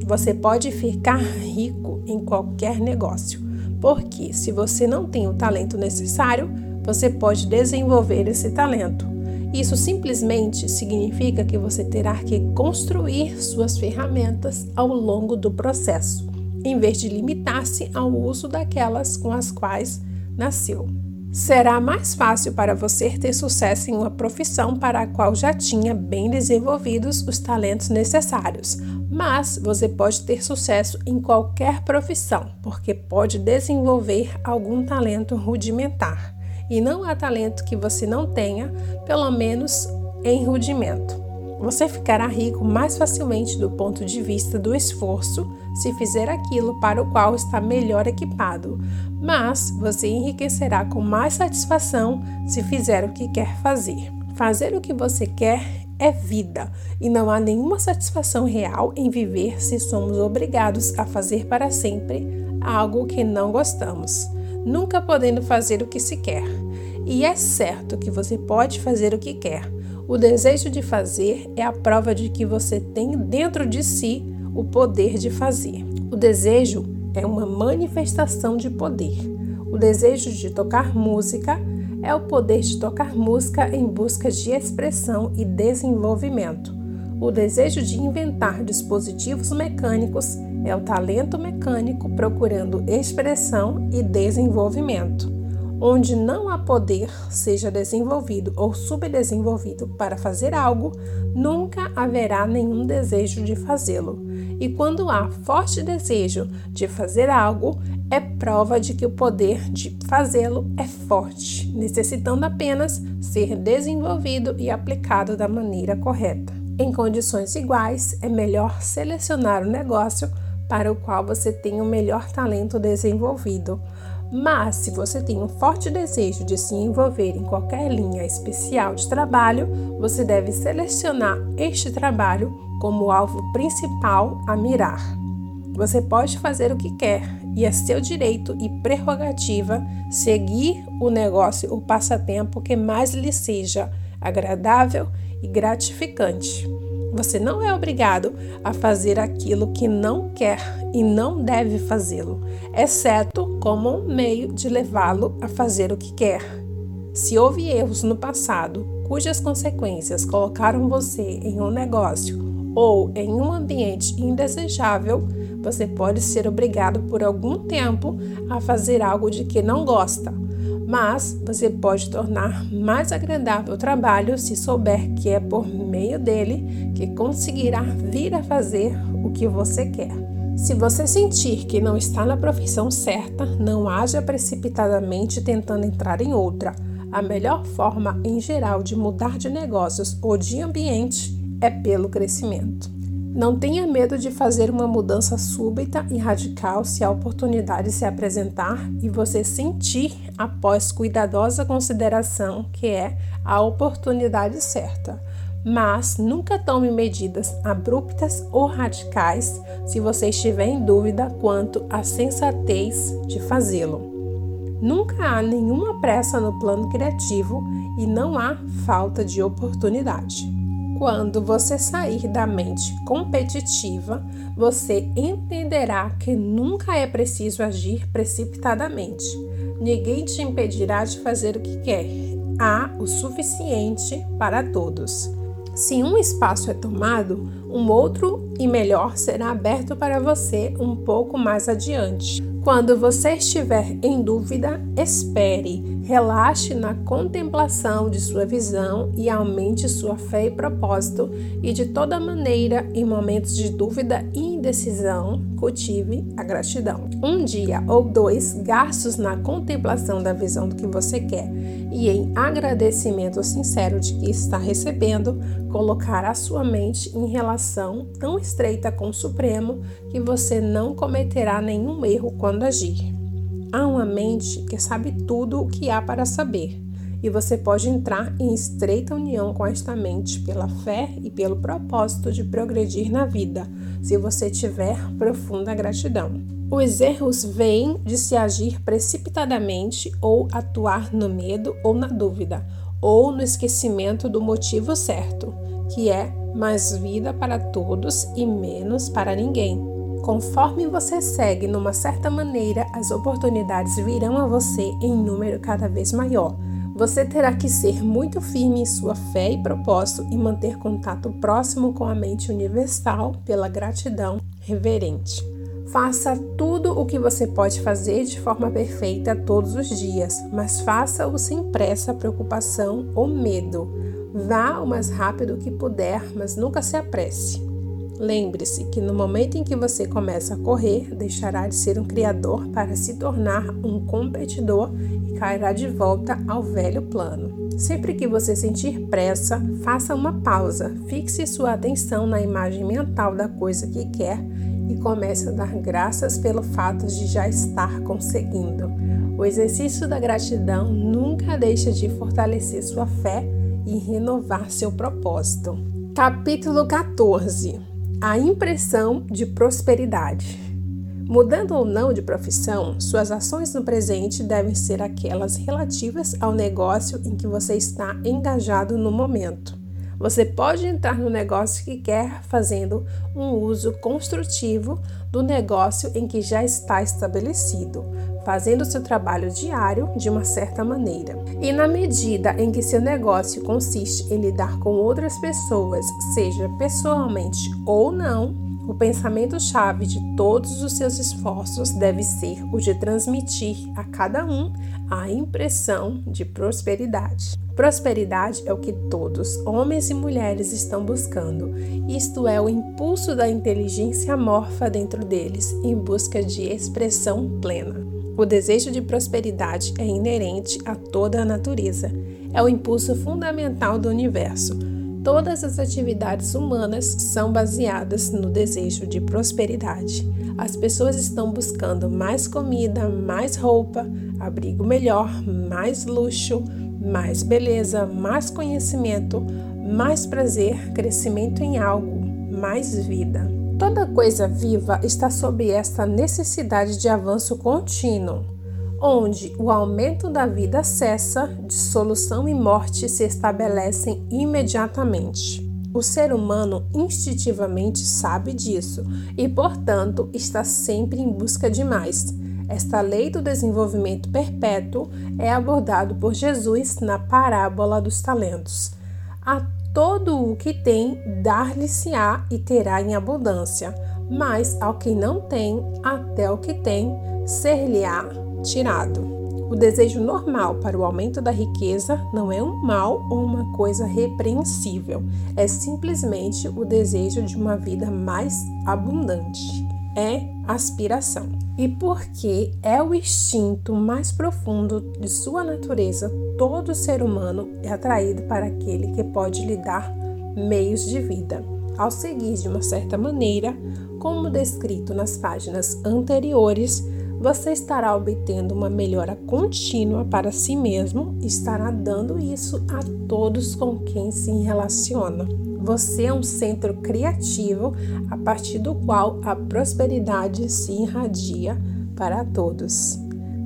A: Você pode ficar rico em qualquer negócio, porque se você não tem o talento necessário, você pode desenvolver esse talento. Isso simplesmente significa que você terá que construir suas ferramentas ao longo do processo em vez de limitar-se ao uso daquelas com as quais nasceu. Será mais fácil para você ter sucesso em uma profissão para a qual já tinha bem desenvolvidos os talentos necessários, mas você pode ter sucesso em qualquer profissão, porque pode desenvolver algum talento rudimentar. E não há talento que você não tenha, pelo menos em rudimento. Você ficará rico mais facilmente do ponto de vista do esforço se fizer aquilo para o qual está melhor equipado, mas você enriquecerá com mais satisfação se fizer o que quer fazer. Fazer o que você quer é vida, e não há nenhuma satisfação real em viver se somos obrigados a fazer para sempre algo que não gostamos, nunca podendo fazer o que se quer. E é certo que você pode fazer o que quer o desejo de fazer é a prova de que você tem dentro de si o poder de fazer. O desejo é uma manifestação de poder. O desejo de tocar música é o poder de tocar música em busca de expressão e desenvolvimento. O desejo de inventar dispositivos mecânicos é o talento mecânico procurando expressão e desenvolvimento. Onde não há poder, seja desenvolvido ou subdesenvolvido para fazer algo, nunca haverá nenhum desejo de fazê-lo. E quando há forte desejo de fazer algo, é prova de que o poder de fazê-lo é forte, necessitando apenas ser desenvolvido e aplicado da maneira correta. Em condições iguais, é melhor selecionar o negócio para o qual você tem o melhor talento desenvolvido. Mas, se você tem um forte desejo de se envolver em qualquer linha especial de trabalho, você deve selecionar este trabalho como alvo principal a mirar. Você pode fazer o que quer e é seu direito e prerrogativa seguir o negócio ou passatempo que mais lhe seja agradável e gratificante. Você não é obrigado a fazer aquilo que não quer e não deve fazê-lo, exceto como um meio de levá-lo a fazer o que quer. Se houve erros no passado cujas consequências colocaram você em um negócio ou em um ambiente indesejável, você pode ser obrigado por algum tempo a fazer algo de que não gosta, mas você pode tornar mais agradável o trabalho se souber que é por meio dele que conseguirá vir a fazer o que você quer. Se você sentir que não está na profissão certa, não haja precipitadamente tentando entrar em outra. A melhor forma, em geral, de mudar de negócios ou de ambiente é pelo crescimento. Não tenha medo de fazer uma mudança súbita e radical se a oportunidade se apresentar e você sentir, após cuidadosa consideração, que é a oportunidade certa. Mas nunca tome medidas abruptas ou radicais se você estiver em dúvida quanto à sensatez de fazê-lo. Nunca há nenhuma pressa no plano criativo e não há falta de oportunidade. Quando você sair da mente competitiva, você entenderá que nunca é preciso agir precipitadamente. Ninguém te impedirá de fazer o que quer. Há o suficiente para todos. Se um espaço é tomado, um outro e melhor será aberto para você um pouco mais adiante. Quando você estiver em dúvida, espere, relaxe na contemplação de sua visão e aumente sua fé e propósito, e de toda maneira, em momentos de dúvida e indecisão, cultive a gratidão. Um dia ou dois gastos na contemplação da visão do que você quer e em agradecimento sincero de que está recebendo, colocará sua mente em relação tão estreita com o Supremo que você não cometerá nenhum erro quando agir. Há uma mente que sabe tudo o que há para saber, e você pode entrar em estreita união com esta mente pela fé e pelo propósito de progredir na vida, se você tiver profunda gratidão. Os erros vêm de se agir precipitadamente ou atuar no medo ou na dúvida, ou no esquecimento do motivo certo, que é mais vida para todos e menos para ninguém. Conforme você segue numa certa maneira, as oportunidades virão a você em número cada vez maior. Você terá que ser muito firme em sua fé e propósito e manter contato próximo com a mente universal pela gratidão reverente. Faça tudo o que você pode fazer de forma perfeita todos os dias, mas faça-o sem pressa, preocupação ou medo. Vá o mais rápido que puder, mas nunca se apresse. Lembre-se que no momento em que você começa a correr, deixará de ser um criador para se tornar um competidor e cairá de volta ao velho plano. Sempre que você sentir pressa, faça uma pausa, fixe sua atenção na imagem mental da coisa que quer e comece a dar graças pelo fato de já estar conseguindo. O exercício da gratidão nunca deixa de fortalecer sua fé e renovar seu propósito. Capítulo 14 A impressão de prosperidade. Mudando ou não de profissão, suas ações no presente devem ser aquelas relativas ao negócio em que você está engajado no momento. Você pode entrar no negócio que quer fazendo um uso construtivo do negócio em que já está estabelecido, fazendo seu trabalho diário de uma certa maneira. E na medida em que seu negócio consiste em lidar com outras pessoas, seja pessoalmente ou não, O pensamento-chave de todos os seus esforços deve ser o de transmitir a cada um a impressão de prosperidade. Prosperidade é o que todos, homens e mulheres, estão buscando. Isto é o impulso da inteligência amorfa dentro deles, em busca de expressão plena. O desejo de prosperidade é inerente a toda a natureza. É o impulso fundamental do universo. Todas as atividades humanas são baseadas no desejo de prosperidade. As pessoas estão buscando mais comida, mais roupa, abrigo melhor, mais luxo, mais beleza, mais conhecimento, mais prazer, crescimento em algo, mais vida. Toda coisa viva está sob esta necessidade de avanço contínuo, onde o aumento da vida cessa, dissolução e morte se estabelecem imediatamente. O ser humano instintivamente sabe disso e, portanto, está sempre em busca de mais. Esta lei do desenvolvimento perpétuo é abordado por Jesus na parábola dos talentos. A Todo o que tem, dar-lhe-se-á e terá em abundância, mas ao que não tem, até o que tem, ser-lhe-á tirado. O desejo normal para o aumento da riqueza não é um mal ou uma coisa repreensível, é simplesmente o desejo de uma vida mais abundante. É aspiração e porque é o instinto mais profundo de sua natureza, todo ser humano é atraído para aquele que pode lhe dar meios de vida. Ao seguir de uma certa maneira, como descrito nas páginas anteriores, você estará obtendo uma melhora contínua para si mesmo e estará dando isso a todos com quem se relaciona. Você é um centro criativo a partir do qual a prosperidade se irradia para todos.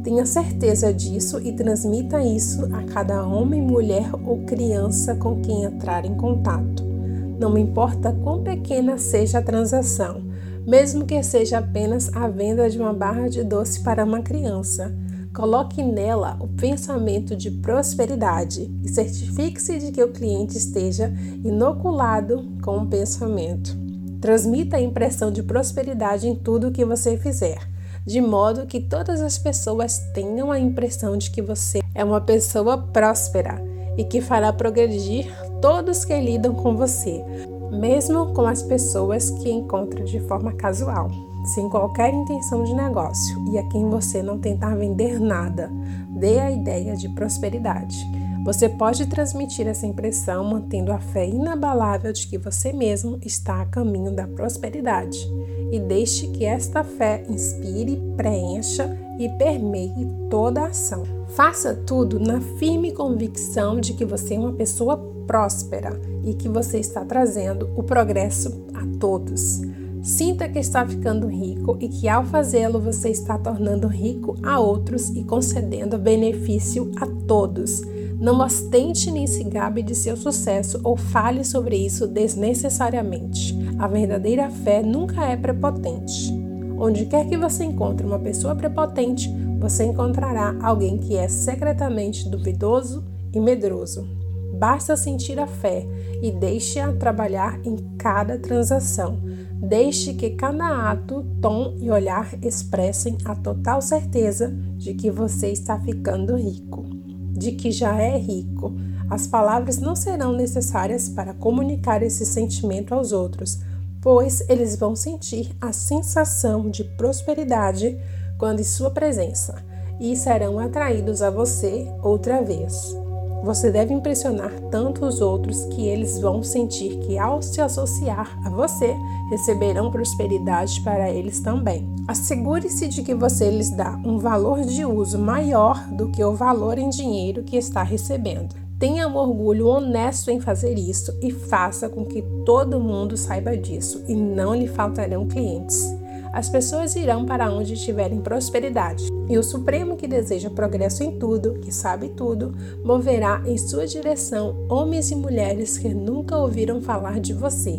A: Tenha certeza disso e transmita isso a cada homem, mulher ou criança com quem entrar em contato. Não importa quão pequena seja a transação, mesmo que seja apenas a venda de uma barra de doce para uma criança. Coloque nela o pensamento de prosperidade e certifique-se de que o cliente esteja inoculado com o pensamento. Transmita a impressão de prosperidade em tudo o que você fizer, de modo que todas as pessoas tenham a impressão de que você é uma pessoa próspera e que fará progredir todos que lidam com você, mesmo com as pessoas que encontra de forma casual sem qualquer intenção de negócio e a quem você não tentar vender nada, dê a ideia de prosperidade. Você pode transmitir essa impressão mantendo a fé inabalável de que você mesmo está a caminho da prosperidade e deixe que esta fé inspire, preencha e permeie toda a ação. Faça tudo na firme convicção de que você é uma pessoa próspera e que você está trazendo o progresso a todos. Sinta que está ficando rico e que ao fazê-lo você está tornando rico a outros e concedendo benefício a todos. Não ostente nem se gabe de seu sucesso ou fale sobre isso desnecessariamente. A verdadeira fé nunca é prepotente. Onde quer que você encontre uma pessoa prepotente, você encontrará alguém que é secretamente duvidoso e medroso. Basta sentir a fé e deixe-a trabalhar em cada transação. Deixe que cada ato, tom e olhar expressem a total certeza de que você está ficando rico, de que já é rico. As palavras não serão necessárias para comunicar esse sentimento aos outros, pois eles vão sentir a sensação de prosperidade quando em sua presença e serão atraídos a você outra vez. Você deve impressionar tanto os outros que eles vão sentir que, ao se associar a você, receberão prosperidade para eles também. Assegure-se de que você lhes dá um valor de uso maior do que o valor em dinheiro que está recebendo. Tenha um orgulho honesto em fazer isso e faça com que todo mundo saiba disso e não lhe faltarão clientes as pessoas irão para onde tiverem prosperidade. E o Supremo, que deseja progresso em tudo, que sabe tudo, moverá em sua direção homens e mulheres que nunca ouviram falar de você.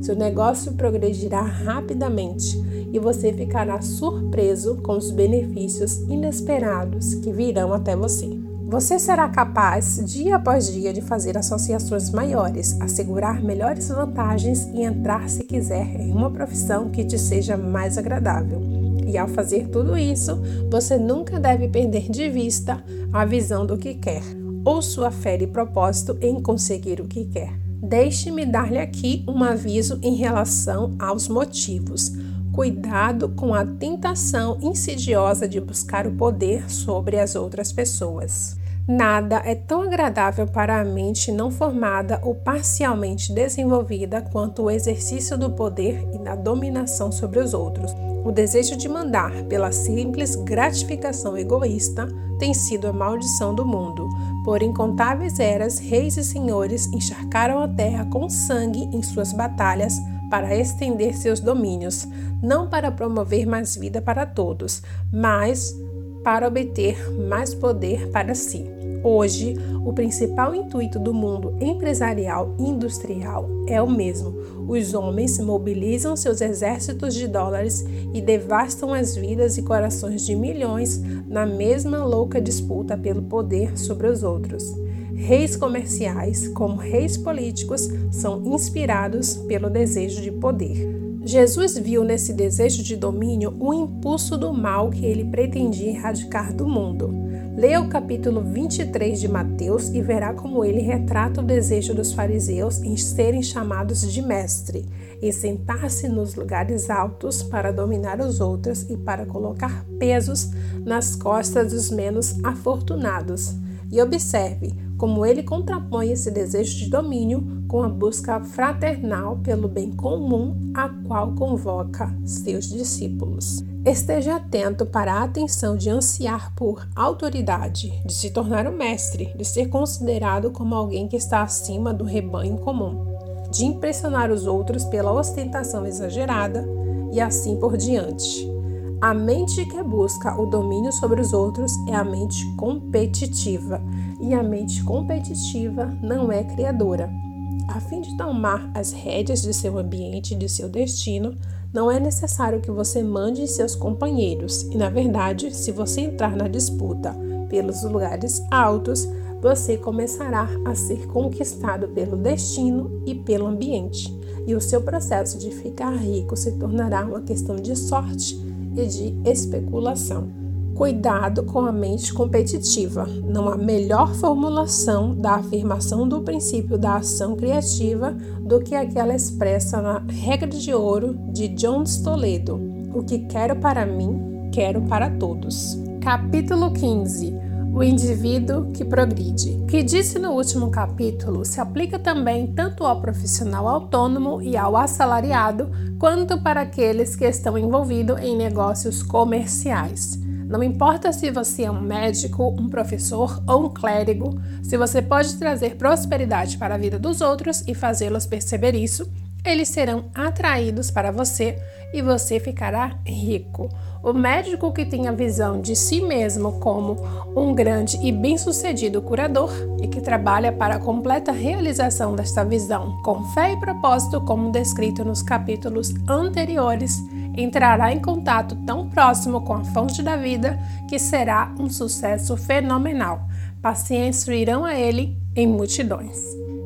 A: Seu negócio progredirá rapidamente e você ficará surpreso com os benefícios inesperados que virão até você. Você será capaz, dia após dia, de fazer associações maiores, assegurar melhores vantagens e entrar, se quiser, em uma profissão que te seja mais agradável. E ao fazer tudo isso, você nunca deve perder de vista a visão do que quer, ou sua fé e propósito em conseguir o que quer. Deixe-me dar-lhe aqui um aviso em relação aos motivos. Cuidado com a tentação insidiosa de buscar o poder sobre as outras pessoas. Nada é tão agradável para a mente não formada ou parcialmente desenvolvida quanto o exercício do poder e da dominação sobre os outros. O desejo de mandar pela simples gratificação egoísta tem sido a maldição do mundo. Por incontáveis eras, reis e senhores encharcaram a terra com sangue em suas batalhas para estender seus domínios, não para promover mais vida para todos, mas para obter mais poder para si. Hoje, o principal intuito do mundo empresarial e industrial é o mesmo. Os homens mobilizam seus exércitos de dólares e devastam as vidas e corações de milhões na mesma louca disputa pelo poder sobre os outros. Reis comerciais, como reis políticos, são inspirados pelo desejo de poder. Jesus viu nesse desejo de domínio o impulso do mal que ele pretendia erradicar do mundo. Leia o capítulo 23 de Mateus e verá como ele retrata o desejo dos fariseus em serem chamados de mestre e sentar-se nos lugares altos para dominar os outros e para colocar pesos nas costas dos menos afortunados. E observe, como ele contrapõe esse desejo de domínio com a busca fraternal pelo bem comum a qual convoca seus discípulos. Esteja atento para a atenção de ansiar por autoridade, de se tornar um mestre, de ser considerado como alguém que está acima do rebanho comum, de impressionar os outros pela ostentação exagerada e assim por diante. A mente que busca o domínio sobre os outros é a mente competitiva, e a mente competitiva não é criadora. A fim de tomar as rédeas de seu ambiente e de seu destino, não é necessário que você mande seus companheiros, e na verdade, se você entrar na disputa pelos lugares altos, você começará a ser conquistado pelo destino e pelo ambiente, e o seu processo de ficar rico se tornará uma questão de sorte e de especulação. Cuidado com a mente competitiva. Não há melhor formulação da afirmação do princípio da ação criativa do que aquela expressa na regra de ouro de John Toledo: O que quero para mim, quero para todos. Capítulo 15 o indivíduo que progride. O que disse no último capítulo se aplica também tanto ao profissional autônomo e ao assalariado, quanto para aqueles que estão envolvidos em negócios comerciais. Não importa se você é um médico, um professor ou um clérigo, se você pode trazer prosperidade para a vida dos outros e fazê-los perceber isso, eles serão atraídos para você e você ficará rico. O médico que tem a visão de si mesmo como um grande e bem-sucedido curador e que trabalha para a completa realização desta visão com fé e propósito, como descrito nos capítulos anteriores, entrará em contato tão próximo com a fonte da vida que será um sucesso fenomenal. Pacientes irão a ele em multidões.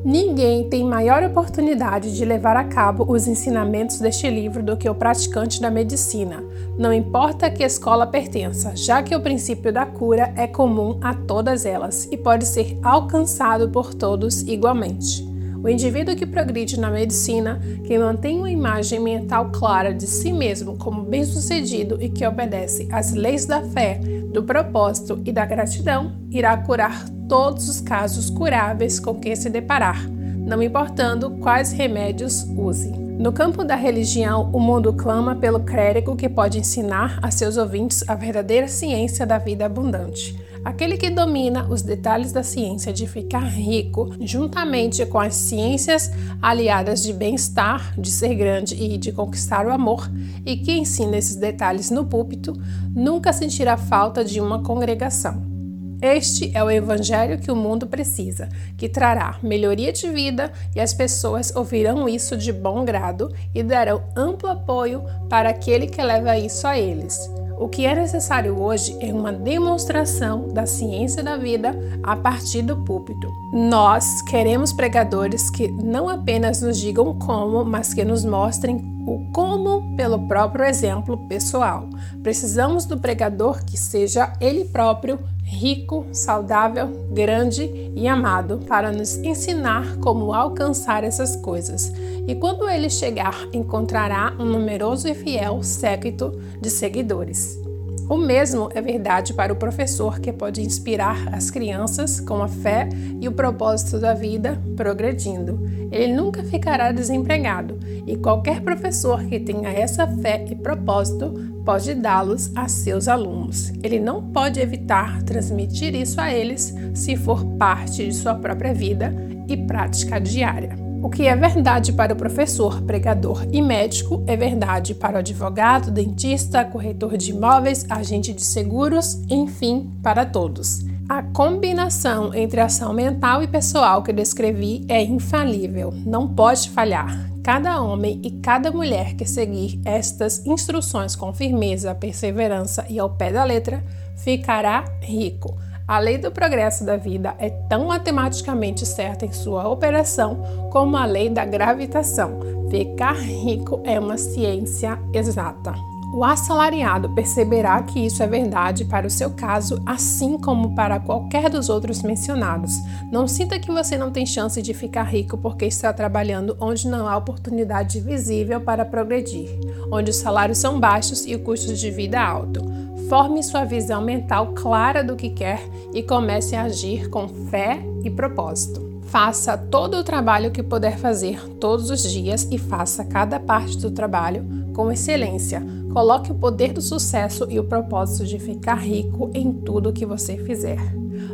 A: Ninguém tem maior oportunidade de levar a cabo os ensinamentos deste livro do que o praticante da medicina, não importa a que escola pertença, já que o princípio da cura é comum a todas elas e pode ser alcançado por todos igualmente. O indivíduo que progride na medicina, que mantém uma imagem mental clara de si mesmo como bem-sucedido e que obedece às leis da fé, do propósito e da gratidão, irá curar todos os casos curáveis com que se deparar, não importando quais remédios use. No campo da religião, o mundo clama pelo clérigo que pode ensinar a seus ouvintes a verdadeira ciência da vida abundante. Aquele que domina os detalhes da ciência de ficar rico, juntamente com as ciências aliadas de bem-estar, de ser grande e de conquistar o amor, e que ensina esses detalhes no púlpito, nunca sentirá falta de uma congregação. Este é o evangelho que o mundo precisa, que trará melhoria de vida e as pessoas ouvirão isso de bom grado e darão amplo apoio para aquele que leva isso a eles. O que é necessário hoje é uma demonstração da ciência da vida a partir do púlpito. Nós queremos pregadores que não apenas nos digam como, mas que nos mostrem o como pelo próprio exemplo pessoal. Precisamos do pregador que seja ele próprio rico, saudável, grande e amado para nos ensinar como alcançar essas coisas. E quando ele chegar, encontrará um numeroso e fiel séquito de seguidores. O mesmo é verdade para o professor que pode inspirar as crianças com a fé e o propósito da vida progredindo. Ele nunca ficará desempregado e qualquer professor que tenha essa fé e propósito pode dá-los a seus alunos. Ele não pode evitar transmitir isso a eles se for parte de sua própria vida e prática diária. O que é verdade para o professor, pregador e médico é verdade para o advogado, dentista, corretor de imóveis, agente de seguros, enfim, para todos. A combinação entre ação mental e pessoal que descrevi é infalível, não pode falhar. Cada homem e cada mulher que seguir estas instruções com firmeza, perseverança e ao pé da letra ficará rico. A lei do progresso da vida é tão matematicamente certa em sua operação como a lei da gravitação. Ficar rico é uma ciência exata. O assalariado perceberá que isso é verdade para o seu caso, assim como para qualquer dos outros mencionados. Não sinta que você não tem chance de ficar rico porque está trabalhando onde não há oportunidade visível para progredir, onde os salários são baixos e o custo de vida alto. Forme sua visão mental clara do que quer e comece a agir com fé e propósito. Faça todo o trabalho que puder fazer todos os dias e faça cada parte do trabalho com excelência. Coloque o poder do sucesso e o propósito de ficar rico em tudo que você fizer.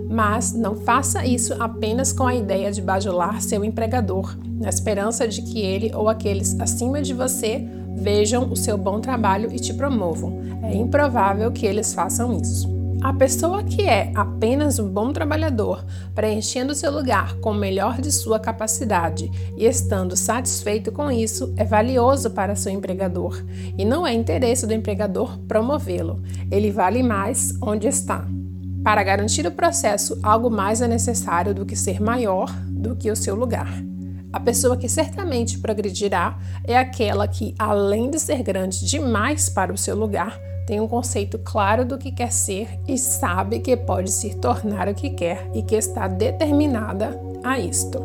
A: Mas não faça isso apenas com a ideia de bajular seu empregador, na esperança de que ele ou aqueles acima de você vejam o seu bom trabalho e te promovam. É improvável que eles façam isso. A pessoa que é apenas um bom trabalhador, preenchendo seu lugar com o melhor de sua capacidade e estando satisfeito com isso, é valioso para seu empregador e não é interesse do empregador promovê-lo. Ele vale mais onde está. Para garantir o processo, algo mais é necessário do que ser maior do que o seu lugar. A pessoa que certamente progredirá é aquela que, além de ser grande demais para o seu lugar, tem um conceito claro do que quer ser e sabe que pode se tornar o que quer e que está determinada a isto.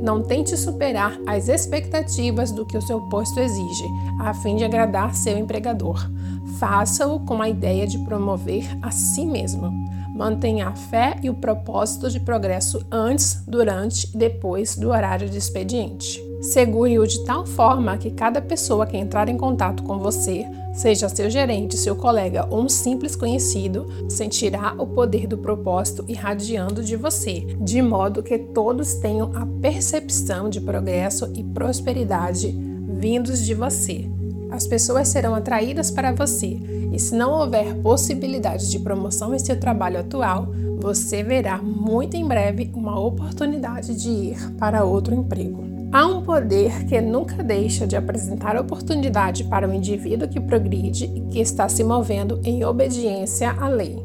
A: Não tente superar as expectativas do que o seu posto exige, a fim de agradar seu empregador. Faça-o com a ideia de promover a si mesmo. Mantenha a fé e o propósito de progresso antes, durante e depois do horário de expediente. Segure-o de tal forma que cada pessoa que entrar em contato com você, seja seu gerente, seu colega ou um simples conhecido, sentirá o poder do propósito irradiando de você, de modo que todos tenham a percepção de progresso e prosperidade vindos de você as pessoas serão atraídas para você, e se não houver possibilidade de promoção em seu trabalho atual, você verá muito em breve uma oportunidade de ir para outro emprego. Há um poder que nunca deixa de apresentar oportunidade para o indivíduo que progride e que está se movendo em obediência à lei.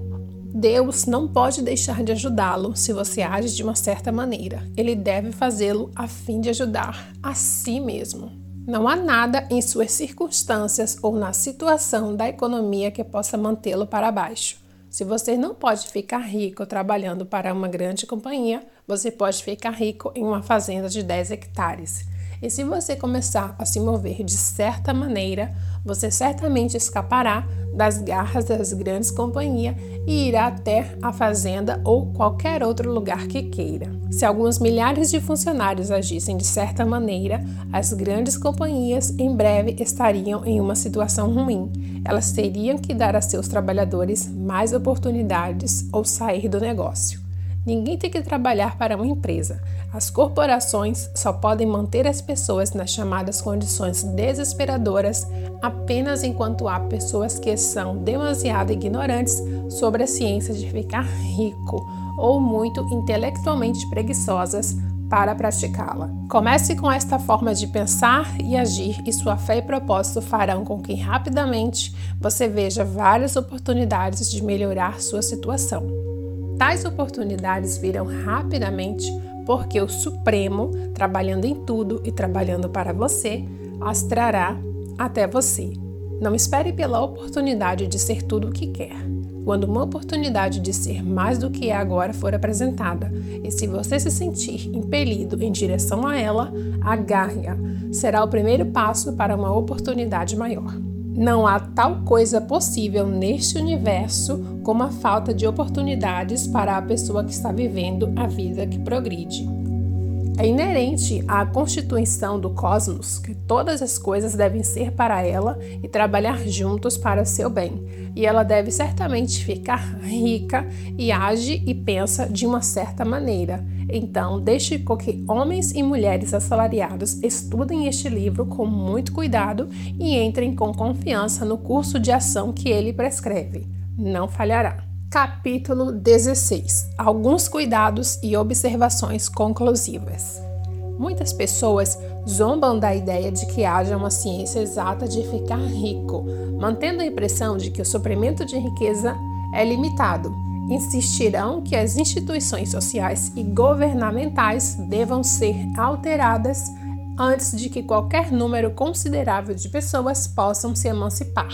A: Deus não pode deixar de ajudá-lo se você age de uma certa maneira. Ele deve fazê-lo a fim de ajudar a si mesmo. Não há nada em suas circunstâncias ou na situação da economia que possa mantê-lo para baixo. Se você não pode ficar rico trabalhando para uma grande companhia, você pode ficar rico em uma fazenda de 10 hectares. E se você começar a se mover de certa maneira, você certamente escapará das garras das grandes companhias e irá até a fazenda ou qualquer outro lugar que queira. Se alguns milhares de funcionários agissem de certa maneira, as grandes companhias em breve estariam em uma situação ruim. Elas teriam que dar a seus trabalhadores mais oportunidades ou sair do negócio. Ninguém tem que trabalhar para uma empresa. As corporações só podem manter as pessoas nas chamadas condições desesperadoras apenas enquanto há pessoas que são demasiado ignorantes sobre a ciência de ficar rico ou muito intelectualmente preguiçosas para praticá-la. Comece com esta forma de pensar e agir, e sua fé e propósito farão com que rapidamente você veja várias oportunidades de melhorar sua situação. Tais oportunidades virão rapidamente porque o Supremo, trabalhando em tudo e trabalhando para você, as trará até você. Não espere pela oportunidade de ser tudo o que quer. Quando uma oportunidade de ser mais do que é agora for apresentada, e se você se sentir impelido em direção a ela, agarre-a. Será o primeiro passo para uma oportunidade maior. Não há tal coisa possível neste universo como a falta de oportunidades para a pessoa que está vivendo a vida que progride. É inerente à constituição do cosmos que todas as coisas devem ser para ela e trabalhar juntos para seu bem, e ela deve certamente ficar rica e age e pensa de uma certa maneira. Então, deixe com que homens e mulheres assalariados estudem este livro com muito cuidado e entrem com confiança no curso de ação que ele prescreve. Não falhará. Capítulo 16 Alguns cuidados e observações conclusivas. Muitas pessoas zombam da ideia de que haja uma ciência exata de ficar rico, mantendo a impressão de que o suprimento de riqueza é limitado. Insistirão que as instituições sociais e governamentais devam ser alteradas antes de que qualquer número considerável de pessoas possam se emancipar.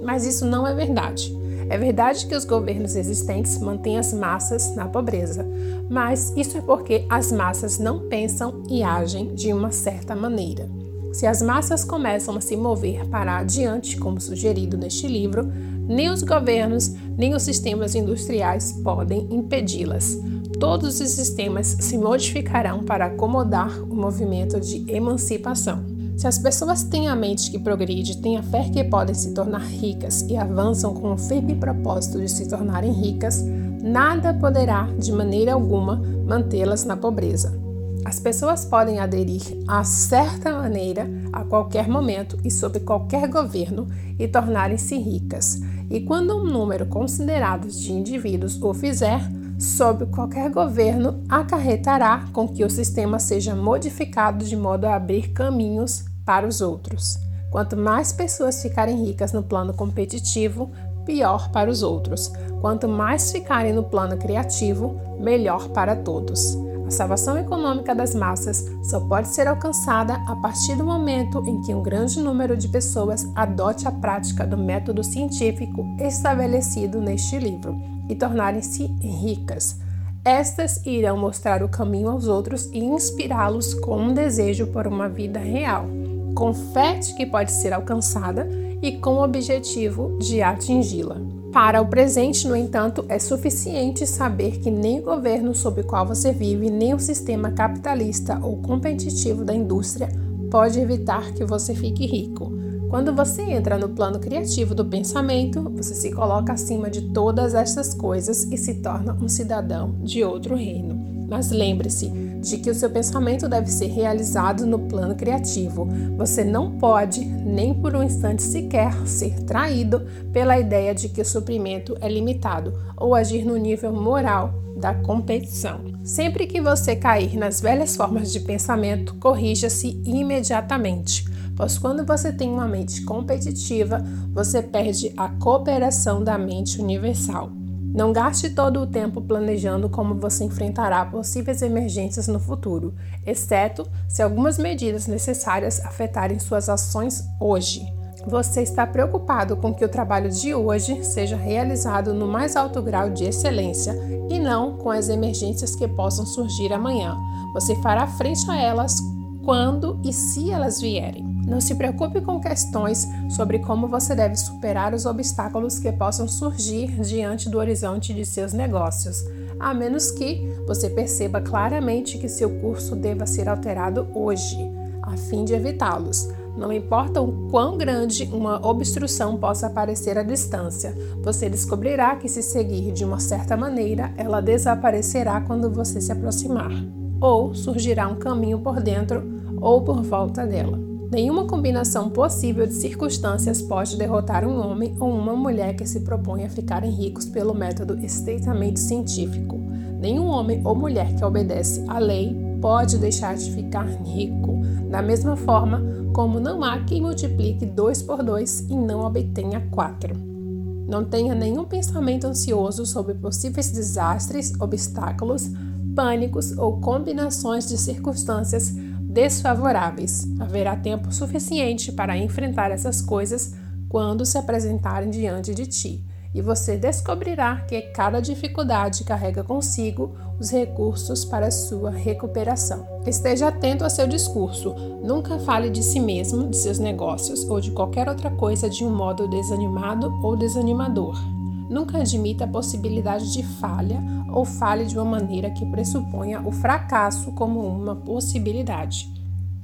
A: Mas isso não é verdade. É verdade que os governos existentes mantêm as massas na pobreza, mas isso é porque as massas não pensam e agem de uma certa maneira. Se as massas começam a se mover para adiante, como sugerido neste livro, nem os governos nem os sistemas industriais podem impedi-las. Todos os sistemas se modificarão para acomodar o movimento de emancipação. Se as pessoas têm a mente que progride, têm a fé que podem se tornar ricas e avançam com o firme propósito de se tornarem ricas, nada poderá, de maneira alguma, mantê-las na pobreza. As pessoas podem aderir a certa maneira a qualquer momento e sob qualquer governo e tornarem-se ricas. E quando um número considerado de indivíduos o fizer, sob qualquer governo, acarretará com que o sistema seja modificado de modo a abrir caminhos para os outros. Quanto mais pessoas ficarem ricas no plano competitivo, pior para os outros. Quanto mais ficarem no plano criativo, melhor para todos. Salvação econômica das massas só pode ser alcançada a partir do momento em que um grande número de pessoas adote a prática do método científico estabelecido neste livro e tornarem-se ricas. Estas irão mostrar o caminho aos outros e inspirá-los com um desejo por uma vida real, com fé que pode ser alcançada e com o objetivo de atingi-la. Para o presente, no entanto, é suficiente saber que nem o governo sob o qual você vive, nem o sistema capitalista ou competitivo da indústria pode evitar que você fique rico. Quando você entra no plano criativo do pensamento, você se coloca acima de todas estas coisas e se torna um cidadão de outro reino. Mas lembre-se de que o seu pensamento deve ser realizado no plano criativo. Você não pode, nem por um instante sequer, ser traído pela ideia de que o suprimento é limitado ou agir no nível moral da competição. Sempre que você cair nas velhas formas de pensamento, corrija-se imediatamente pois quando você tem uma mente competitiva, você perde a cooperação da mente universal. Não gaste todo o tempo planejando como você enfrentará possíveis emergências no futuro, exceto se algumas medidas necessárias afetarem suas ações hoje. Você está preocupado com que o trabalho de hoje seja realizado no mais alto grau de excelência e não com as emergências que possam surgir amanhã. Você fará frente a elas quando e se elas vierem. Não se preocupe com questões sobre como você deve superar os obstáculos que possam surgir diante do horizonte de seus negócios, a menos que você perceba claramente que seu curso deva ser alterado hoje, a fim de evitá-los. Não importa o quão grande uma obstrução possa aparecer à distância, você descobrirá que, se seguir de uma certa maneira, ela desaparecerá quando você se aproximar, ou surgirá um caminho por dentro ou por volta dela. Nenhuma combinação possível de circunstâncias pode derrotar um homem ou uma mulher que se propõe a ficarem ricos pelo método estritamente científico. Nenhum homem ou mulher que obedece à lei pode deixar de ficar rico, da mesma forma como não há quem multiplique 2 por 2 e não obtenha 4. Não tenha nenhum pensamento ansioso sobre possíveis desastres, obstáculos, pânicos ou combinações de circunstâncias desfavoráveis. Haverá tempo suficiente para enfrentar essas coisas quando se apresentarem diante de ti, e você descobrirá que cada dificuldade carrega consigo os recursos para sua recuperação. Esteja atento a seu discurso. Nunca fale de si mesmo, de seus negócios ou de qualquer outra coisa de um modo desanimado ou desanimador. Nunca admita a possibilidade de falha ou fale de uma maneira que pressuponha o fracasso como uma possibilidade.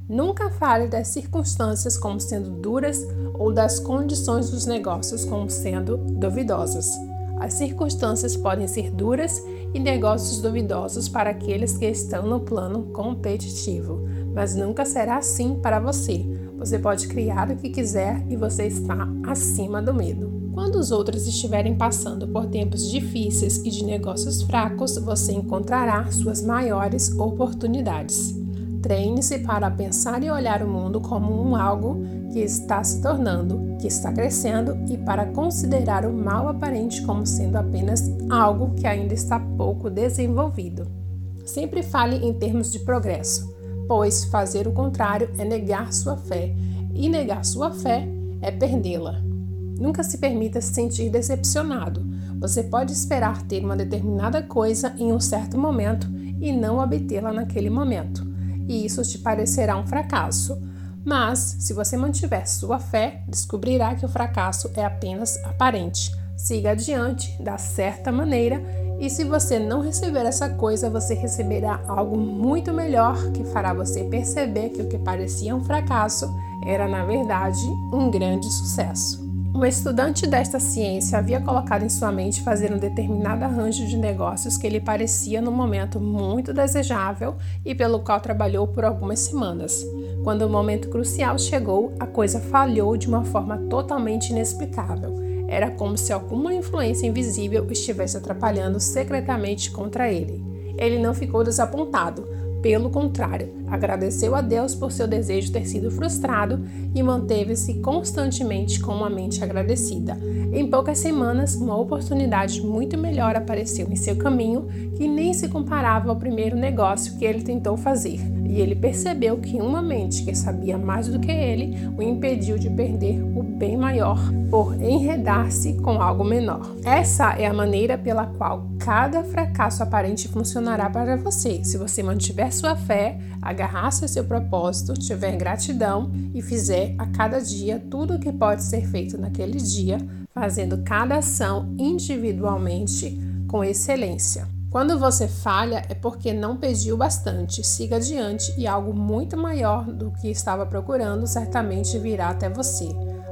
A: Nunca fale das circunstâncias como sendo duras ou das condições dos negócios como sendo duvidosas. As circunstâncias podem ser duras e negócios duvidosos para aqueles que estão no plano competitivo, mas nunca será assim para você. Você pode criar o que quiser e você está acima do medo. Quando os outros estiverem passando por tempos difíceis e de negócios fracos, você encontrará suas maiores oportunidades. Treine-se para pensar e olhar o mundo como um algo que está se tornando, que está crescendo e para considerar o mal aparente como sendo apenas algo que ainda está pouco desenvolvido. Sempre fale em termos de progresso, pois fazer o contrário é negar sua fé, e negar sua fé é perdê-la. Nunca se permita se sentir decepcionado. Você pode esperar ter uma determinada coisa em um certo momento e não obtê-la naquele momento e isso te parecerá um fracasso. Mas, se você mantiver sua fé, descobrirá que o fracasso é apenas aparente. Siga adiante da certa maneira, e se você não receber essa coisa, você receberá algo muito melhor que fará você perceber que o que parecia um fracasso era, na verdade, um grande sucesso. Um estudante desta ciência havia colocado em sua mente fazer um determinado arranjo de negócios que lhe parecia no momento muito desejável e pelo qual trabalhou por algumas semanas. Quando o momento crucial chegou, a coisa falhou de uma forma totalmente inexplicável. Era como se alguma influência invisível estivesse atrapalhando secretamente contra ele. Ele não ficou desapontado, pelo contrário, agradeceu a Deus por seu desejo ter sido frustrado e manteve-se constantemente com uma mente agradecida. Em poucas semanas, uma oportunidade muito melhor apareceu em seu caminho que nem se comparava ao primeiro negócio que ele tentou fazer. E ele percebeu que uma mente que sabia mais do que ele o impediu de perder o bem maior por enredar-se com algo menor. Essa é a maneira pela qual cada fracasso aparente funcionará para você, se você mantiver sua fé, agarrar-se a seu propósito, tiver gratidão e fizer a cada dia tudo o que pode ser feito naquele dia, fazendo cada ação individualmente com excelência. Quando você falha é porque não pediu bastante. Siga adiante e algo muito maior do que estava procurando certamente virá até você.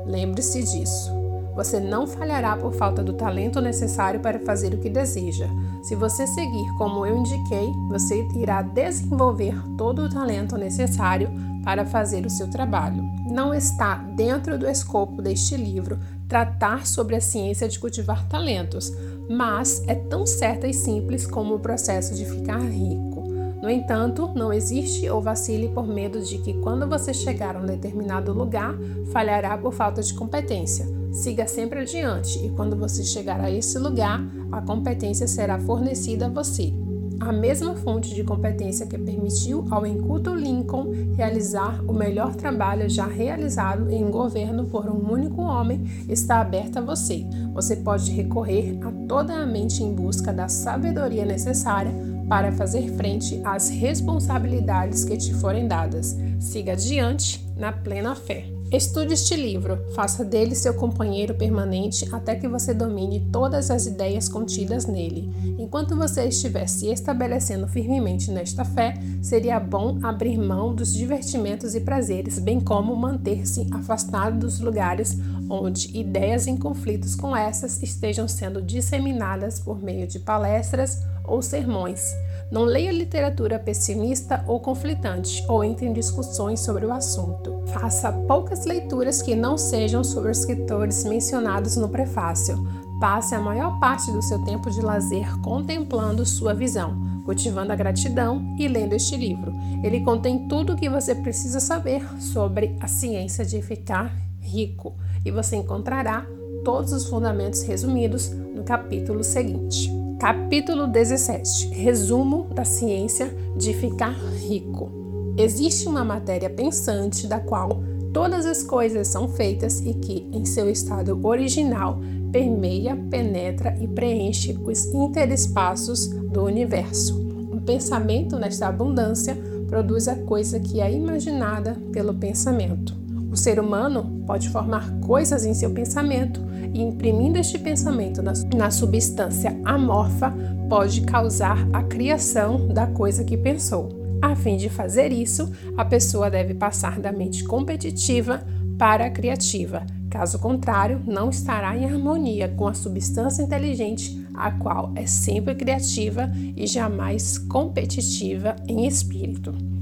A: Lembre-se disso. Você não falhará por falta do talento necessário para fazer o que deseja. Se você seguir como eu indiquei, você irá desenvolver todo o talento necessário para fazer o seu trabalho. Não está dentro do escopo deste livro tratar sobre a ciência de cultivar talentos, mas é tão certa e simples como o processo de ficar rico. No entanto, não existe ou vacile por medo de que quando você chegar a um determinado lugar, falhará por falta de competência. Siga sempre adiante e quando você chegar a esse lugar, a competência será fornecida a você. A mesma fonte de competência que permitiu ao inculto Lincoln realizar o melhor trabalho já realizado em um governo por um único homem está aberta a você. Você pode recorrer a toda a mente em busca da sabedoria necessária para fazer frente às responsabilidades que te forem dadas. Siga adiante na plena fé. Estude este livro, faça dele seu companheiro permanente até que você domine todas as ideias contidas nele. Enquanto você estiver se estabelecendo firmemente nesta fé, seria bom abrir mão dos divertimentos e prazeres, bem como manter-se afastado dos lugares onde ideias em conflitos com essas estejam sendo disseminadas por meio de palestras ou sermões. Não leia literatura pessimista ou conflitante ou entre em discussões sobre o assunto. Faça poucas leituras que não sejam sobre os escritores mencionados no prefácio. Passe a maior parte do seu tempo de lazer contemplando sua visão. Cultivando a Gratidão e lendo este livro. Ele contém tudo o que você precisa saber sobre a ciência de ficar rico e você encontrará todos os fundamentos resumidos no capítulo seguinte. Capítulo 17 Resumo da ciência de ficar rico. Existe uma matéria pensante da qual todas as coisas são feitas e que, em seu estado original, permeia, penetra e preenche os interespaços do universo. Um pensamento nesta abundância produz a coisa que é imaginada pelo pensamento. O ser humano pode formar coisas em seu pensamento e, imprimindo este pensamento na, na substância amorfa, pode causar a criação da coisa que pensou. A fim de fazer isso, a pessoa deve passar da mente competitiva para a criativa. Caso contrário, não estará em harmonia com a substância inteligente, a qual é sempre criativa e jamais competitiva em espírito.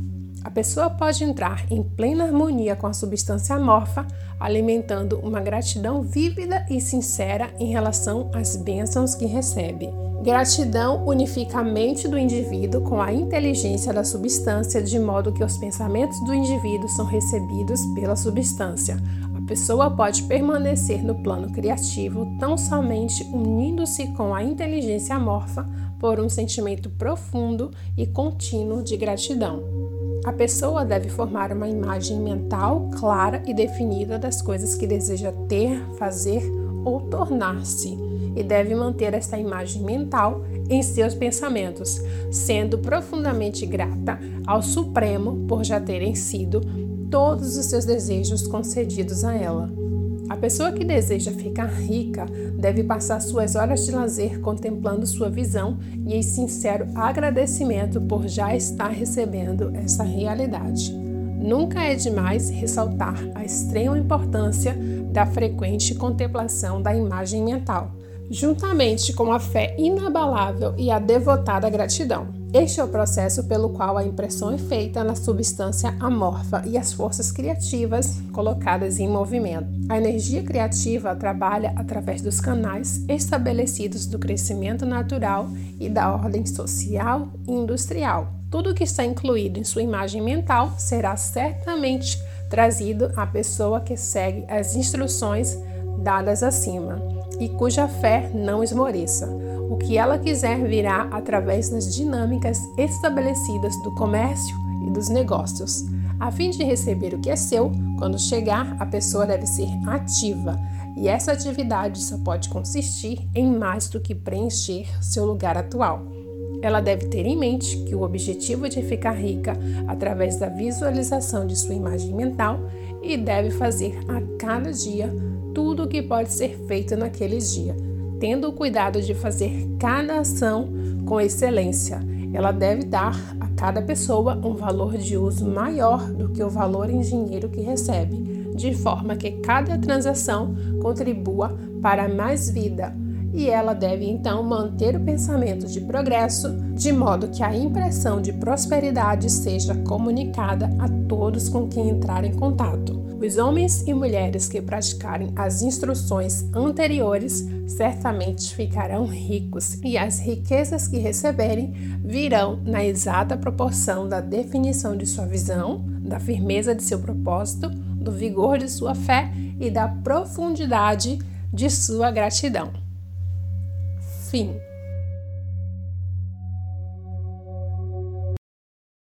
A: A pessoa pode entrar em plena harmonia com a substância amorfa, alimentando uma gratidão vívida e sincera em relação às bênçãos que recebe. Gratidão unifica a mente do indivíduo com a inteligência da substância, de modo que os pensamentos do indivíduo são recebidos pela substância. A pessoa pode permanecer no plano criativo tão somente unindo-se com a inteligência amorfa por um sentimento profundo e contínuo de gratidão. A pessoa deve formar uma imagem mental clara e definida das coisas que deseja ter, fazer ou tornar-se e deve manter esta imagem mental em seus pensamentos, sendo profundamente grata ao Supremo por já terem sido todos os seus desejos concedidos a ela. A pessoa que deseja ficar rica deve passar suas horas de lazer contemplando sua visão e em sincero agradecimento por já estar recebendo essa realidade. Nunca é demais ressaltar a extrema importância da frequente contemplação da imagem mental juntamente com a fé inabalável e a devotada gratidão. Este é o processo pelo qual a impressão é feita na substância amorfa e as forças criativas colocadas em movimento. A energia criativa trabalha através dos canais estabelecidos do crescimento natural e da ordem social e industrial. Tudo que está incluído em sua imagem mental será certamente trazido à pessoa que segue as instruções dadas acima e cuja fé não esmoreça. O que ela quiser virá através das dinâmicas estabelecidas do comércio e dos negócios. A fim de receber o que é seu, quando chegar, a pessoa deve ser ativa, e essa atividade só pode consistir em mais do que preencher seu lugar atual. Ela deve ter em mente que o objetivo de ficar rica através da visualização de sua imagem mental e deve fazer a cada dia tudo o que pode ser feito naquele dia, tendo o cuidado de fazer cada ação com excelência. Ela deve dar a cada pessoa um valor de uso maior do que o valor em dinheiro que recebe, de forma que cada transação contribua para mais vida. E ela deve então manter o pensamento de progresso, de modo que a impressão de prosperidade seja comunicada a todos com quem entrar em contato. Os homens e mulheres que praticarem as instruções anteriores certamente ficarão ricos, e as riquezas que receberem virão na exata proporção da definição de sua visão, da firmeza de seu propósito, do vigor de sua fé e da profundidade de sua gratidão. Fim.